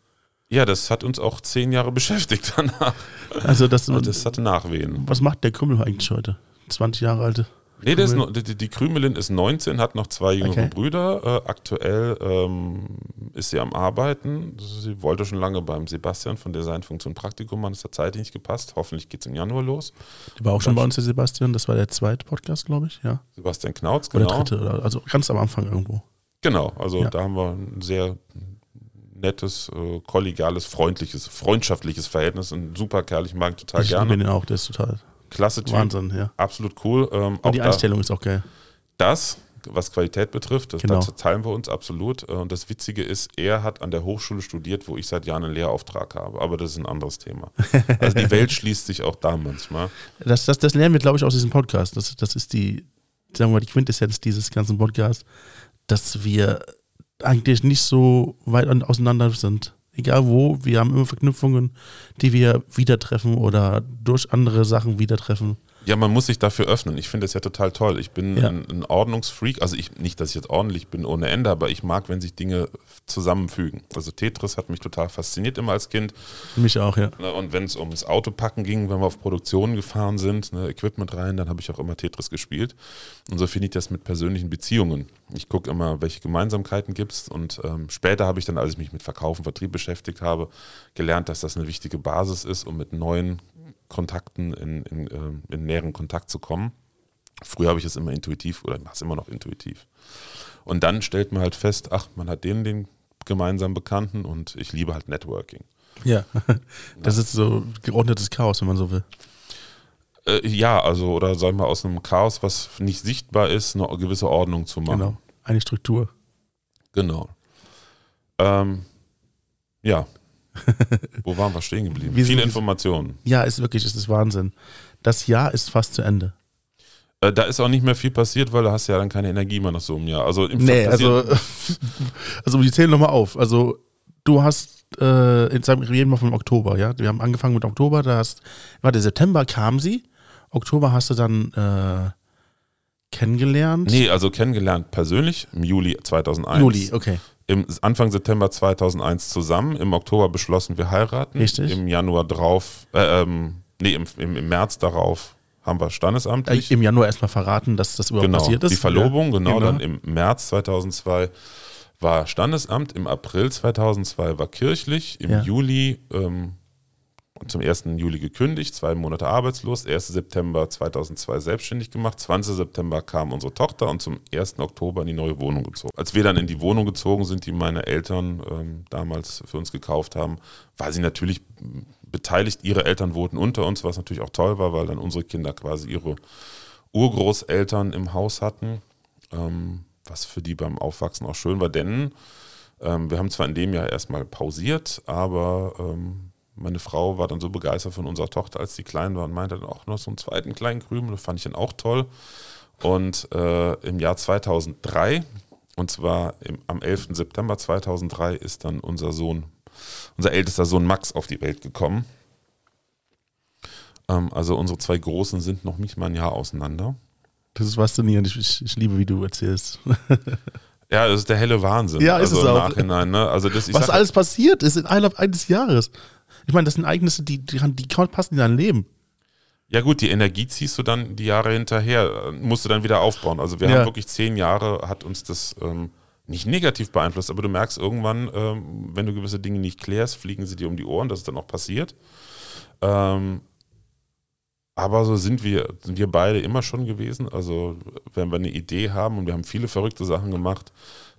Ja, das hat uns auch zehn Jahre beschäftigt danach. Also das, das hatte Nachwehen. was macht der Krümmel eigentlich heute? 20 Jahre alte. Nee, der ist noch, die, die Krümelin ist 19, hat noch zwei jüngere Okay. Brüder. Äh, aktuell ähm, ist sie am Arbeiten. Sie wollte schon lange beim Sebastian von Designfunktion Praktikum machen. Das hat zeitlich nicht gepasst. Hoffentlich geht es im Januar los. Der war auch schon bei uns, der Sebastian. Das war der zweite Podcast, glaube ich. Ja. Sebastian Knautz, Oder genau. dritte. Also ganz am Anfang irgendwo. Genau, also Ja. da haben wir ein sehr nettes, äh, kollegiales, freundliches, freundschaftliches Verhältnis. Ein super Kerl, ich mag ihn total ich gerne. bin den auch, der ist total Klasse Typ, Wahnsinn, ja. absolut cool. Ähm, auch Und die da- Einstellung ist auch geil. das, was Qualität betrifft, das, Genau. dazu teilen wir uns absolut. Äh, Und das Witzige ist, er hat an der Hochschule studiert, wo ich seit Jahren einen Lehrauftrag habe. Aber das ist ein anderes Thema. Also die Welt schließt sich auch da manchmal. Das, das, das lernen wir, glaube ich, aus diesem Podcast. Das, das ist die, sagen wir mal, die Quintessenz dieses ganzen Podcasts, dass wir eigentlich nicht so weit an- auseinander sind. Egal wo, wir haben immer Verknüpfungen, die wir wieder treffen oder durch andere Sachen wieder treffen. Ja, man muss sich dafür öffnen. Ich finde das ja total toll. Ich bin Ja. ein, ein Ordnungsfreak. Also ich, nicht, dass ich jetzt ordentlich bin ohne Ende, aber ich mag, wenn sich Dinge zusammenfügen. Also Tetris hat mich total fasziniert immer als Kind. Mich auch, ja. Ne, Und wenn es ums Autopacken ging, wenn wir auf Produktionen gefahren sind, ne, Equipment rein, dann habe ich auch immer Tetris gespielt. Und so finde ich das mit persönlichen Beziehungen. Ich gucke immer, welche Gemeinsamkeiten gibt es. Und ähm, später habe ich dann, als ich mich mit Verkauf und Vertrieb beschäftigt habe, gelernt, dass das eine wichtige Basis ist, um mit neuen Kontakten in, in, ähm, in näheren Kontakt zu kommen. Früher habe ich es immer intuitiv oder mache es immer noch intuitiv. Und dann stellt man halt fest, ach, man hat den, den gemeinsamen Bekannten und ich liebe halt Networking. Ja. Das ist so geordnetes Chaos, wenn man so will. Äh, ja, also, oder sagen wir aus einem Chaos, was nicht sichtbar ist, eine gewisse Ordnung zu machen. Genau. Eine Struktur. Genau. Ähm, ja. Wo waren wir stehen geblieben? Wir sind- Viele Informationen. Ja, ist wirklich, es ist Wahnsinn. Das Jahr ist fast zu Ende. Äh, da ist auch nicht mehr viel passiert, weil da hast du ja dann keine Energie mehr nach so einem Jahr. Also im Nee, also, also die zählen nochmal auf. Also du hast, äh, jetzt reden wir vom Oktober, ja. Wir haben angefangen mit Oktober, da hast, warte, September kam sie, Oktober hast du dann äh, kennengelernt. Nee, also kennengelernt persönlich im Juli 2001. Juli, okay. Im Anfang September 2001 zusammen. Im Oktober beschlossen wir heiraten. Richtig. Im Januar drauf, äh, ähm, nee, im, im, im März darauf haben wir Äh, standesamtlich. Im Januar erstmal verraten, dass das überhaupt genau, passiert ist. die Verlobung, Ja, genau, dann im März 2002 war Standesamt, im April 2002 war kirchlich, im Ja. Juli ähm, zum 1. Juli gekündigt, zwei Monate arbeitslos, 1. September 2002 selbstständig gemacht, 20. September kam unsere Tochter und zum 1. Oktober in die neue Wohnung gezogen. Als wir dann in die Wohnung gezogen sind, die meine Eltern ähm, damals für uns gekauft haben, war sie natürlich beteiligt. Ihre Eltern wohnten unter uns, was natürlich auch toll war, weil dann unsere Kinder quasi ihre Urgroßeltern im Haus hatten, ähm, was für die beim Aufwachsen auch schön war, denn ähm, wir haben zwar in dem Jahr erstmal pausiert, aber ähm, meine Frau war dann so begeistert von unserer Tochter, als sie klein war und meinte dann auch noch so einen zweiten kleinen Krümel, das fand ich dann auch toll. Und äh, im Jahr 2003, und zwar im, am 11. September 2003, ist dann unser Sohn, unser ältester Sohn Max auf die Welt gekommen. Ähm, also unsere zwei Großen sind noch nicht mal ein Jahr auseinander. Das ist faszinierend. Ich, ich, ich liebe, wie du erzählst. Ja, das ist der helle Wahnsinn. Ja, ist also es im auch. Nachhinein. Ne? Also das, Was sag- alles passiert ist innerhalb eines Jahres. Ich meine, das sind Ereignisse, die, die, die passen in dein Leben. Ja gut, die Energie ziehst du dann die Jahre hinterher, musst du dann wieder aufbauen. Also wir Ja. haben wirklich zehn Jahre, hat uns das ähm, nicht negativ beeinflusst, aber du merkst irgendwann, ähm, wenn du gewisse Dinge nicht klärst, fliegen sie dir um die Ohren, das ist dann auch passiert. Ähm, aber so sind wir, sind wir beide immer schon gewesen. Also wenn wir eine Idee haben und wir haben viele verrückte Sachen gemacht,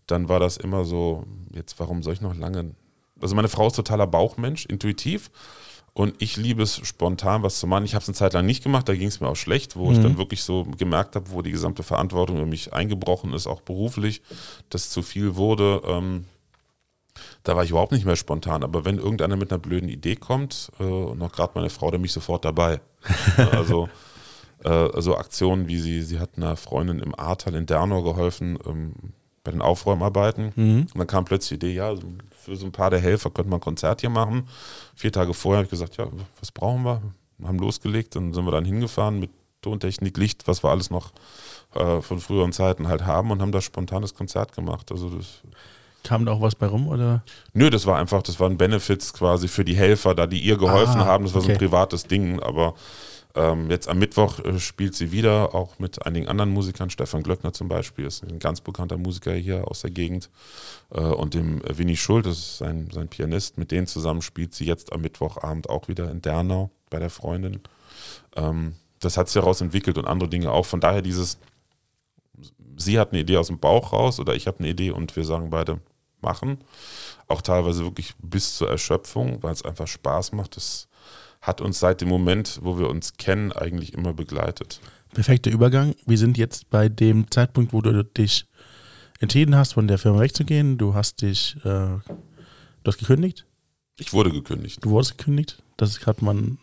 dann war das immer so, jetzt warum soll ich noch lange... Also meine Frau ist totaler Bauchmensch, intuitiv. Und ich liebe es, spontan was zu machen. Ich habe es eine Zeit lang nicht gemacht, da ging es mir auch schlecht, wo ich dann wirklich so gemerkt habe, wo die gesamte Verantwortung über mich eingebrochen ist, auch beruflich, dass zu viel wurde. Ähm, da war ich überhaupt nicht mehr spontan. Aber wenn irgendeiner mit einer blöden Idee kommt, äh, und noch gerade meine Frau, dann bin ich sofort dabei. also, äh, also Aktionen wie sie, sie hat einer Freundin im Ahrtal in Dernau geholfen ähm, bei den Aufräumarbeiten. Und dann kam plötzlich die Idee, ja, für so ein paar der Helfer könnte man ein Konzert hier machen. Vier Tage vorher habe ich gesagt, ja, was brauchen wir? Haben losgelegt, dann sind wir dann hingefahren mit Tontechnik, Licht, was wir alles noch äh, von früheren Zeiten halt haben und haben da spontanes Konzert gemacht. Also das Kam da auch was bei rum? Oder? Nö, das war einfach, das waren Benefits quasi für die Helfer, da die ihr geholfen Ah, haben. Das war so ein okay. privates Ding, aber ähm, jetzt am Mittwoch äh, spielt sie wieder, auch mit einigen anderen Musikern. Stefan Glöckner zum Beispiel ist ein ganz bekannter Musiker hier aus der Gegend. Äh, und dem äh, Winnie Schult, das ist sein, sein Pianist, mit denen zusammen spielt sie jetzt am Mittwochabend auch wieder in Dernau bei der Freundin. Ähm, das hat sich daraus entwickelt und andere Dinge auch. Von daher dieses, sie hat eine Idee aus dem Bauch raus oder ich habe eine Idee und wir sagen beide, machen. Auch teilweise wirklich bis zur Erschöpfung, weil es einfach Spaß macht. Das hat uns seit dem Moment, wo wir uns kennen, eigentlich immer begleitet. Perfekter Übergang. Wir sind jetzt bei dem Zeitpunkt, wo du dich entschieden hast, von der Firma wegzugehen. Du hast dich, äh, du hast gekündigt. Ich wurde gekündigt. Du wurdest gekündigt. Das hat man,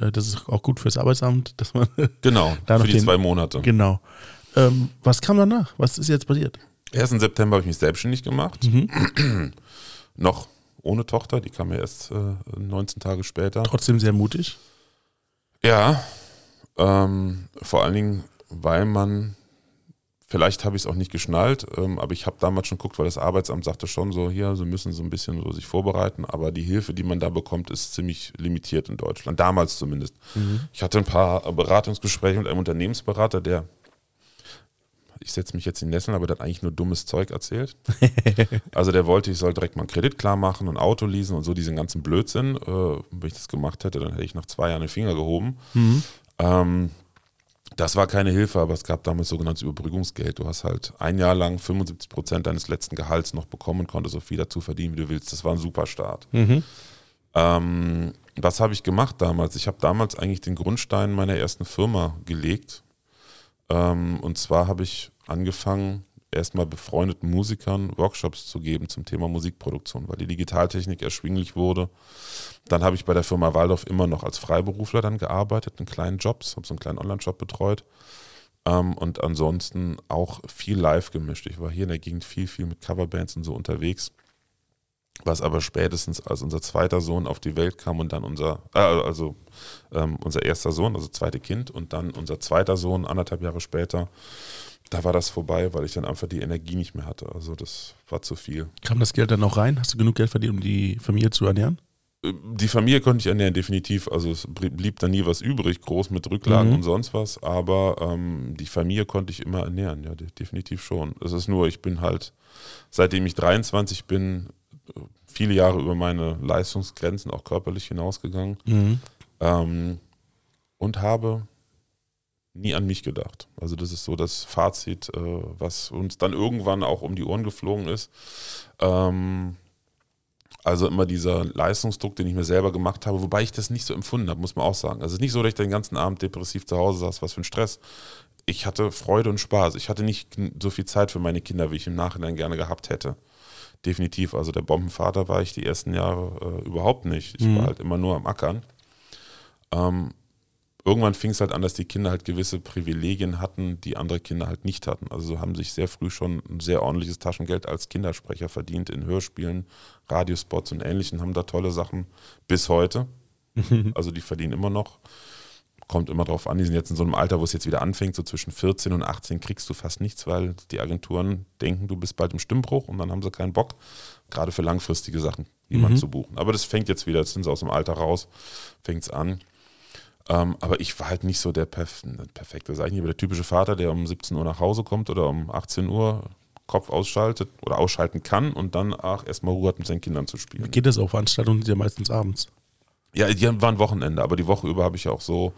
äh, das ist auch gut fürs Arbeitsamt, dass man, Genau, für die den- zwei Monate. genau. Ähm, was kam danach? Was ist jetzt passiert? 1. September habe ich mich selbstständig gemacht. Mhm. Noch ohne Tochter, die kam ja erst äh, 19 Tage später. Trotzdem sehr mutig. Ja, ähm, vor allen Dingen, weil man, vielleicht habe ich es auch nicht geschnallt, ähm, aber ich habe damals schon geguckt, weil das Arbeitsamt sagte schon so, hier, sie müssen so ein bisschen so sich vorbereiten, aber die Hilfe, die man da bekommt, ist ziemlich limitiert in Deutschland, damals zumindest. Ich hatte ein paar Beratungsgespräche mit einem Unternehmensberater, der, ich setze mich jetzt in Nesseln, aber der hat eigentlich nur dummes Zeug erzählt. Also der wollte, ich soll direkt mal einen Kredit klar machen und ein Auto leasen und so diesen ganzen Blödsinn. Äh, wenn ich das gemacht hätte, dann hätte ich nach zwei Jahren den Finger gehoben. Ähm, das war keine Hilfe, aber es gab damals sogenanntes Überbrückungsgeld. Du hast halt ein Jahr lang 75 Prozent deines letzten Gehalts noch bekommen und konntest so viel dazu verdienen, wie du willst. Das war ein super Start. Ähm, was habe ich gemacht damals? Ich habe damals eigentlich den Grundstein meiner ersten Firma gelegt. Ähm, und zwar habe ich angefangen, erstmal befreundeten Musikern Workshops zu geben zum Thema Musikproduktion, weil die Digitaltechnik erschwinglich wurde. Dann habe ich bei der Firma Waldorf immer noch als Freiberufler dann gearbeitet, in kleinen Jobs, habe so einen kleinen Online-Shop betreut. Ähm, und ansonsten auch viel live gemischt. Ich war hier in der Gegend viel, viel mit Coverbands und so unterwegs. Was aber spätestens als unser zweiter Sohn auf die Welt kam und dann unser, äh, also ähm, unser erster Sohn, also zweite Kind und dann unser zweiter Sohn anderthalb Jahre später, da war das vorbei, weil ich dann einfach die Energie nicht mehr hatte. Also das war zu viel. Kam das Geld dann auch rein? Hast du genug Geld verdient, um die Familie zu ernähren? Die Familie konnte ich ernähren, definitiv. Also es blieb da nie was übrig, groß mit Rücklagen mhm. und sonst was. Aber ähm, die Familie konnte ich immer ernähren, ja, definitiv schon. Es ist nur, ich bin halt, seitdem ich 23 bin, viele Jahre über meine Leistungsgrenzen, auch körperlich hinausgegangen. Mhm. Ähm, und habe nie an mich gedacht. Also das ist so das Fazit, äh, was uns dann irgendwann auch um die Ohren geflogen ist. Ähm, also immer dieser Leistungsdruck, den ich mir selber gemacht habe, wobei ich das nicht so empfunden habe, muss man auch sagen. Also es ist nicht so, dass ich den ganzen Abend depressiv zu Hause saß, was für ein Stress. Ich hatte Freude und Spaß. Ich hatte nicht so viel Zeit für meine Kinder, wie ich im Nachhinein gerne gehabt hätte. Definitiv. Also der Bombenvater war ich die ersten Jahre äh, überhaupt nicht. Ich mhm. war halt immer nur am Ackern. Ähm, irgendwann fing es halt an, dass die Kinder halt gewisse Privilegien hatten, die andere Kinder halt nicht hatten. Also haben sich sehr früh schon ein sehr ordentliches Taschengeld als Kindersprecher verdient in Hörspielen, Radiospots und Ähnlichem, haben da tolle Sachen bis heute. also die verdienen immer noch. Kommt immer drauf an, die sind jetzt in so einem Alter, wo es jetzt wieder anfängt, so zwischen 14 und 18 kriegst du fast nichts, weil die Agenturen denken, du bist bald im Stimmbruch und dann haben sie keinen Bock, gerade für langfristige Sachen jemanden mhm. zu buchen. Aber das fängt jetzt wieder, jetzt sind sie aus dem Alter raus, fängt es an. Ähm, aber ich war halt nicht so der Perf perfekte, sag ich nicht, der typische Vater, der um 17 Uhr nach Hause kommt oder um 18 Uhr Kopf ausschaltet oder ausschalten kann und dann ach, erstmal Ruhe hat, mit seinen Kindern zu spielen. Geht das auf Veranstaltungen, die ja meistens abends? Ja, die waren Wochenende, aber die Woche über habe ich ja auch so,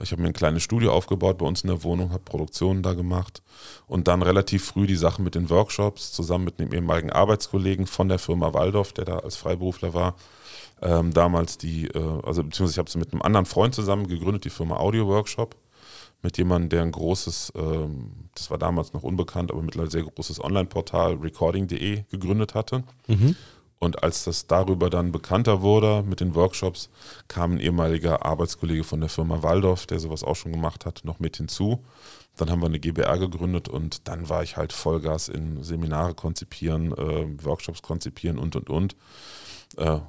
ich habe mir ein kleines Studio aufgebaut bei uns in der Wohnung, habe Produktionen da gemacht und dann relativ früh die Sachen mit den Workshops zusammen mit einem ehemaligen Arbeitskollegen von der Firma Waldorf, der da als Freiberufler war, ähm, damals die, äh, also beziehungsweise ich habe sie mit einem anderen Freund zusammen gegründet, die Firma Audio Workshop, mit jemandem, der ein großes, ähm, das war damals noch unbekannt, aber mittlerweile sehr großes Online-Portal recording.de gegründet hatte. Mhm. Und als das darüber dann bekannter wurde mit den Workshops, kam ein ehemaliger Arbeitskollege von der Firma Waldorf, der sowas auch schon gemacht hat, noch mit hinzu. Dann haben wir eine GBR gegründet und dann war ich halt Vollgas in Seminare konzipieren, äh, Workshops konzipieren und und und. Äh,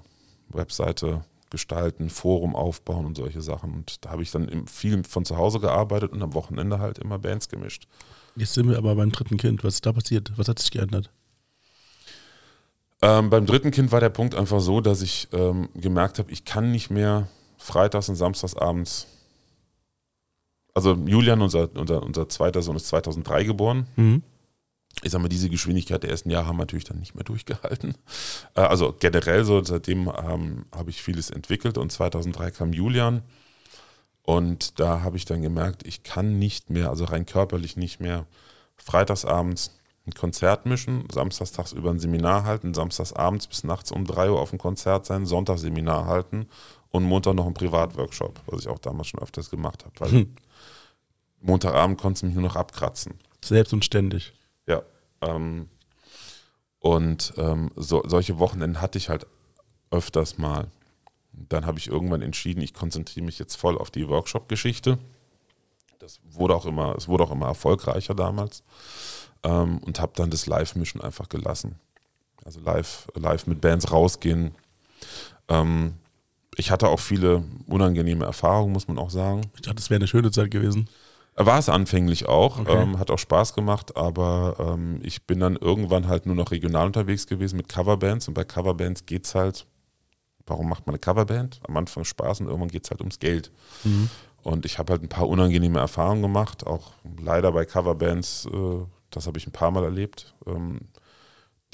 Webseite gestalten, Forum aufbauen und solche Sachen. Und da habe ich dann viel von zu Hause gearbeitet und am Wochenende halt immer Bands gemischt. Jetzt sind wir aber beim dritten Kind. Was ist da passiert? Was hat sich geändert? Ähm, beim dritten Kind war der Punkt einfach so, dass ich ähm, gemerkt habe, ich kann nicht mehr freitags und samstags abends. Also Julian, unser, unser, unser zweiter Sohn, ist 2003 geboren. Mhm ich sag mal, diese Geschwindigkeit der ersten Jahre haben wir natürlich dann nicht mehr durchgehalten. Äh, also generell so, seitdem ähm, habe ich vieles entwickelt und 2003 kam Julian und da habe ich dann gemerkt, ich kann nicht mehr, also rein körperlich nicht mehr, freitagsabends ein Konzert mischen, samstags über ein Seminar halten, samstagsabends bis nachts um 3 Uhr auf ein Konzert sein, Sonntagsseminar halten und Montag noch ein Privatworkshop, was ich auch damals schon öfters gemacht habe, weil hm. Montagabend konnte du mich nur noch abkratzen. Selbst und ständig. Ähm, und ähm, so, solche Wochenenden hatte ich halt öfters mal. Dann habe ich irgendwann entschieden, ich konzentriere mich jetzt voll auf die Workshop-Geschichte. Das wurde auch immer, es wurde auch immer erfolgreicher damals. Ähm, und habe dann das Live-Mischen einfach gelassen. Also live, live mit Bands rausgehen. Ähm, ich hatte auch viele unangenehme Erfahrungen, muss man auch sagen. Ich dachte, es wäre eine schöne Zeit gewesen. War es anfänglich auch, okay. ähm, hat auch Spaß gemacht, aber ähm, ich bin dann irgendwann halt nur noch regional unterwegs gewesen mit Coverbands und bei Coverbands geht es halt, warum macht man eine Coverband? Am Anfang Spaß und irgendwann geht es halt ums Geld. Mhm. Und ich habe halt ein paar unangenehme Erfahrungen gemacht, auch leider bei Coverbands, äh, das habe ich ein paar Mal erlebt, ähm,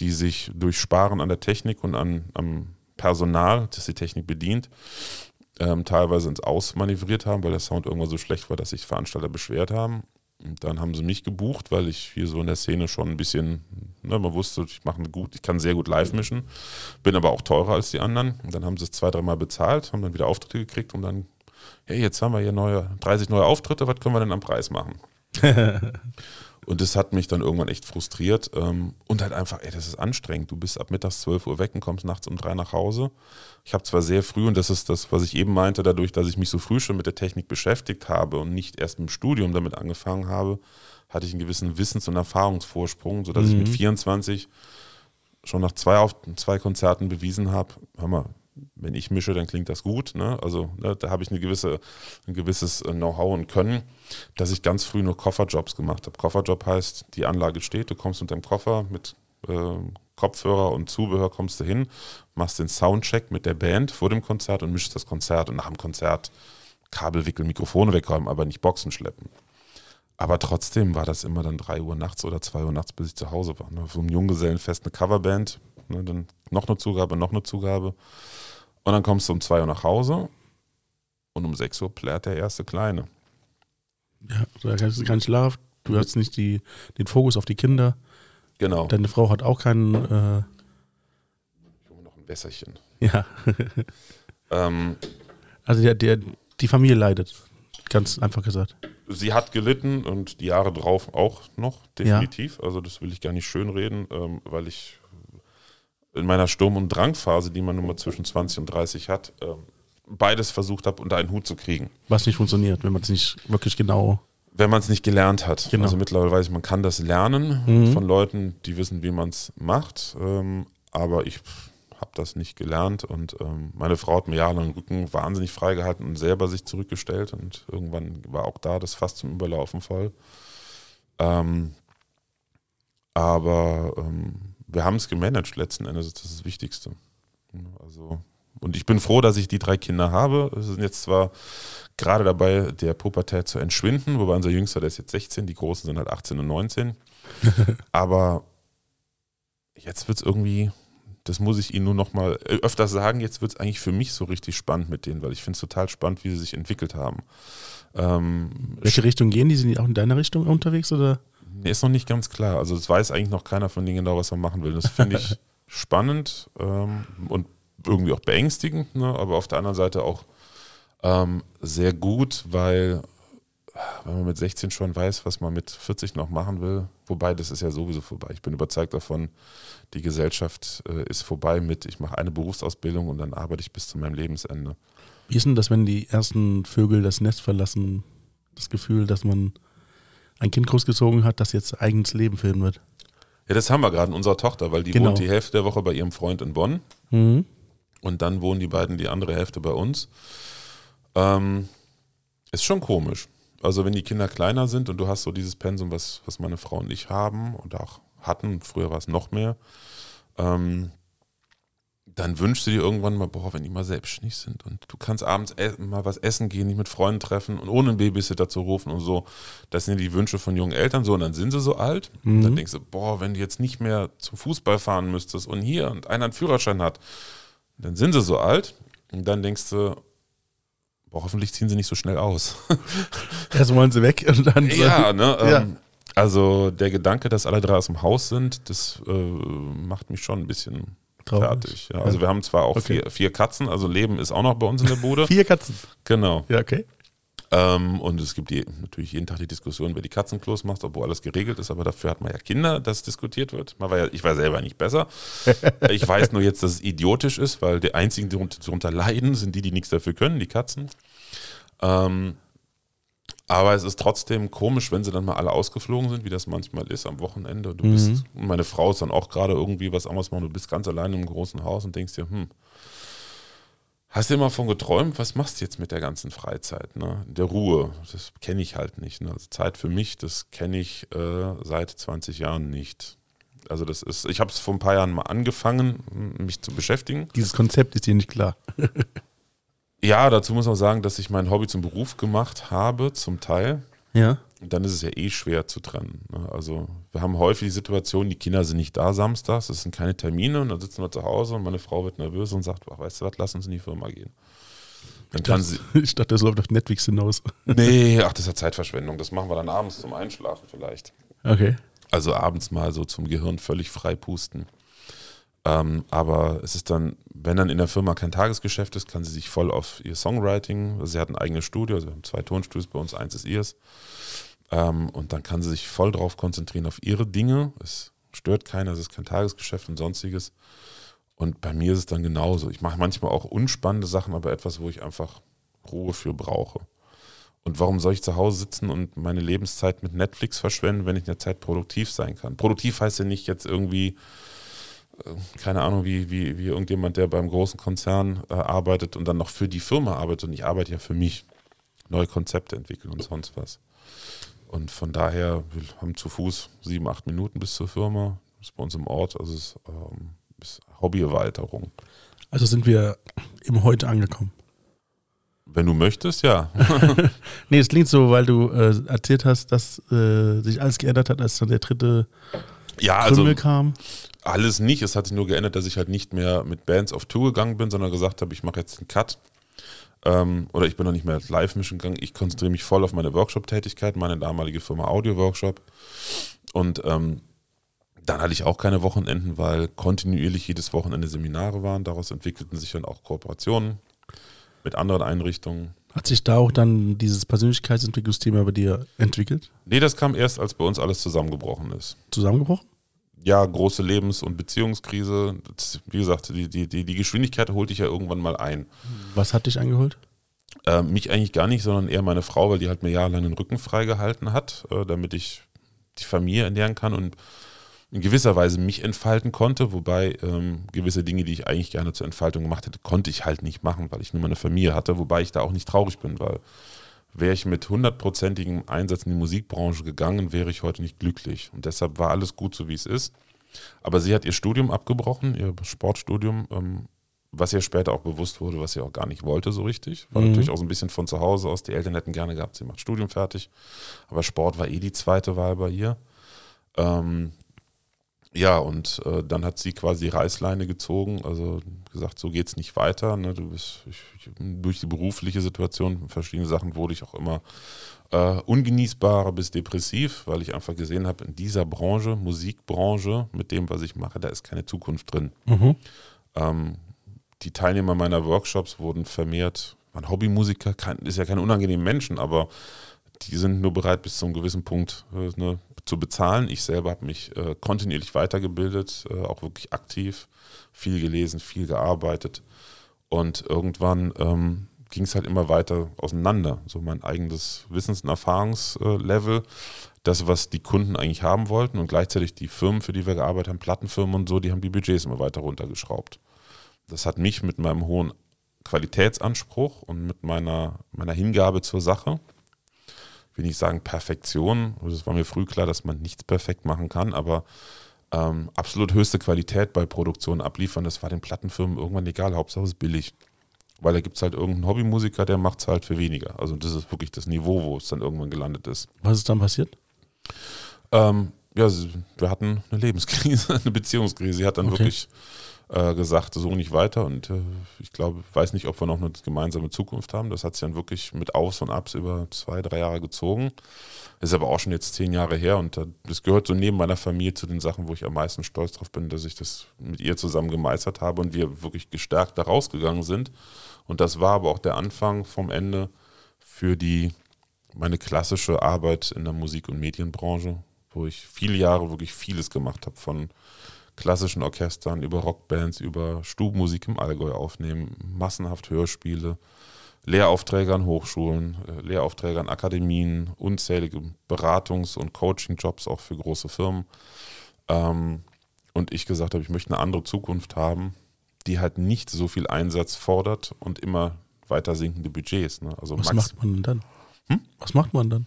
die sich durch Sparen an der Technik und an, am Personal, das die Technik bedient, ähm, teilweise ins Ausmanövriert haben, weil der Sound irgendwann so schlecht war, dass sich Veranstalter beschwert haben. Und dann haben sie mich gebucht, weil ich hier so in der Szene schon ein bisschen, ne, man wusste, ich mache gut, ich kann sehr gut live mischen, bin aber auch teurer als die anderen. Und dann haben sie es zwei, dreimal bezahlt, haben dann wieder Auftritte gekriegt und dann, hey, jetzt haben wir hier neue, 30 neue Auftritte, was können wir denn am Preis machen? Und das hat mich dann irgendwann echt frustriert. Ähm, und halt einfach, ey, das ist anstrengend. Du bist ab mittags 12 Uhr weg und kommst nachts um drei nach Hause. Ich habe zwar sehr früh, und das ist das, was ich eben meinte, dadurch, dass ich mich so früh schon mit der Technik beschäftigt habe und nicht erst im Studium damit angefangen habe, hatte ich einen gewissen Wissens- und Erfahrungsvorsprung, sodass mhm. ich mit 24 schon nach zwei, auf, zwei Konzerten bewiesen habe, hör mal, wenn ich mische, dann klingt das gut. Ne? Also ne, da habe ich eine gewisse, ein gewisses äh, Know-how und Können, dass ich ganz früh nur Kofferjobs gemacht habe. Kofferjob heißt, die Anlage steht, du kommst mit deinem Koffer mit äh, Kopfhörer und Zubehör, kommst du hin, machst den Soundcheck mit der Band vor dem Konzert und mischst das Konzert und nach dem Konzert Kabel wickeln, Mikrofone wegräumen, aber nicht Boxen schleppen. Aber trotzdem war das immer dann 3 Uhr nachts oder 2 Uhr nachts, bis ich zu Hause war. Ne? So ein Junggesellenfest, eine Coverband, ne? dann noch eine Zugabe, noch eine Zugabe. Und dann kommst du um zwei Uhr nach Hause und um sechs Uhr plärt der erste Kleine. Ja, da kannst du keinen Schlaf, du hast nicht die, den Fokus auf die Kinder. Genau. Deine Frau hat auch keinen. Äh ich hole noch ein Wässerchen. Ja. ähm, also der, der, die Familie leidet, ganz einfach gesagt. Sie hat gelitten und die Jahre drauf auch noch, definitiv. Ja. Also das will ich gar nicht schönreden, ähm, weil ich in meiner Sturm- und Drangphase, die man nun mal zwischen 20 und 30 hat, ähm, beides versucht habe, unter einen Hut zu kriegen. Was nicht funktioniert, wenn man es nicht wirklich genau. Wenn man es nicht gelernt hat. Genau. Also mittlerweile weiß ich, man kann das lernen mhm. von Leuten, die wissen, wie man es macht. Ähm, aber ich habe das nicht gelernt und ähm, meine Frau hat mir jahrelang den Rücken wahnsinnig freigehalten und selber sich zurückgestellt und irgendwann war auch da das fast zum Überlaufen voll. Aber wir haben es gemanagt letzten Endes, das ist das Wichtigste. Also, und ich bin froh, dass ich die drei Kinder habe. Es sind jetzt zwar gerade dabei, der Pubertät zu entschwinden, wobei unser Jüngster, der ist jetzt 16, die Großen sind halt 18 und 19. Aber jetzt wird es irgendwie, das muss ich Ihnen nur noch mal äh, öfters sagen, jetzt wird es eigentlich für mich so richtig spannend mit denen, weil ich finde es total spannend, wie sie sich entwickelt haben. Ähm, Welche Richtung gehen die? Sind die auch in deiner Richtung unterwegs oder? Nee, ist noch nicht ganz klar. Also es weiß eigentlich noch keiner von denen genau, was er machen will. Das finde ich spannend ähm, und irgendwie auch beängstigend, ne? aber auf der anderen Seite auch ähm, sehr gut, weil wenn man mit 16 schon weiß, was man mit 40 noch machen will, wobei das ist ja sowieso vorbei. Ich bin überzeugt davon, die Gesellschaft äh, ist vorbei mit, ich mache eine Berufsausbildung und dann arbeite ich bis zu meinem Lebensende. Wie ist denn das, wenn die ersten Vögel das Nest verlassen? Das Gefühl, dass man ein Kind großgezogen hat, das jetzt eigenes Leben führen wird. Ja, das haben wir gerade in unserer Tochter, weil die genau. wohnt die Hälfte der Woche bei ihrem Freund in Bonn. Mhm. Und dann wohnen die beiden die andere Hälfte bei uns. Ähm, ist schon komisch. Also wenn die Kinder kleiner sind und du hast so dieses Pensum, was, was meine Frau und ich haben und auch hatten, früher war es noch mehr, ähm, dann wünschst du dir irgendwann mal, boah, wenn die mal selbstständig sind und du kannst abends mal was essen gehen, dich mit Freunden treffen und ohne einen Babysitter zu rufen und so. Das sind die Wünsche von jungen Eltern so und dann sind sie so alt. Mhm. Und dann denkst du, boah, wenn du jetzt nicht mehr zum Fußball fahren müsstest und hier und einer einen Führerschein hat, dann sind sie so alt und dann denkst du, boah, hoffentlich ziehen sie nicht so schnell aus. Erst wollen sie weg und dann. Ja, ne? Ja. Ähm, also der Gedanke, dass alle drei aus dem Haus sind, das äh, macht mich schon ein bisschen Traurig. Fertig. Ja. Also wir haben zwar auch okay. vier, vier, Katzen, also Leben ist auch noch bei uns in der Bude. vier Katzen? Genau. Ja, okay. Ähm, und es gibt die, natürlich jeden Tag die Diskussion, wer die Katzenklos macht, obwohl alles geregelt ist, aber dafür hat man ja Kinder, dass diskutiert wird. Man war ja, ich war selber nicht besser. ich weiß nur jetzt, dass es idiotisch ist, weil die einzigen, die darunter leiden, sind die, die nichts dafür können, die Katzen. Ähm, aber es ist trotzdem komisch, wenn sie dann mal alle ausgeflogen sind, wie das manchmal ist am Wochenende. Du bist, mhm. meine Frau ist dann auch gerade irgendwie was anderes machen. Du bist ganz allein im großen Haus und denkst dir, hm, hast du immer von geträumt, was machst du jetzt mit der ganzen Freizeit? Ne? Der Ruhe, das kenne ich halt nicht. Ne? Also Zeit für mich, das kenne ich äh, seit 20 Jahren nicht. Also das ist, ich habe es vor ein paar Jahren mal angefangen, mich zu beschäftigen. Dieses Konzept ist dir nicht klar. Ja, dazu muss man sagen, dass ich mein Hobby zum Beruf gemacht habe, zum Teil. Ja. Und dann ist es ja eh schwer zu trennen. Ne? Also wir haben häufig die Situation, die Kinder sind nicht da samstags, es sind keine Termine und dann sitzen wir zu Hause und meine Frau wird nervös und sagt, ach, weißt du was, lass uns in die Firma gehen. Dann ich, dachte, sie, ich dachte, das läuft auf Netflix hinaus. Nee, ach, das ist ja Zeitverschwendung. Das machen wir dann abends zum Einschlafen vielleicht. Okay. Also abends mal so zum Gehirn völlig frei pusten. Ähm, aber es ist dann, wenn dann in der Firma kein Tagesgeschäft ist, kann sie sich voll auf ihr Songwriting, also sie hat ein eigenes Studio, also wir haben zwei Tonstudios bei uns, eins ist ihrs. Ähm, und dann kann sie sich voll drauf konzentrieren auf ihre Dinge. Es stört keiner, es ist kein Tagesgeschäft und sonstiges. Und bei mir ist es dann genauso. Ich mache manchmal auch unspannende Sachen, aber etwas, wo ich einfach Ruhe für brauche. Und warum soll ich zu Hause sitzen und meine Lebenszeit mit Netflix verschwenden, wenn ich in der Zeit produktiv sein kann? Produktiv heißt ja nicht jetzt irgendwie, keine Ahnung, wie, wie, wie irgendjemand, der beim großen Konzern äh, arbeitet und dann noch für die Firma arbeitet. Und ich arbeite ja für mich. Neue Konzepte entwickeln und sonst was. Und von daher, wir haben zu Fuß sieben, acht Minuten bis zur Firma. Das ist bei uns im Ort. Also es ist, ähm, ist Hobbyerweiterung. Also sind wir im Heute angekommen. Wenn du möchtest, ja. nee, es klingt so, weil du äh, erzählt hast, dass äh, sich alles geändert hat, als dann der dritte ja, also kam. Alles nicht. Es hat sich nur geändert, dass ich halt nicht mehr mit Bands auf Tour gegangen bin, sondern gesagt habe, ich mache jetzt einen Cut. Ähm, oder ich bin noch nicht mehr Live-Mission gegangen. Ich konzentriere mich voll auf meine Workshop-Tätigkeit, meine damalige Firma Audio Workshop. Und ähm, dann hatte ich auch keine Wochenenden, weil kontinuierlich jedes Wochenende Seminare waren. Daraus entwickelten sich dann auch Kooperationen mit anderen Einrichtungen. Hat sich da auch dann dieses Persönlichkeitsentwicklungsthema bei dir entwickelt? Nee, das kam erst, als bei uns alles zusammengebrochen ist. Zusammengebrochen? Ja, große Lebens- und Beziehungskrise. Das, wie gesagt, die, die, die, die Geschwindigkeit holte ich ja irgendwann mal ein. Was hat dich eingeholt? Äh, mich eigentlich gar nicht, sondern eher meine Frau, weil die halt mir jahrelang den Rücken freigehalten hat, äh, damit ich die Familie ernähren kann und in gewisser Weise mich entfalten konnte, wobei ähm, gewisse Dinge, die ich eigentlich gerne zur Entfaltung gemacht hätte, konnte ich halt nicht machen, weil ich nur meine Familie hatte, wobei ich da auch nicht traurig bin, weil wäre ich mit hundertprozentigem Einsatz in die Musikbranche gegangen, wäre ich heute nicht glücklich. Und deshalb war alles gut so, wie es ist. Aber sie hat ihr Studium abgebrochen, ihr Sportstudium, ähm, was ihr später auch bewusst wurde, was sie auch gar nicht wollte so richtig. War mhm. natürlich auch so ein bisschen von zu Hause aus. Die Eltern hätten gerne gehabt, sie macht Studium fertig. Aber Sport war eh die zweite Wahl bei ihr. Ähm, ja, und äh, dann hat sie quasi die Reißleine gezogen, also gesagt, so geht es nicht weiter. Ne? Du bist ich, ich, durch die berufliche Situation, verschiedene Sachen wurde ich auch immer äh, ungenießbarer bis depressiv, weil ich einfach gesehen habe, in dieser Branche, Musikbranche, mit dem, was ich mache, da ist keine Zukunft drin. Mhm. Ähm, die Teilnehmer meiner Workshops wurden vermehrt, waren Hobbymusiker, kein, ist ja kein unangenehmer Menschen, aber die sind nur bereit, bis zu einem gewissen Punkt äh, ne, zu bezahlen. Ich selber habe mich äh, kontinuierlich weitergebildet, äh, auch wirklich aktiv, viel gelesen, viel gearbeitet. Und irgendwann ähm, ging es halt immer weiter auseinander. So mein eigenes Wissens- und Erfahrungslevel, das, was die Kunden eigentlich haben wollten und gleichzeitig die Firmen, für die wir gearbeitet haben, Plattenfirmen und so, die haben die Budgets immer weiter runtergeschraubt. Das hat mich mit meinem hohen Qualitätsanspruch und mit meiner, meiner Hingabe zur Sache will nicht sagen Perfektion, es war mir früh klar, dass man nichts perfekt machen kann, aber ähm, absolut höchste Qualität bei Produktion abliefern, das war den Plattenfirmen irgendwann egal, Hauptsache es ist billig. Weil da gibt es halt irgendeinen Hobbymusiker, der macht es halt für weniger. Also das ist wirklich das Niveau, wo es dann irgendwann gelandet ist. Was ist dann passiert? Ähm, ja, wir hatten eine Lebenskrise, eine Beziehungskrise. Sie hat dann okay. wirklich äh, gesagt, so nicht weiter. Und äh, ich glaube, weiß nicht, ob wir noch eine gemeinsame Zukunft haben. Das hat sich dann wirklich mit Aufs und Abs über zwei, drei Jahre gezogen. Ist aber auch schon jetzt zehn Jahre her und das gehört so neben meiner Familie zu den Sachen, wo ich am meisten stolz drauf bin, dass ich das mit ihr zusammen gemeistert habe und wir wirklich gestärkt da rausgegangen sind. Und das war aber auch der Anfang vom Ende für die meine klassische Arbeit in der Musik- und Medienbranche, wo ich viele Jahre wirklich vieles gemacht habe, von klassischen Orchestern, über Rockbands, über Stubenmusik im Allgäu aufnehmen, massenhaft Hörspiele, Lehraufträge an Hochschulen, äh, Lehraufträge an Akademien, unzählige Beratungs- und Coaching-Jobs auch für große Firmen. Ähm, und ich gesagt habe, ich möchte eine andere Zukunft haben, die halt nicht so viel Einsatz fordert und immer weiter sinkende Budgets. Ne? Also Was macht man denn dann? Hm? Was macht man dann?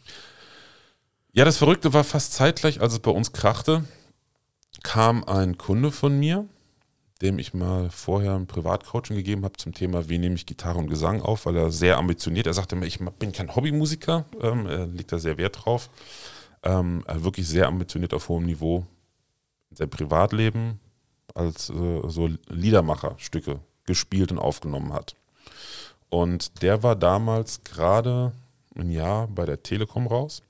Ja, das Verrückte war fast zeitgleich, als es bei uns krachte kam ein Kunde von mir, dem ich mal vorher ein Privatcoaching gegeben habe zum Thema, wie nehme ich Gitarre und Gesang auf, weil er sehr ambitioniert, er sagte mir, ich bin kein Hobbymusiker, ähm, er legt da sehr Wert drauf, ähm, wirklich sehr ambitioniert auf hohem Niveau in seinem Privatleben als äh, so Liedermacherstücke gespielt und aufgenommen hat. Und der war damals gerade ein Jahr bei der Telekom raus.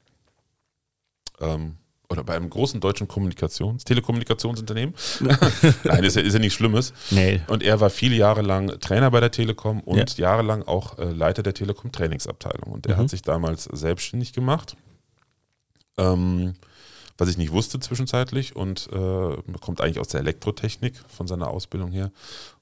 Ähm, oder bei einem großen deutschen Kommunikations-, Telekommunikationsunternehmen. Nein, ist ja, ist ja nichts Schlimmes. Nee. Und er war viele Jahre lang Trainer bei der Telekom und ja. jahrelang auch äh, Leiter der Telekom Trainingsabteilung. Und er mhm. hat sich damals selbstständig gemacht Ähm, was ich nicht wusste zwischenzeitlich und äh, kommt eigentlich aus der Elektrotechnik von seiner Ausbildung her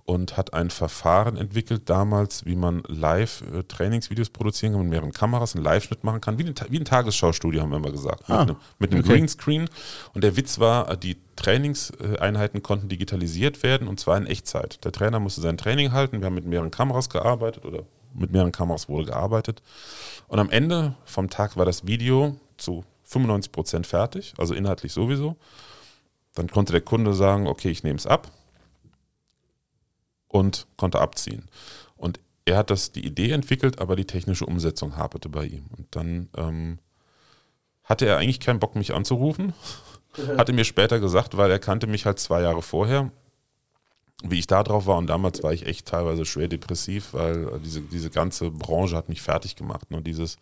und hat ein Verfahren entwickelt damals, wie man live äh, Trainingsvideos produzieren kann mit mehreren Kameras, einen Live-Schnitt machen kann, wie, eine, wie ein Tagesschaustudio, haben wir immer gesagt, Ah, mit einem, mit einem okay. Greenscreen. Und der Witz war, äh, die Trainingseinheiten konnten digitalisiert werden und zwar in Echtzeit. Der Trainer musste sein Training halten, wir haben mit mehreren Kameras gearbeitet oder mit mehreren Kameras wurde gearbeitet. Und am Ende vom Tag war das Video zu 95 Prozent fertig, also inhaltlich sowieso. Dann konnte der Kunde sagen, okay, ich nehme es ab und konnte abziehen. Und er hat das die Idee entwickelt, aber die technische Umsetzung haperte bei ihm. Und dann ähm, hatte er eigentlich keinen Bock, mich anzurufen. Hatte mir später gesagt, weil er kannte mich halt zwei Jahre vorher, wie ich da drauf war. Und damals war ich echt teilweise schwer depressiv, weil diese, diese ganze Branche hat mich fertig gemacht. Und dieses,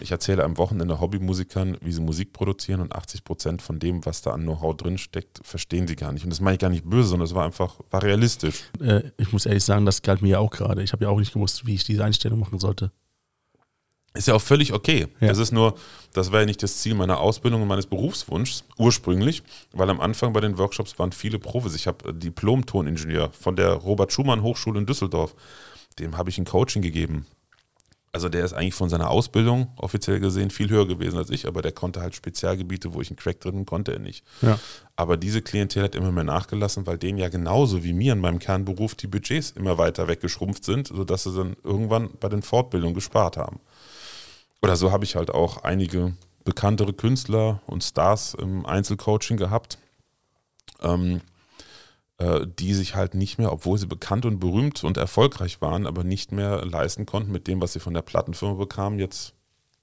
ich erzähle am Wochenende Hobbymusikern, wie sie Musik produzieren und 80 Prozent von dem, was da an Know-how drin steckt, verstehen sie gar nicht. Und das meine ich gar nicht böse, sondern es war einfach, war realistisch. Äh, ich muss ehrlich sagen, das galt mir ja auch gerade. Ich habe ja auch nicht gewusst, wie ich diese Einstellung machen sollte. Ist ja auch völlig okay. Ja. Das ist nur, das war ja nicht das Ziel meiner Ausbildung und meines Berufswunschs ursprünglich, weil am Anfang bei den Workshops waren viele Profis. Ich habe Diplom-Toningenieur von der Robert Schumann Hochschule in Düsseldorf. Dem habe ich ein Coaching gegeben. Also der ist eigentlich von seiner Ausbildung offiziell gesehen viel höher gewesen als ich, aber der konnte halt Spezialgebiete, wo ich einen Crack drin konnte er nicht. Ja. Aber diese Klientel hat immer mehr nachgelassen, weil denen ja genauso wie mir in meinem Kernberuf die Budgets immer weiter weggeschrumpft sind, sodass sie dann irgendwann bei den Fortbildungen gespart haben. Oder so habe ich halt auch einige bekanntere Künstler und Stars im Einzelcoaching gehabt, ähm, äh, die sich halt nicht mehr, obwohl sie bekannt und berühmt und erfolgreich waren, aber nicht mehr leisten konnten mit dem, was sie von der Plattenfirma bekamen, jetzt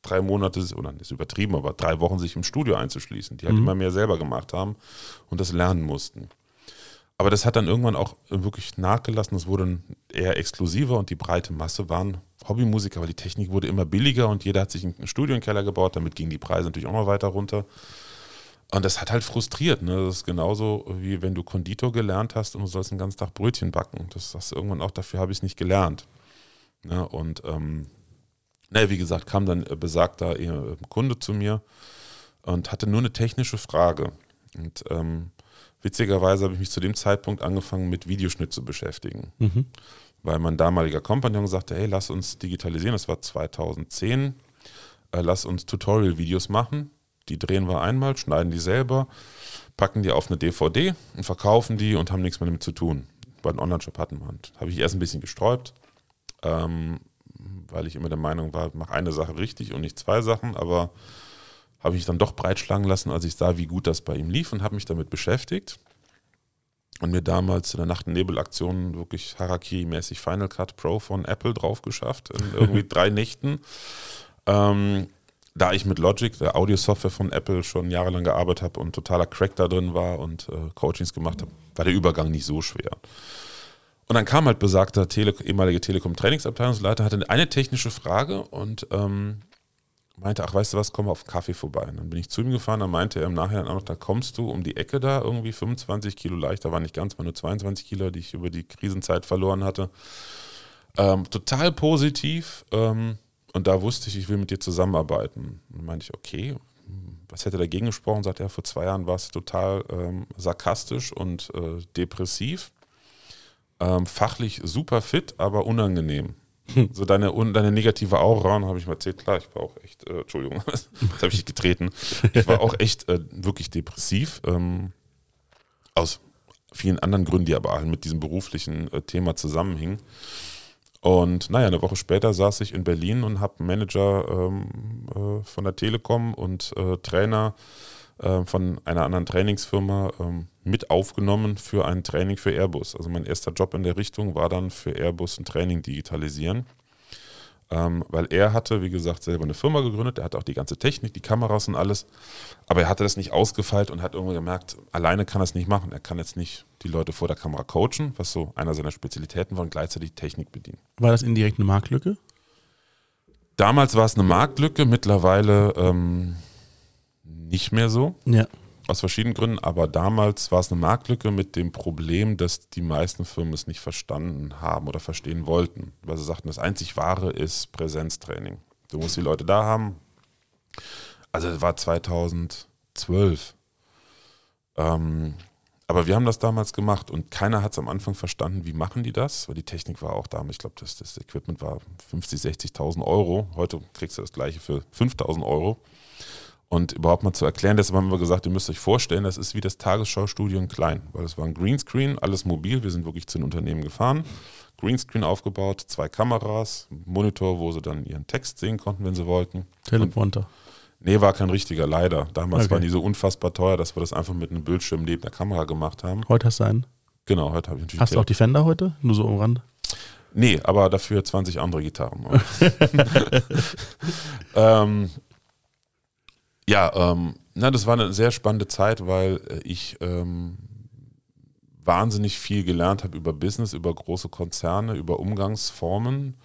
drei Monate, oder ist übertrieben, aber drei Wochen sich im Studio einzuschließen, die halt immer mehr selber gemacht haben und das lernen mussten. Aber das hat dann irgendwann auch wirklich nachgelassen. Es wurde eher exklusiver und die breite Masse waren Hobbymusiker, weil die Technik wurde immer billiger und jeder hat sich einen Studiokeller gebaut. Damit gingen die Preise natürlich auch mal weiter runter. Und das hat halt frustriert. Ne? Das ist genauso wie wenn du Konditor gelernt hast und du sollst den ganzen Tag Brötchen backen. Das hast du irgendwann auch, dafür habe ich es nicht gelernt. Ne? Und ähm, naja, wie gesagt, kam dann äh, besagter äh, Kunde zu mir und hatte nur eine technische Frage. Und ähm, witzigerweise habe ich mich zu dem Zeitpunkt angefangen, mit Videoschnitt zu beschäftigen. Mhm. Weil mein damaliger Kompagnon sagte, hey, lass uns digitalisieren, das war 2010, äh, lass uns Tutorial-Videos machen. Die drehen wir einmal, schneiden die selber, packen die auf eine DVD und verkaufen die und haben nichts mehr damit zu tun. Weil einen Online-Shop hatten wir. Und habe ich erst ein bisschen gesträubt, ähm, weil ich immer der Meinung war, mach eine Sache richtig und nicht zwei Sachen, aber habe ich dann doch breitschlagen lassen, als ich sah, wie gut das bei ihm lief und habe mich damit beschäftigt und mir damals in der Nacht- und Nebel-Aktion wirklich Harakiri-mäßig Final Cut Pro von Apple drauf geschafft, in irgendwie drei Nächten. Ähm, da ich mit Logic, der Audio-Software von Apple, schon jahrelang gearbeitet habe und totaler Crack da drin war und äh, Coachings gemacht habe, war der Übergang nicht so schwer. Und dann kam halt besagter Tele ehemalige Telekom-Trainingsabteilungsleiter, hatte eine technische Frage und ähm, meinte, ach, weißt du was, komm auf einen Kaffee vorbei. Und dann bin ich zu ihm gefahren, dann meinte er im Nachhinein auch noch, da kommst du um die Ecke da, irgendwie 25 Kilo leichter, war nicht ganz, war nur 22 Kilo, die ich über die Krisenzeit verloren hatte. Ähm, total positiv. Ähm, und da wusste ich, ich will mit dir zusammenarbeiten. Und dann meinte ich, okay, was hätte dagegen gesprochen? Sagt er, vor zwei Jahren war es total ähm, sarkastisch und äh, depressiv. Ähm, fachlich super fit, aber unangenehm. So deine, un- deine negative Aura, und habe ich mal erzählt, klar, ich war auch echt, äh, Entschuldigung, jetzt habe ich getreten. Ich war auch echt äh, wirklich depressiv. Ähm, aus vielen anderen Gründen, die aber mit diesem beruflichen äh, Thema zusammenhingen. Und naja, eine Woche später saß ich in Berlin und habe Manager ähm, äh, von der Telekom und äh, Trainer äh, von einer anderen Trainingsfirma ähm, mit aufgenommen für ein Training für Airbus. Also mein erster Job in der Richtung war dann für Airbus ein Training digitalisieren. Ähm, weil er hatte, wie gesagt, selber eine Firma gegründet, er hatte auch die ganze Technik, die Kameras und alles, aber er hatte das nicht ausgefeilt und hat irgendwie gemerkt, alleine kann er es nicht machen. Er kann jetzt nicht die Leute vor der Kamera coachen, was so einer seiner Spezialitäten war, und gleichzeitig Technik bedienen. War das indirekt eine Marktlücke? Damals war es eine Marktlücke, mittlerweile ähm, nicht mehr so, Ja. Aus verschiedenen Gründen, aber damals war es eine Marktlücke mit dem Problem, dass die meisten Firmen es nicht verstanden haben oder verstehen wollten, weil sie sagten, das einzig Wahre ist Präsenztraining. Du musst die Leute da haben. Also das war 2012. Ähm, aber wir haben das damals gemacht und keiner hat es am Anfang verstanden, wie machen die das? Weil die Technik war auch da, ich glaube, das, das Equipment war 50.000, 60.000 Euro. Heute kriegst du das gleiche für 5.000 Euro. Und überhaupt mal zu erklären, deshalb haben wir gesagt, ihr müsst euch vorstellen, das ist wie das Tagesschaustudio in klein, weil es war ein Greenscreen, alles mobil, wir sind wirklich zu den Unternehmen gefahren, Greenscreen aufgebaut, zwei Kameras, Monitor, wo sie dann ihren Text sehen konnten, wenn sie wollten. Teleprompter. Nee, war kein richtiger, leider. Damals Okay. waren die so unfassbar teuer, dass wir das einfach mit einem Bildschirm neben der Kamera gemacht haben. Heute hast du einen. Genau, heute habe ich natürlich. Hast du auch Defender heute? Nur so am Rand? Nee, aber dafür 20 andere Gitarren. ähm, ja, ähm, na, das war eine sehr spannende Zeit, weil äh, ich ähm, wahnsinnig viel gelernt habe über Business, über große Konzerne, über Umgangsformen.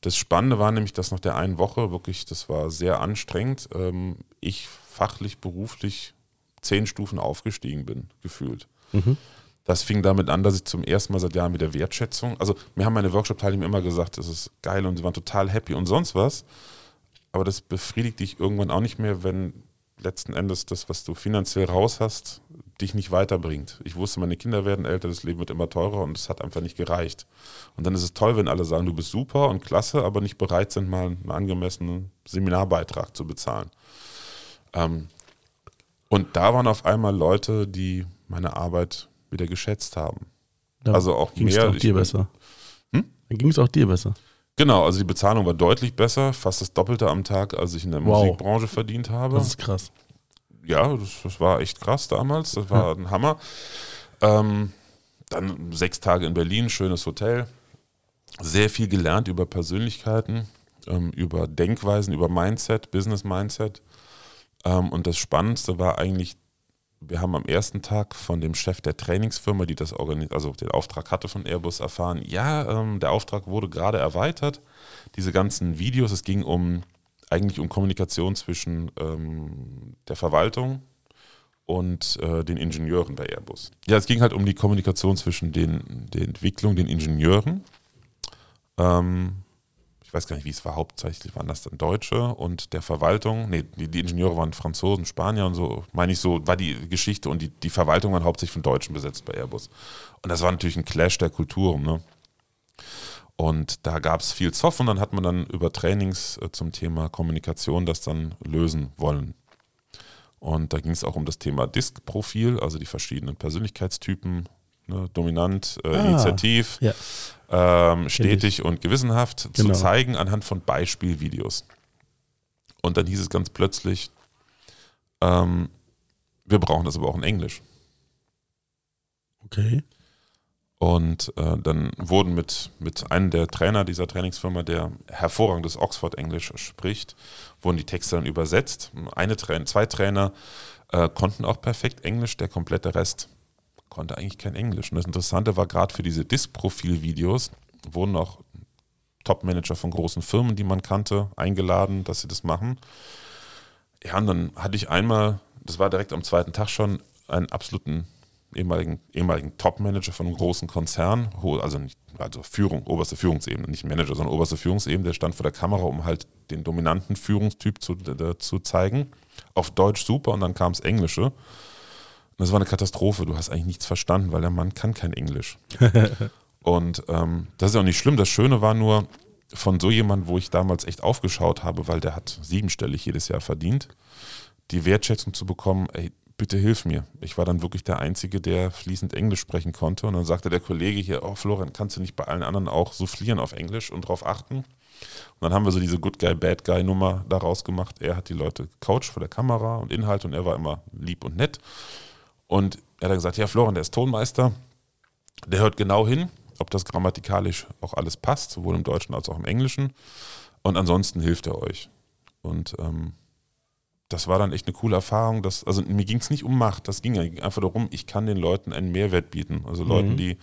Das Spannende war nämlich, dass nach der einen Woche wirklich, das war sehr anstrengend, ähm, ich fachlich, beruflich zehn Stufen aufgestiegen bin, gefühlt. Mhm. Das fing damit an, dass ich zum ersten Mal seit Jahren wieder Wertschätzung, also mir haben meine Workshop-Teilnehmer immer gesagt, das ist geil und sie waren total happy und sonst was. Aber das befriedigt dich irgendwann auch nicht mehr, wenn letzten Endes das, was du finanziell raus hast, dich nicht weiterbringt. Ich wusste, meine Kinder werden älter, das Leben wird immer teurer und es hat einfach nicht gereicht. Und dann ist es toll, wenn alle sagen, du bist super und klasse, aber nicht bereit sind, mal einen angemessenen Seminarbeitrag zu bezahlen. Ähm, und da waren auf einmal Leute, die meine Arbeit wieder geschätzt haben. Da Also auch ging es mehr. auch dir besser. Hm? Dann ging es auch dir besser. Genau, also die Bezahlung war deutlich besser, fast das Doppelte am Tag, als ich in der Wow. Musikbranche verdient habe. Das ist krass. ja, das, das war echt krass damals. Das war ein Hammer. Ähm, dann sechs Tage in Berlin, schönes Hotel. Sehr viel gelernt über Persönlichkeiten, ähm, über Denkweisen, über Mindset, Business Mindset. Ähm, und das Spannendste war eigentlich, wir haben am ersten Tag von dem Chef der Trainingsfirma, die das also den Auftrag hatte von Airbus, erfahren, ja, ähm, der Auftrag wurde gerade erweitert. Diese ganzen Videos, es ging um eigentlich um Kommunikation zwischen ähm, der Verwaltung und äh, den Ingenieuren bei Airbus. Ja, es ging halt um die Kommunikation zwischen den, der Entwicklung, den Ingenieuren. Ähm, weiß gar nicht, wie es war, hauptsächlich waren das dann Deutsche und der Verwaltung. Nee, die, die Ingenieure waren Franzosen, Spanier und so, meine ich so, war die Geschichte und die, die Verwaltung waren hauptsächlich von Deutschen besetzt bei Airbus. Und das war natürlich ein Clash der Kulturen, ne? Und da gab es viel Zoff und dann hat man dann über Trainings äh, zum Thema Kommunikation das dann lösen wollen. Und da ging es auch um das Thema Disk-Profil, also die verschiedenen Persönlichkeitstypen, ne, dominant, äh, Ah, initiativ, ja. ähm, stetig und gewissenhaft Genau. zu zeigen anhand von Beispielvideos. Und dann hieß es ganz plötzlich, ähm, wir brauchen das aber auch in Englisch. Okay. Und äh, dann wurden mit, mit einem der Trainer dieser Trainingsfirma, der hervorragendes Oxford-Englisch spricht, wurden die Texte dann übersetzt. Eine zwei Trainer äh, konnten auch perfekt Englisch, der komplette Rest konnte eigentlich kein Englisch. Und das Interessante war gerade für diese Disk-Profil-Videos wurden auch Top-Manager von großen Firmen, die man kannte, eingeladen, dass sie das machen. Ja, und dann hatte ich einmal, das war direkt am zweiten Tag schon, einen absoluten ehemaligen, ehemaligen Top-Manager von einem großen Konzern, also nicht, also Führung, oberste Führungsebene, nicht Manager, sondern oberste Führungsebene, der stand vor der Kamera, um halt den dominanten Führungstyp zu, der, zu zeigen. Auf Deutsch super und dann kam es Englische. Und das war eine Katastrophe. Du hast eigentlich nichts verstanden, weil der Mann kann kein Englisch. und ähm, das ist auch nicht schlimm. Das Schöne war nur von so jemand, wo ich damals echt aufgeschaut habe, weil der hat siebenstellig jedes Jahr verdient, die Wertschätzung zu bekommen, ey, bitte hilf mir. Ich war dann wirklich der Einzige, der fließend Englisch sprechen konnte. Und dann sagte der Kollege hier, oh Florian, kannst du nicht bei allen anderen auch soufflieren auf Englisch und drauf achten? Und dann haben wir so diese Good Guy, Bad Guy Nummer daraus gemacht. Er hat die Leute gecoacht vor der Kamera und Inhalt und er war immer lieb und nett. Und er hat dann gesagt, ja Florian, der ist Tonmeister, der hört genau hin, ob das grammatikalisch auch alles passt, sowohl im Deutschen als auch im Englischen. Und ansonsten hilft er euch. Und ähm, das war dann echt eine coole Erfahrung. Dass, also mir ging es nicht um Macht, das ging einfach darum, ich kann den Leuten einen Mehrwert bieten. Also Leuten, Mhm. die,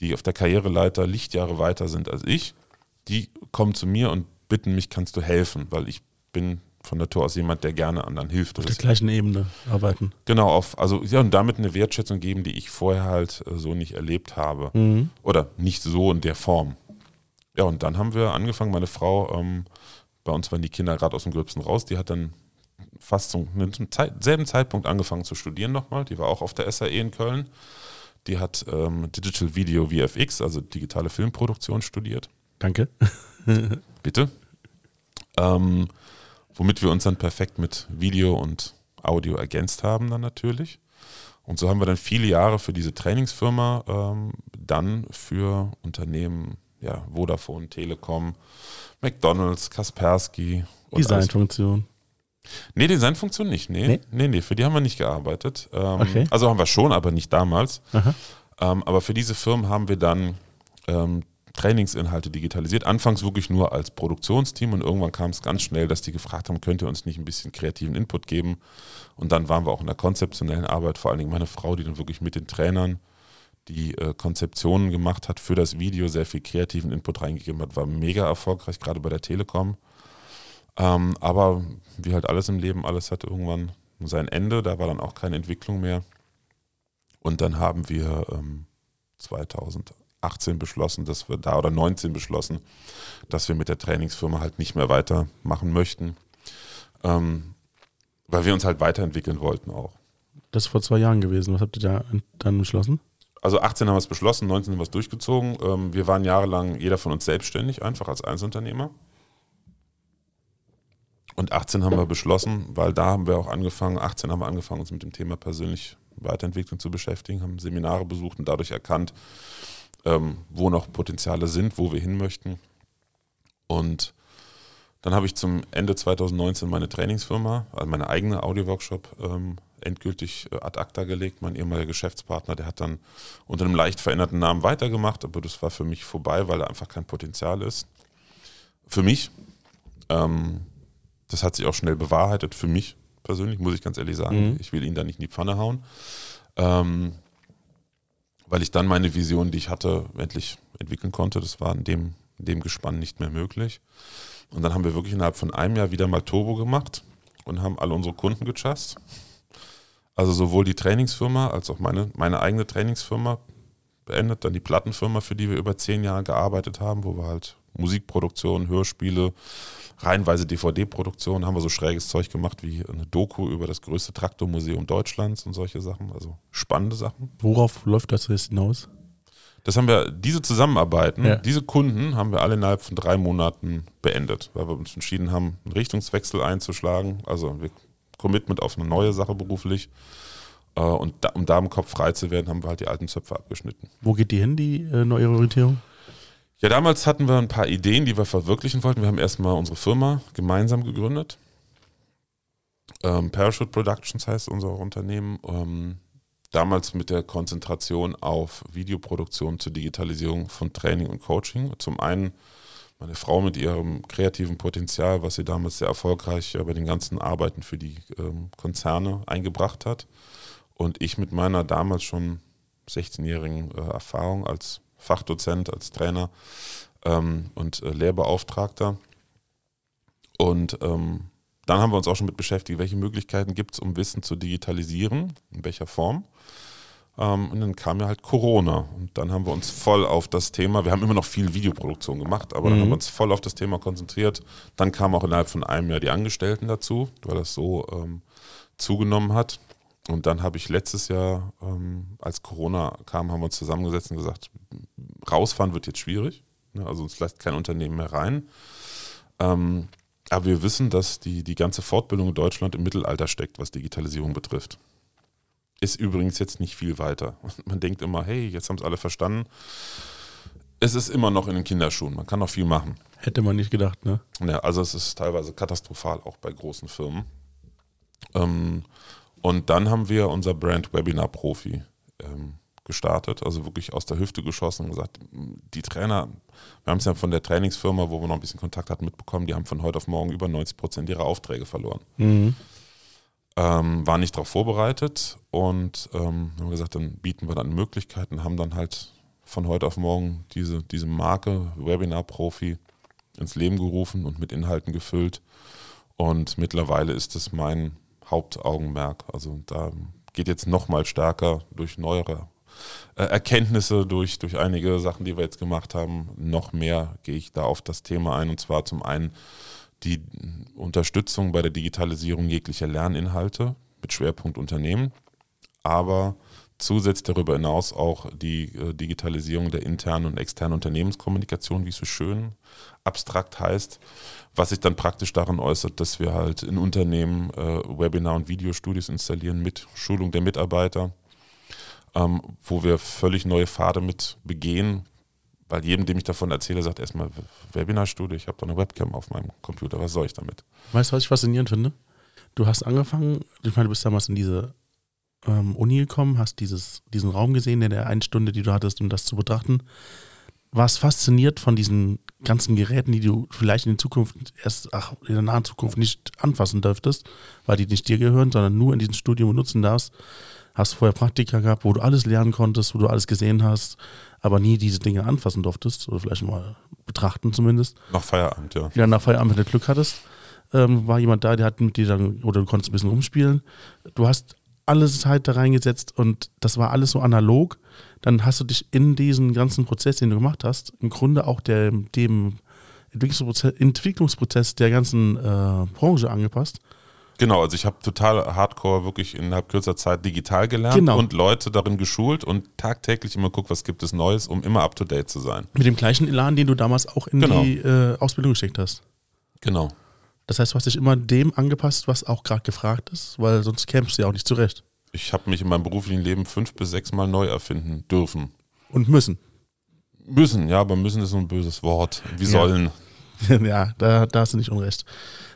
die auf der Karriereleiter Lichtjahre weiter sind als ich, die kommen zu mir und bitten mich, kannst du helfen, weil ich bin von Natur aus jemand, der gerne anderen hilft. Auf der gleichen Ebene arbeiten. Genau, auf, also ja, und damit eine Wertschätzung geben, die ich vorher halt äh, so nicht erlebt habe. Mhm. Oder nicht so in der Form. Ja, und dann haben wir angefangen, meine Frau, ähm, bei uns waren die Kinder gerade aus dem Gröbsten raus, die hat dann fast zum, zum Zeit, selben Zeitpunkt angefangen zu studieren nochmal. Die war auch auf der SAE in Köln. Die hat ähm, Digital Video VFX, also digitale Filmproduktion, studiert. Danke. Bitte. Ähm, womit wir uns dann perfekt mit Video und Audio ergänzt haben dann natürlich. Und so haben wir dann viele Jahre für diese Trainingsfirma ähm, dann für Unternehmen, ja, Vodafone, Telekom, McDonalds, Kaspersky. Designfunktion. Nee, Designfunktion nicht. Nee, nee, nee, nee, für die haben wir nicht gearbeitet. Ähm, Okay. Also haben wir schon, aber nicht damals. Ähm, aber für diese Firmen haben wir dann ähm, Trainingsinhalte digitalisiert. Anfangs wirklich nur als Produktionsteam und irgendwann kam es ganz schnell, dass die gefragt haben, könnt ihr uns nicht ein bisschen kreativen Input geben? Und dann waren wir auch in der konzeptionellen Arbeit, vor allen Dingen meine Frau, die dann wirklich mit den Trainern die äh, Konzeptionen gemacht hat für das Video, sehr viel kreativen Input reingegeben hat, war mega erfolgreich, gerade bei der Telekom. Ähm, aber wie halt alles im Leben, alles hat irgendwann sein Ende, da war dann auch keine Entwicklung mehr. Und dann haben wir ähm, 2018 beschlossen, dass wir da oder 19 beschlossen, dass wir mit der Trainingsfirma halt nicht mehr weitermachen möchten, ähm, weil wir uns halt weiterentwickeln wollten auch. Das ist vor zwei Jahren gewesen. Was habt ihr da dann beschlossen? Also 18 haben wir es beschlossen, 19 haben wir es durchgezogen. Ähm, wir waren jahrelang jeder von uns selbstständig, einfach als Einzelunternehmer. Und 18 haben wir beschlossen, weil da haben wir auch angefangen, 18 haben wir angefangen, uns mit dem Thema persönlich Weiterentwicklung zu beschäftigen, haben Seminare besucht und dadurch erkannt, ähm, wo noch Potenziale sind, wo wir hin möchten. Und dann habe ich zum Ende 2019 meine Trainingsfirma, also meine eigene Audio-Workshop, ähm, endgültig äh, ad acta gelegt. Mein ehemaliger Geschäftspartner, der hat dann unter einem leicht veränderten Namen weitergemacht, aber das war für mich vorbei, weil da einfach kein Potenzial ist. Für mich. Ähm, das hat sich auch schnell bewahrheitet, für mich persönlich, muss ich ganz ehrlich sagen. Mhm. Ich will ihn da nicht in die Pfanne hauen. Ähm, weil ich dann meine Vision, die ich hatte, endlich entwickeln konnte. Das war in dem, in dem Gespann nicht mehr möglich. Und dann haben wir wirklich innerhalb von einem Jahr wieder mal Turbo gemacht und haben alle unsere Kunden gechast. Also sowohl die Trainingsfirma als auch meine, meine eigene Trainingsfirma beendet, dann die Plattenfirma, für die wir über zehn Jahre gearbeitet haben, wo wir halt Musikproduktion, Hörspiele, reihenweise DVD-Produktion, haben wir so schräges Zeug gemacht wie eine Doku über das größte Traktormuseum Deutschlands und solche Sachen, also spannende Sachen. Worauf läuft das jetzt hinaus? Das haben wir, diese Zusammenarbeiten, Ja. diese Kunden haben wir alle innerhalb von drei Monaten beendet, weil wir uns entschieden haben, einen Richtungswechsel einzuschlagen. Also wir Commitment auf eine neue Sache beruflich. Äh, Und da, um da im Kopf frei zu werden, haben wir halt die alten Zöpfe abgeschnitten. Wo geht die hin, die äh, neue Orientierung? Ja, damals hatten wir ein paar Ideen, die wir verwirklichen wollten. Wir haben erstmal unsere Firma gemeinsam gegründet. Ähm, Parachute Productions heißt unser Unternehmen. Ähm, damals mit der Konzentration auf Videoproduktion zur Digitalisierung von Training und Coaching. Zum einen meine Frau mit ihrem kreativen Potenzial, was sie damals sehr erfolgreich äh, bei den ganzen Arbeiten für die ähm, Konzerne eingebracht hat. Und ich mit meiner damals schon 16-jährigen äh, Erfahrung als Fachdozent, als Trainer ähm, und äh, Lehrbeauftragter. Und ähm, dann haben wir uns auch schon mit beschäftigt, welche Möglichkeiten gibt es, um Wissen zu digitalisieren, in welcher Form. Ähm, und dann kam ja halt Corona. Und dann haben wir uns voll auf das Thema, wir haben immer noch viel Videoproduktion gemacht, aber dann Mhm. haben wir uns voll auf das Thema konzentriert. Dann kamen auch innerhalb von einem Jahr die Angestellten dazu, weil das so ähm, zugenommen hat. Und dann habe ich letztes Jahr, ähm, als Corona kam, haben wir uns zusammengesetzt und gesagt, rausfahren wird jetzt schwierig. Ne? Also uns lässt kein Unternehmen mehr rein. Ähm, aber wir wissen, dass die, die ganze Fortbildung in Deutschland im Mittelalter steckt, was Digitalisierung betrifft. Ist übrigens jetzt nicht viel weiter. Man denkt immer, hey, jetzt haben es alle verstanden. Es ist immer noch in den Kinderschuhen. Man kann noch viel machen. Hätte man nicht gedacht, ne? Ja, also es ist teilweise katastrophal, auch bei großen Firmen. Ähm, und dann haben wir unser Brand Webinar Profi ähm, gestartet, also wirklich aus der Hüfte geschossen und gesagt, die Trainer, wir haben es ja von der Trainingsfirma, wo wir noch ein bisschen Kontakt hatten, mitbekommen, die haben von heute auf morgen über 90 Prozent ihrer Aufträge verloren. Mhm. Ähm, waren nicht darauf vorbereitet und ähm, haben gesagt, dann bieten wir dann Möglichkeiten, haben dann halt von heute auf morgen diese, diese Marke Webinar Profi ins Leben gerufen und mit Inhalten gefüllt. Und mittlerweile ist es mein Hauptaugenmerk. Also da geht jetzt noch mal stärker durch neuere äh, Erkenntnisse, durch, durch einige Sachen, die wir jetzt gemacht haben, noch mehr gehe ich da auf das Thema ein. Und zwar zum einen die Unterstützung bei der Digitalisierung jeglicher Lerninhalte mit Schwerpunkt Unternehmen, aber zusätzlich darüber hinaus auch die äh, Digitalisierung der internen und externen Unternehmenskommunikation, wie es so schön abstrakt heißt, was sich dann praktisch darin äußert, dass wir halt in Unternehmen äh, Webinar- und Videostudios installieren mit Schulung der Mitarbeiter, ähm, wo wir völlig neue Pfade mit begehen, weil jedem, dem ich davon erzähle, sagt erstmal Webinarstudio, ich habe da eine Webcam auf meinem Computer, was soll ich damit? Weißt du, was ich faszinierend finde? Du hast angefangen, ich meine, du bist damals in diese ähm, Uni gekommen, hast dieses, diesen Raum gesehen in der einen Stunde, die du hattest, um das zu betrachten. Warst fasziniert von diesen ganzen Geräten, die du vielleicht in der Zukunft erst, ach, in der nahen Zukunft nicht anfassen dürftest, weil die nicht dir gehören, sondern nur in diesem Studium benutzen darfst. Hast vorher Praktika gehabt, wo du alles lernen konntest, wo du alles gesehen hast, aber nie diese Dinge anfassen durftest oder vielleicht mal betrachten zumindest. Nach Feierabend, ja. Ja, nach Feierabend, wenn du Glück hattest, ähm, war jemand da, der hat mit dir dann, oder du konntest ein bisschen rumspielen. Du hast alles Zeit da reingesetzt und das war alles so analog. Dann hast du dich in diesen ganzen Prozess, den du gemacht hast, im Grunde auch der, dem Entwicklungsprozess, Entwicklungsprozess der ganzen äh, Branche angepasst. Genau, also ich habe total hardcore wirklich innerhalb kürzer Zeit digital gelernt Genau. und Leute darin geschult und tagtäglich immer guckt, was gibt es Neues, um immer up to date zu sein. Mit dem gleichen Elan, den du damals auch in Genau. die äh, Ausbildung gesteckt hast. Genau. Das heißt, du hast dich immer dem angepasst, was auch gerade gefragt ist, weil sonst kämpfst du ja auch nicht zurecht. Ich habe mich in meinem beruflichen Leben fünf bis sechs Mal neu erfinden dürfen. Und müssen. Müssen, ja, aber müssen ist so ein böses Wort. Wie Ja. sollen. ja, da, da hast du nicht unrecht.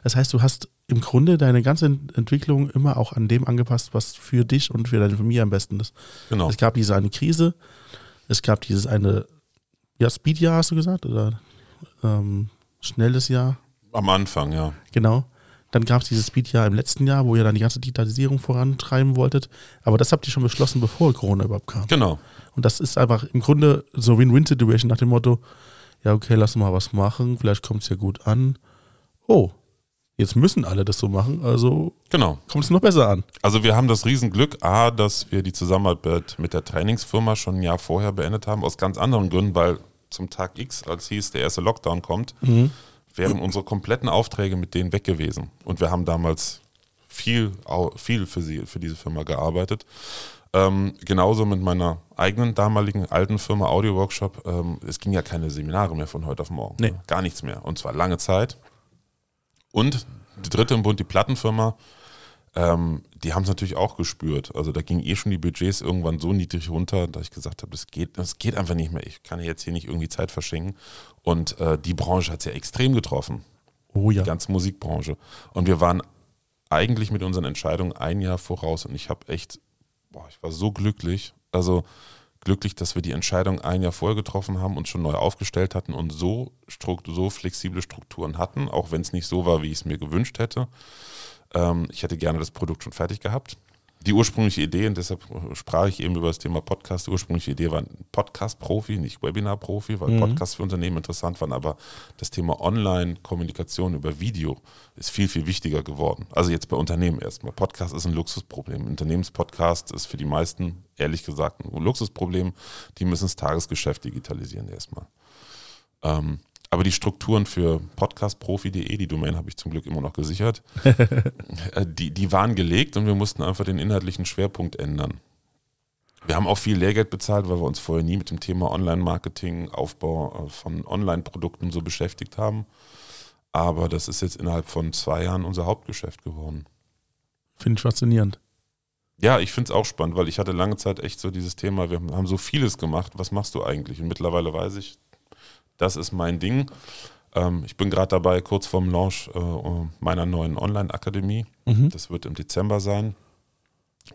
Das heißt, du hast im Grunde deine ganze Ent- Entwicklung immer auch an dem angepasst, was für dich und für deine Familie am besten ist. Genau. Es gab diese eine Krise, es gab dieses eine, ja, Speedjahr hast du gesagt, oder ähm, schnelles Jahr, Am Anfang, ja. genau. Dann gab es dieses Speedjahr im letzten Jahr, wo ihr dann die ganze Digitalisierung vorantreiben wolltet. Aber das habt ihr schon beschlossen, bevor Corona überhaupt kam. Genau. Und das ist einfach im Grunde so Win-Win-Situation nach dem Motto, ja, okay, lass mal was machen, vielleicht kommt es ja gut an. Oh, jetzt müssen alle das so machen, also Genau. kommt es noch besser an. Also wir haben das Riesenglück, A, dass wir die Zusammenarbeit mit der Trainingsfirma schon ein Jahr vorher beendet haben, aus ganz anderen Gründen, weil zum Tag X, als hieß, der erste Lockdown kommt, wären unsere kompletten Aufträge mit denen weg gewesen. Und wir haben damals viel, viel für, sie, für diese Firma gearbeitet. Ähm, genauso mit meiner eigenen damaligen alten Firma Audio Workshop. Ähm, es ging ja keine Seminare mehr von heute auf morgen. Nee. Ne? Gar nichts mehr. Und zwar lange Zeit. Und die dritte im Bund, die Plattenfirma, ähm, die haben es natürlich auch gespürt. Also da gingen eh schon die Budgets irgendwann so niedrig runter, dass ich gesagt habe, das geht, das geht einfach nicht mehr. Ich kann jetzt hier nicht irgendwie Zeit verschenken. Und äh, die Branche hat es ja extrem getroffen, Oh ja. die ganze Musikbranche. Und wir waren eigentlich mit unseren Entscheidungen ein Jahr voraus. Und ich habe echt, boah, ich war so glücklich. Also glücklich, dass wir die Entscheidung ein Jahr vorher getroffen haben und schon neu aufgestellt hatten und so, strukt so flexible Strukturen hatten, auch wenn es nicht so war, wie ich es mir gewünscht hätte. Ähm, ich hätte gerne das Produkt schon fertig gehabt. Die ursprüngliche Idee, und deshalb sprach ich eben über das Thema Podcast, die ursprüngliche Idee war ein Podcast-Profi, nicht Webinar-Profi, weil Podcasts für Unternehmen interessant waren, aber das Thema Online-Kommunikation über Video ist viel, viel wichtiger geworden. Also jetzt bei Unternehmen erstmal. Podcast ist ein Luxusproblem. Unternehmenspodcast ist für die meisten, ehrlich gesagt, ein Luxusproblem. Die müssen das Tagesgeschäft digitalisieren erstmal. Ähm, aber die Strukturen für podcastprofi.de, die Domain habe ich zum Glück immer noch gesichert, äh, die, die waren gelegt und wir mussten einfach den inhaltlichen Schwerpunkt ändern. Wir haben auch viel Lehrgeld bezahlt, weil wir uns vorher nie mit dem Thema Online-Marketing, Aufbau äh, von Online-Produkten so beschäftigt haben. Aber das ist jetzt innerhalb von zwei Jahren unser Hauptgeschäft geworden. Finde ich faszinierend. Ja, ich finde es auch spannend, weil ich hatte lange Zeit echt so dieses Thema, wir haben so vieles gemacht, was machst du eigentlich? Und mittlerweile weiß ich, das ist mein Ding. Ähm, ich bin gerade dabei, kurz vorm Launch äh, meiner neuen Online-Akademie. Mhm. Das wird im Dezember sein.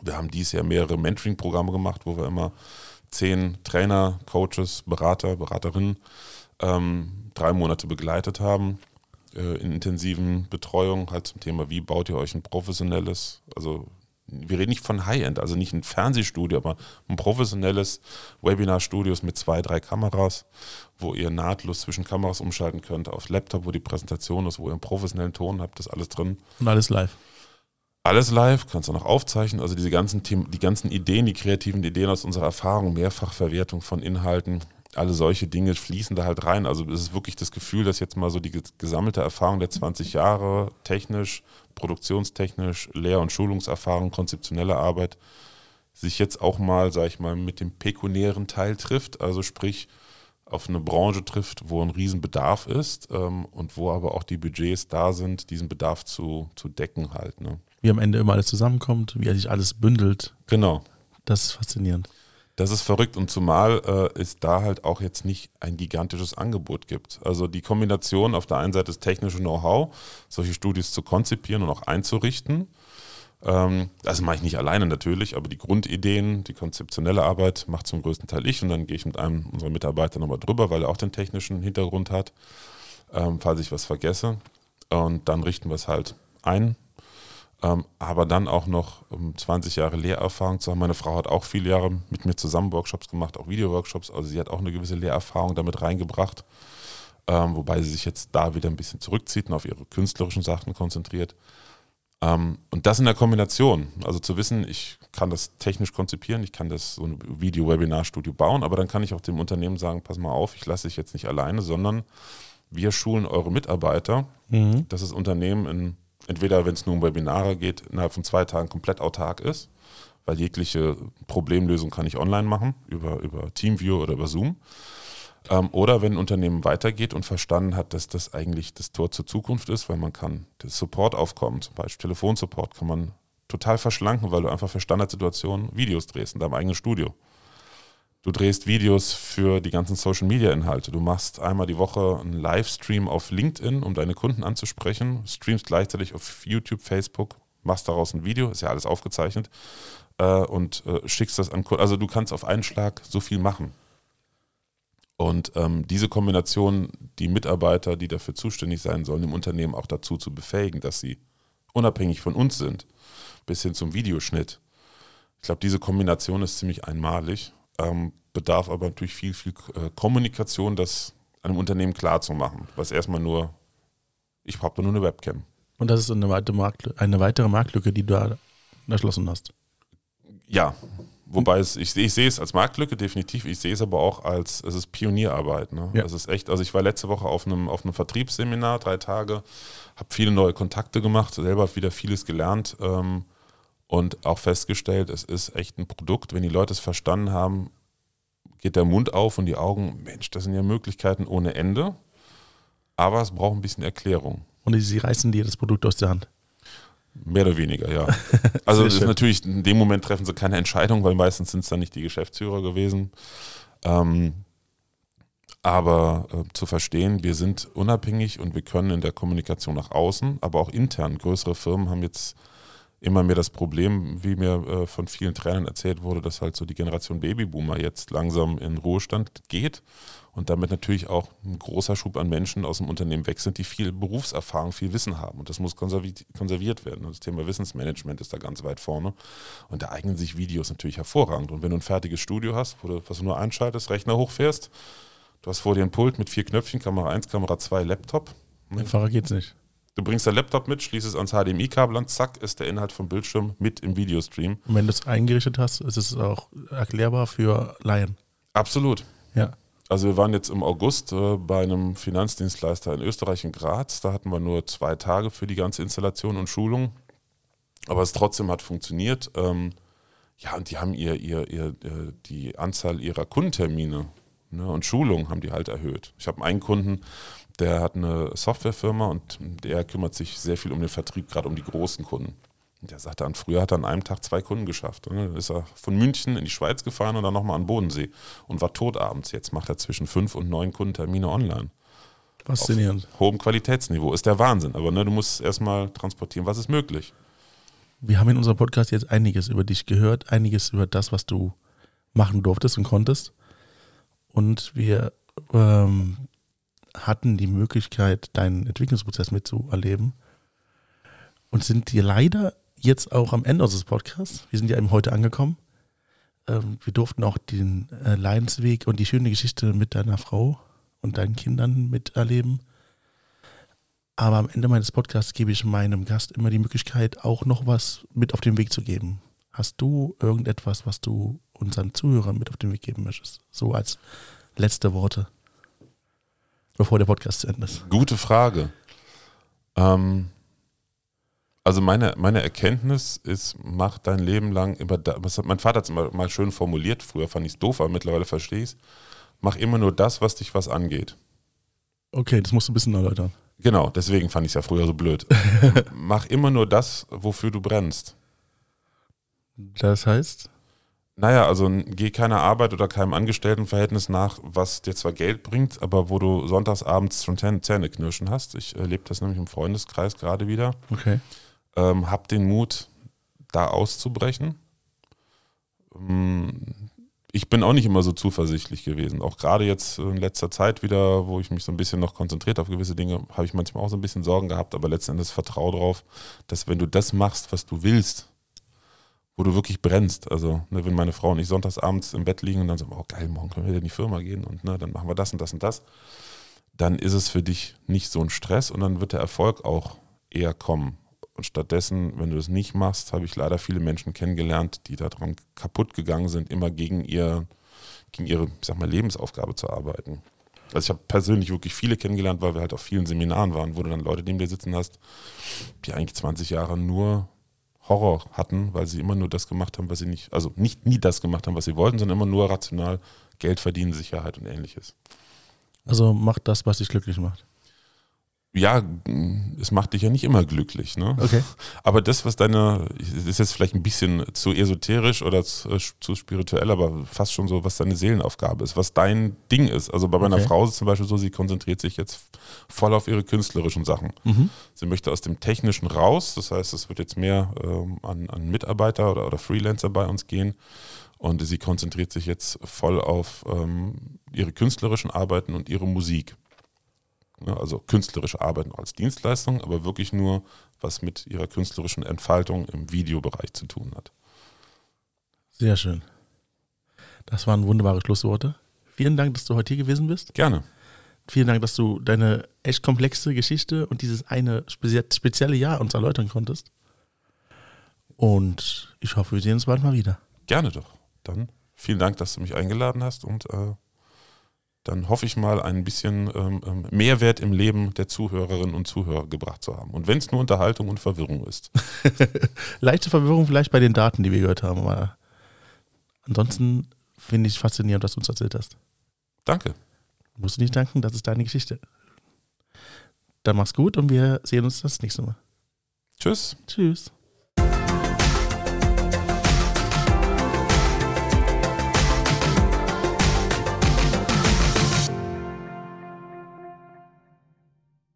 Wir haben dieses Jahr mehrere Mentoring-Programme gemacht, wo wir immer zehn Trainer, Coaches, Berater, Beraterinnen ähm, drei Monate begleitet haben äh, in intensiven Betreuung halt zum Thema, wie baut ihr euch ein professionelles, also wir reden nicht von High-End, also nicht ein Fernsehstudio, aber ein professionelles Webinar-Studios mit zwei, drei Kameras, wo ihr nahtlos zwischen Kameras umschalten könnt, auf Laptop, wo die Präsentation ist, wo ihr einen professionellen Ton habt, das alles drin. Und alles live. Alles live, kannst du noch aufzeichnen. Also diese ganzen Themen, die ganzen Ideen, die kreativen Ideen aus unserer Erfahrung, Mehrfachverwertung von Inhalten, alle solche Dinge fließen da halt rein. Also es ist wirklich das Gefühl, dass jetzt mal so die gesammelte Erfahrung der 20 Jahre, technisch, produktionstechnisch, Lehr- und Schulungserfahrung, konzeptionelle Arbeit, sich jetzt auch mal, sag ich mal, mit dem pekuniären Teil trifft. Also sprich, auf eine Branche trifft, wo ein Riesenbedarf ist ähm, und wo aber auch die Budgets da sind, diesen Bedarf zu, zu decken halt. Ne? Wie am Ende immer alles zusammenkommt, wie sich alles bündelt. Genau. Das ist faszinierend. Das ist verrückt und zumal äh, es da halt auch jetzt nicht ein gigantisches Angebot gibt. Also die Kombination auf der einen Seite das technische Know-how, solche Studios zu konzipieren und auch einzurichten. Ähm, das mache ich nicht alleine natürlich, aber die Grundideen, die konzeptionelle Arbeit macht zum größten Teil ich und dann gehe ich mit einem unserer Mitarbeiter nochmal drüber, weil er auch den technischen Hintergrund hat, ähm, falls ich was vergesse. Und dann richten wir es halt ein aber dann auch noch um 20 Jahre Lehrerfahrung zu haben. Meine Frau hat auch viele Jahre mit mir zusammen Workshops gemacht, auch Video-Workshops. Also sie hat auch eine gewisse Lehrerfahrung damit reingebracht, ähm, wobei sie sich jetzt da wieder ein bisschen zurückzieht und auf ihre künstlerischen Sachen konzentriert. Ähm, und das in der Kombination, also zu wissen, ich kann das technisch konzipieren, ich kann das so ein Video-Webinar-Studio bauen, aber dann kann ich auch dem Unternehmen sagen, pass mal auf, ich lasse dich jetzt nicht alleine, sondern wir schulen eure Mitarbeiter, mhm. dass das Unternehmen in entweder, wenn es nur um Webinare geht, innerhalb von zwei Tagen komplett autark ist, weil jegliche Problemlösung kann ich online machen, über, über Teamview oder über Zoom. Ähm, oder wenn ein Unternehmen weitergeht und verstanden hat, dass das eigentlich das Tor zur Zukunft ist, weil man kann das Support-Aufkommen, zum Beispiel Telefonsupport, kann man total verschlanken, weil du einfach für Standardsituationen Videos drehst in deinem eigenen Studio. Du drehst Videos für die ganzen Social Media Inhalte. Du machst einmal die Woche einen Livestream auf LinkedIn, um deine Kunden anzusprechen, streamst gleichzeitig auf YouTube, Facebook, machst daraus ein Video, ist ja alles aufgezeichnet äh, und äh, schickst das an Kunden. Also du kannst auf einen Schlag so viel machen. Und ähm, diese Kombination, die Mitarbeiter, die dafür zuständig sein sollen, im Unternehmen auch dazu zu befähigen, dass sie unabhängig von uns sind, bis hin zum Videoschnitt. Ich glaube, diese Kombination ist ziemlich einmalig ähm, bedarf aber natürlich viel, viel äh, Kommunikation, das einem Unternehmen klar zu machen. Was erstmal nur, ich brauche nur eine Webcam. Und das ist eine weitere, Marktlücke, eine weitere Marktlücke, die du da erschlossen hast. Ja, wobei es, ich, ich, sehe es als Marktlücke definitiv, ich sehe es aber auch als, es ist Pionierarbeit. Ne? Ja. Es ist echt, also ich war letzte Woche auf einem, auf einem Vertriebsseminar, drei Tage, habe viele neue Kontakte gemacht, selber wieder vieles gelernt. Ähm, und auch festgestellt, es ist echt ein Produkt. Wenn die Leute es verstanden haben, geht der Mund auf und die Augen, Mensch, das sind ja Möglichkeiten ohne Ende. Aber es braucht ein bisschen Erklärung. Und sie reißen dir das Produkt aus der Hand. Mehr oder weniger, ja. Also ist natürlich, in dem Moment treffen sie keine Entscheidung, weil meistens sind es dann nicht die Geschäftsführer gewesen. Ähm, aber äh, zu verstehen, wir sind unabhängig und wir können in der Kommunikation nach außen, aber auch intern. Größere Firmen haben jetzt immer mehr das Problem, wie mir äh, von vielen Trainern erzählt wurde, dass halt so die Generation Babyboomer jetzt langsam in Ruhestand geht und damit natürlich auch ein großer Schub an Menschen aus dem Unternehmen weg sind, die viel Berufserfahrung, viel Wissen haben. Und das muss konserviert werden. Und das Thema Wissensmanagement ist da ganz weit vorne. Und da eignen sich Videos natürlich hervorragend. Und wenn du ein fertiges Studio hast, wo du, was du nur einschaltest, Rechner hochfährst, du hast vor dir ein Pult mit vier Knöpfchen, Kamera 1, Kamera 2, Laptop. Einfacher geht's nicht. Du bringst dein Laptop mit, schließt es ans HDMI-Kabel an, zack, ist der Inhalt vom Bildschirm mit im Videostream. Und wenn du es eingerichtet hast, ist es auch erklärbar für Laien. Absolut. Ja. Also wir waren jetzt im August äh, bei einem Finanzdienstleister in Österreich in Graz. Da hatten wir nur zwei Tage für die ganze Installation und Schulung. Aber es trotzdem hat funktioniert. Ähm, ja, und die haben ihr, ihr, ihr, äh, die Anzahl ihrer Kundentermine ne, und Schulungen haben die halt erhöht. Ich habe einen Kunden, der hat eine Softwarefirma und der kümmert sich sehr viel um den Vertrieb, gerade um die großen Kunden. Und der sagte, an früher hat er an einem Tag zwei Kunden geschafft. Und dann ist er von München in die Schweiz gefahren und dann nochmal an Bodensee und war tot abends. Jetzt macht er zwischen fünf und neun Kundentermine online. Faszinierend. Auf hohem Qualitätsniveau. Ist der Wahnsinn. Aber ne, du musst erstmal transportieren, was ist möglich. Wir haben in unserem Podcast jetzt einiges über dich gehört, einiges über das, was du machen durftest und konntest. Und wir ähm, hatten die Möglichkeit, deinen Entwicklungsprozess mitzuerleben und sind dir leider jetzt auch am Ende unseres Podcasts, wir sind ja eben heute angekommen, ähm, wir durften auch den äh, Leidensweg und die schöne Geschichte mit deiner Frau und deinen Kindern miterleben. Aber am Ende meines Podcasts gebe ich meinem Gast immer die Möglichkeit, auch noch was mit auf den Weg zu geben. Hast du irgendetwas, was du unseren Zuhörern mit auf den Weg geben möchtest? So als letzte Worte, bevor der Podcast zu Ende ist? Gute Frage. Ähm, also meine, meine Erkenntnis ist, mach dein Leben lang immer da, was hat, mein Vater hat es mal, mal schön formuliert, früher fand ich es doof, aber mittlerweile verstehe ich es. Mach immer nur das, was dich was angeht. Okay, das musst du ein bisschen erläutern. Genau, deswegen fand ich es ja früher so blöd. mach immer nur das, wofür du brennst. Das heißt? Naja, also geh keiner Arbeit oder keinem Angestelltenverhältnis nach, was dir zwar Geld bringt, aber wo du sonntagsabends schon Zähne knirschen hast. Ich erlebe das nämlich im Freundeskreis gerade wieder. Okay. Ähm, hab den Mut, da auszubrechen. Ähm, ich bin auch nicht immer so zuversichtlich gewesen. Auch gerade jetzt in letzter Zeit wieder, wo ich mich so ein bisschen noch konzentriert auf gewisse Dinge, habe ich manchmal auch so ein bisschen Sorgen gehabt, aber letzten Endes vertraue darauf, dass wenn du das machst, was du willst, wo du wirklich brennst, also ne, wenn meine Frau und ich sonntags abends im Bett liegen und dann so, oh geil, morgen können wir wieder in die Firma gehen und ne, dann machen wir das und das und das, dann ist es für dich nicht so ein Stress und dann wird der Erfolg auch eher kommen. Und stattdessen, wenn du das nicht machst, habe ich leider viele Menschen kennengelernt, die daran kaputt gegangen sind, immer gegen, ihr, gegen ihre, ich sag mal, Lebensaufgabe zu arbeiten. Also ich habe persönlich wirklich viele kennengelernt, weil wir halt auf vielen Seminaren waren, wo du dann Leute neben dir sitzen hast, die eigentlich 20 Jahre nur Horror hatten, weil sie immer nur das gemacht haben, was sie nicht, also nicht nie das gemacht haben, was sie wollten, sondern immer nur rational Geld verdienen, Sicherheit und ähnliches. Also mach das, was dich glücklich macht. Ja, es macht dich ja nicht immer glücklich, ne? Okay. Aber das, was deine, ist jetzt vielleicht ein bisschen zu esoterisch oder zu, zu spirituell, aber fast schon so, was deine Seelenaufgabe ist, was dein Ding ist. Also bei meiner Okay. Frau ist es zum Beispiel so, sie konzentriert sich jetzt voll auf ihre künstlerischen Sachen. Mhm. Sie möchte aus dem Technischen raus, das heißt, es wird jetzt mehr ähm, an, an Mitarbeiter oder, oder Freelancer bei uns gehen. Und sie konzentriert sich jetzt voll auf ähm, ihre künstlerischen Arbeiten und ihre Musik. Ja, also künstlerische Arbeiten als Dienstleistung, aber wirklich nur, was mit ihrer künstlerischen Entfaltung im Videobereich zu tun hat. Sehr schön. Das waren wunderbare Schlussworte. Vielen Dank, dass du heute hier gewesen bist. Gerne. Vielen Dank, dass du deine echt komplexe Geschichte und dieses eine spezie spezielle Jahr uns erläutern konntest. Und ich hoffe, wir sehen uns bald mal wieder. Gerne doch. Dann vielen Dank, dass du mich eingeladen hast und äh, dann hoffe ich mal, ein bisschen ähm, ähm, Mehrwert im Leben der Zuhörerinnen und Zuhörer gebracht zu haben. Und wenn es nur Unterhaltung und Verwirrung ist. Leichte Verwirrung vielleicht bei den Daten, die wir gehört haben, aber ansonsten finde ich faszinierend, was du uns erzählt hast. Danke. Musst du nicht danken, das ist deine Geschichte. Dann mach's gut und wir sehen uns das nächste Mal. Tschüss. Tschüss.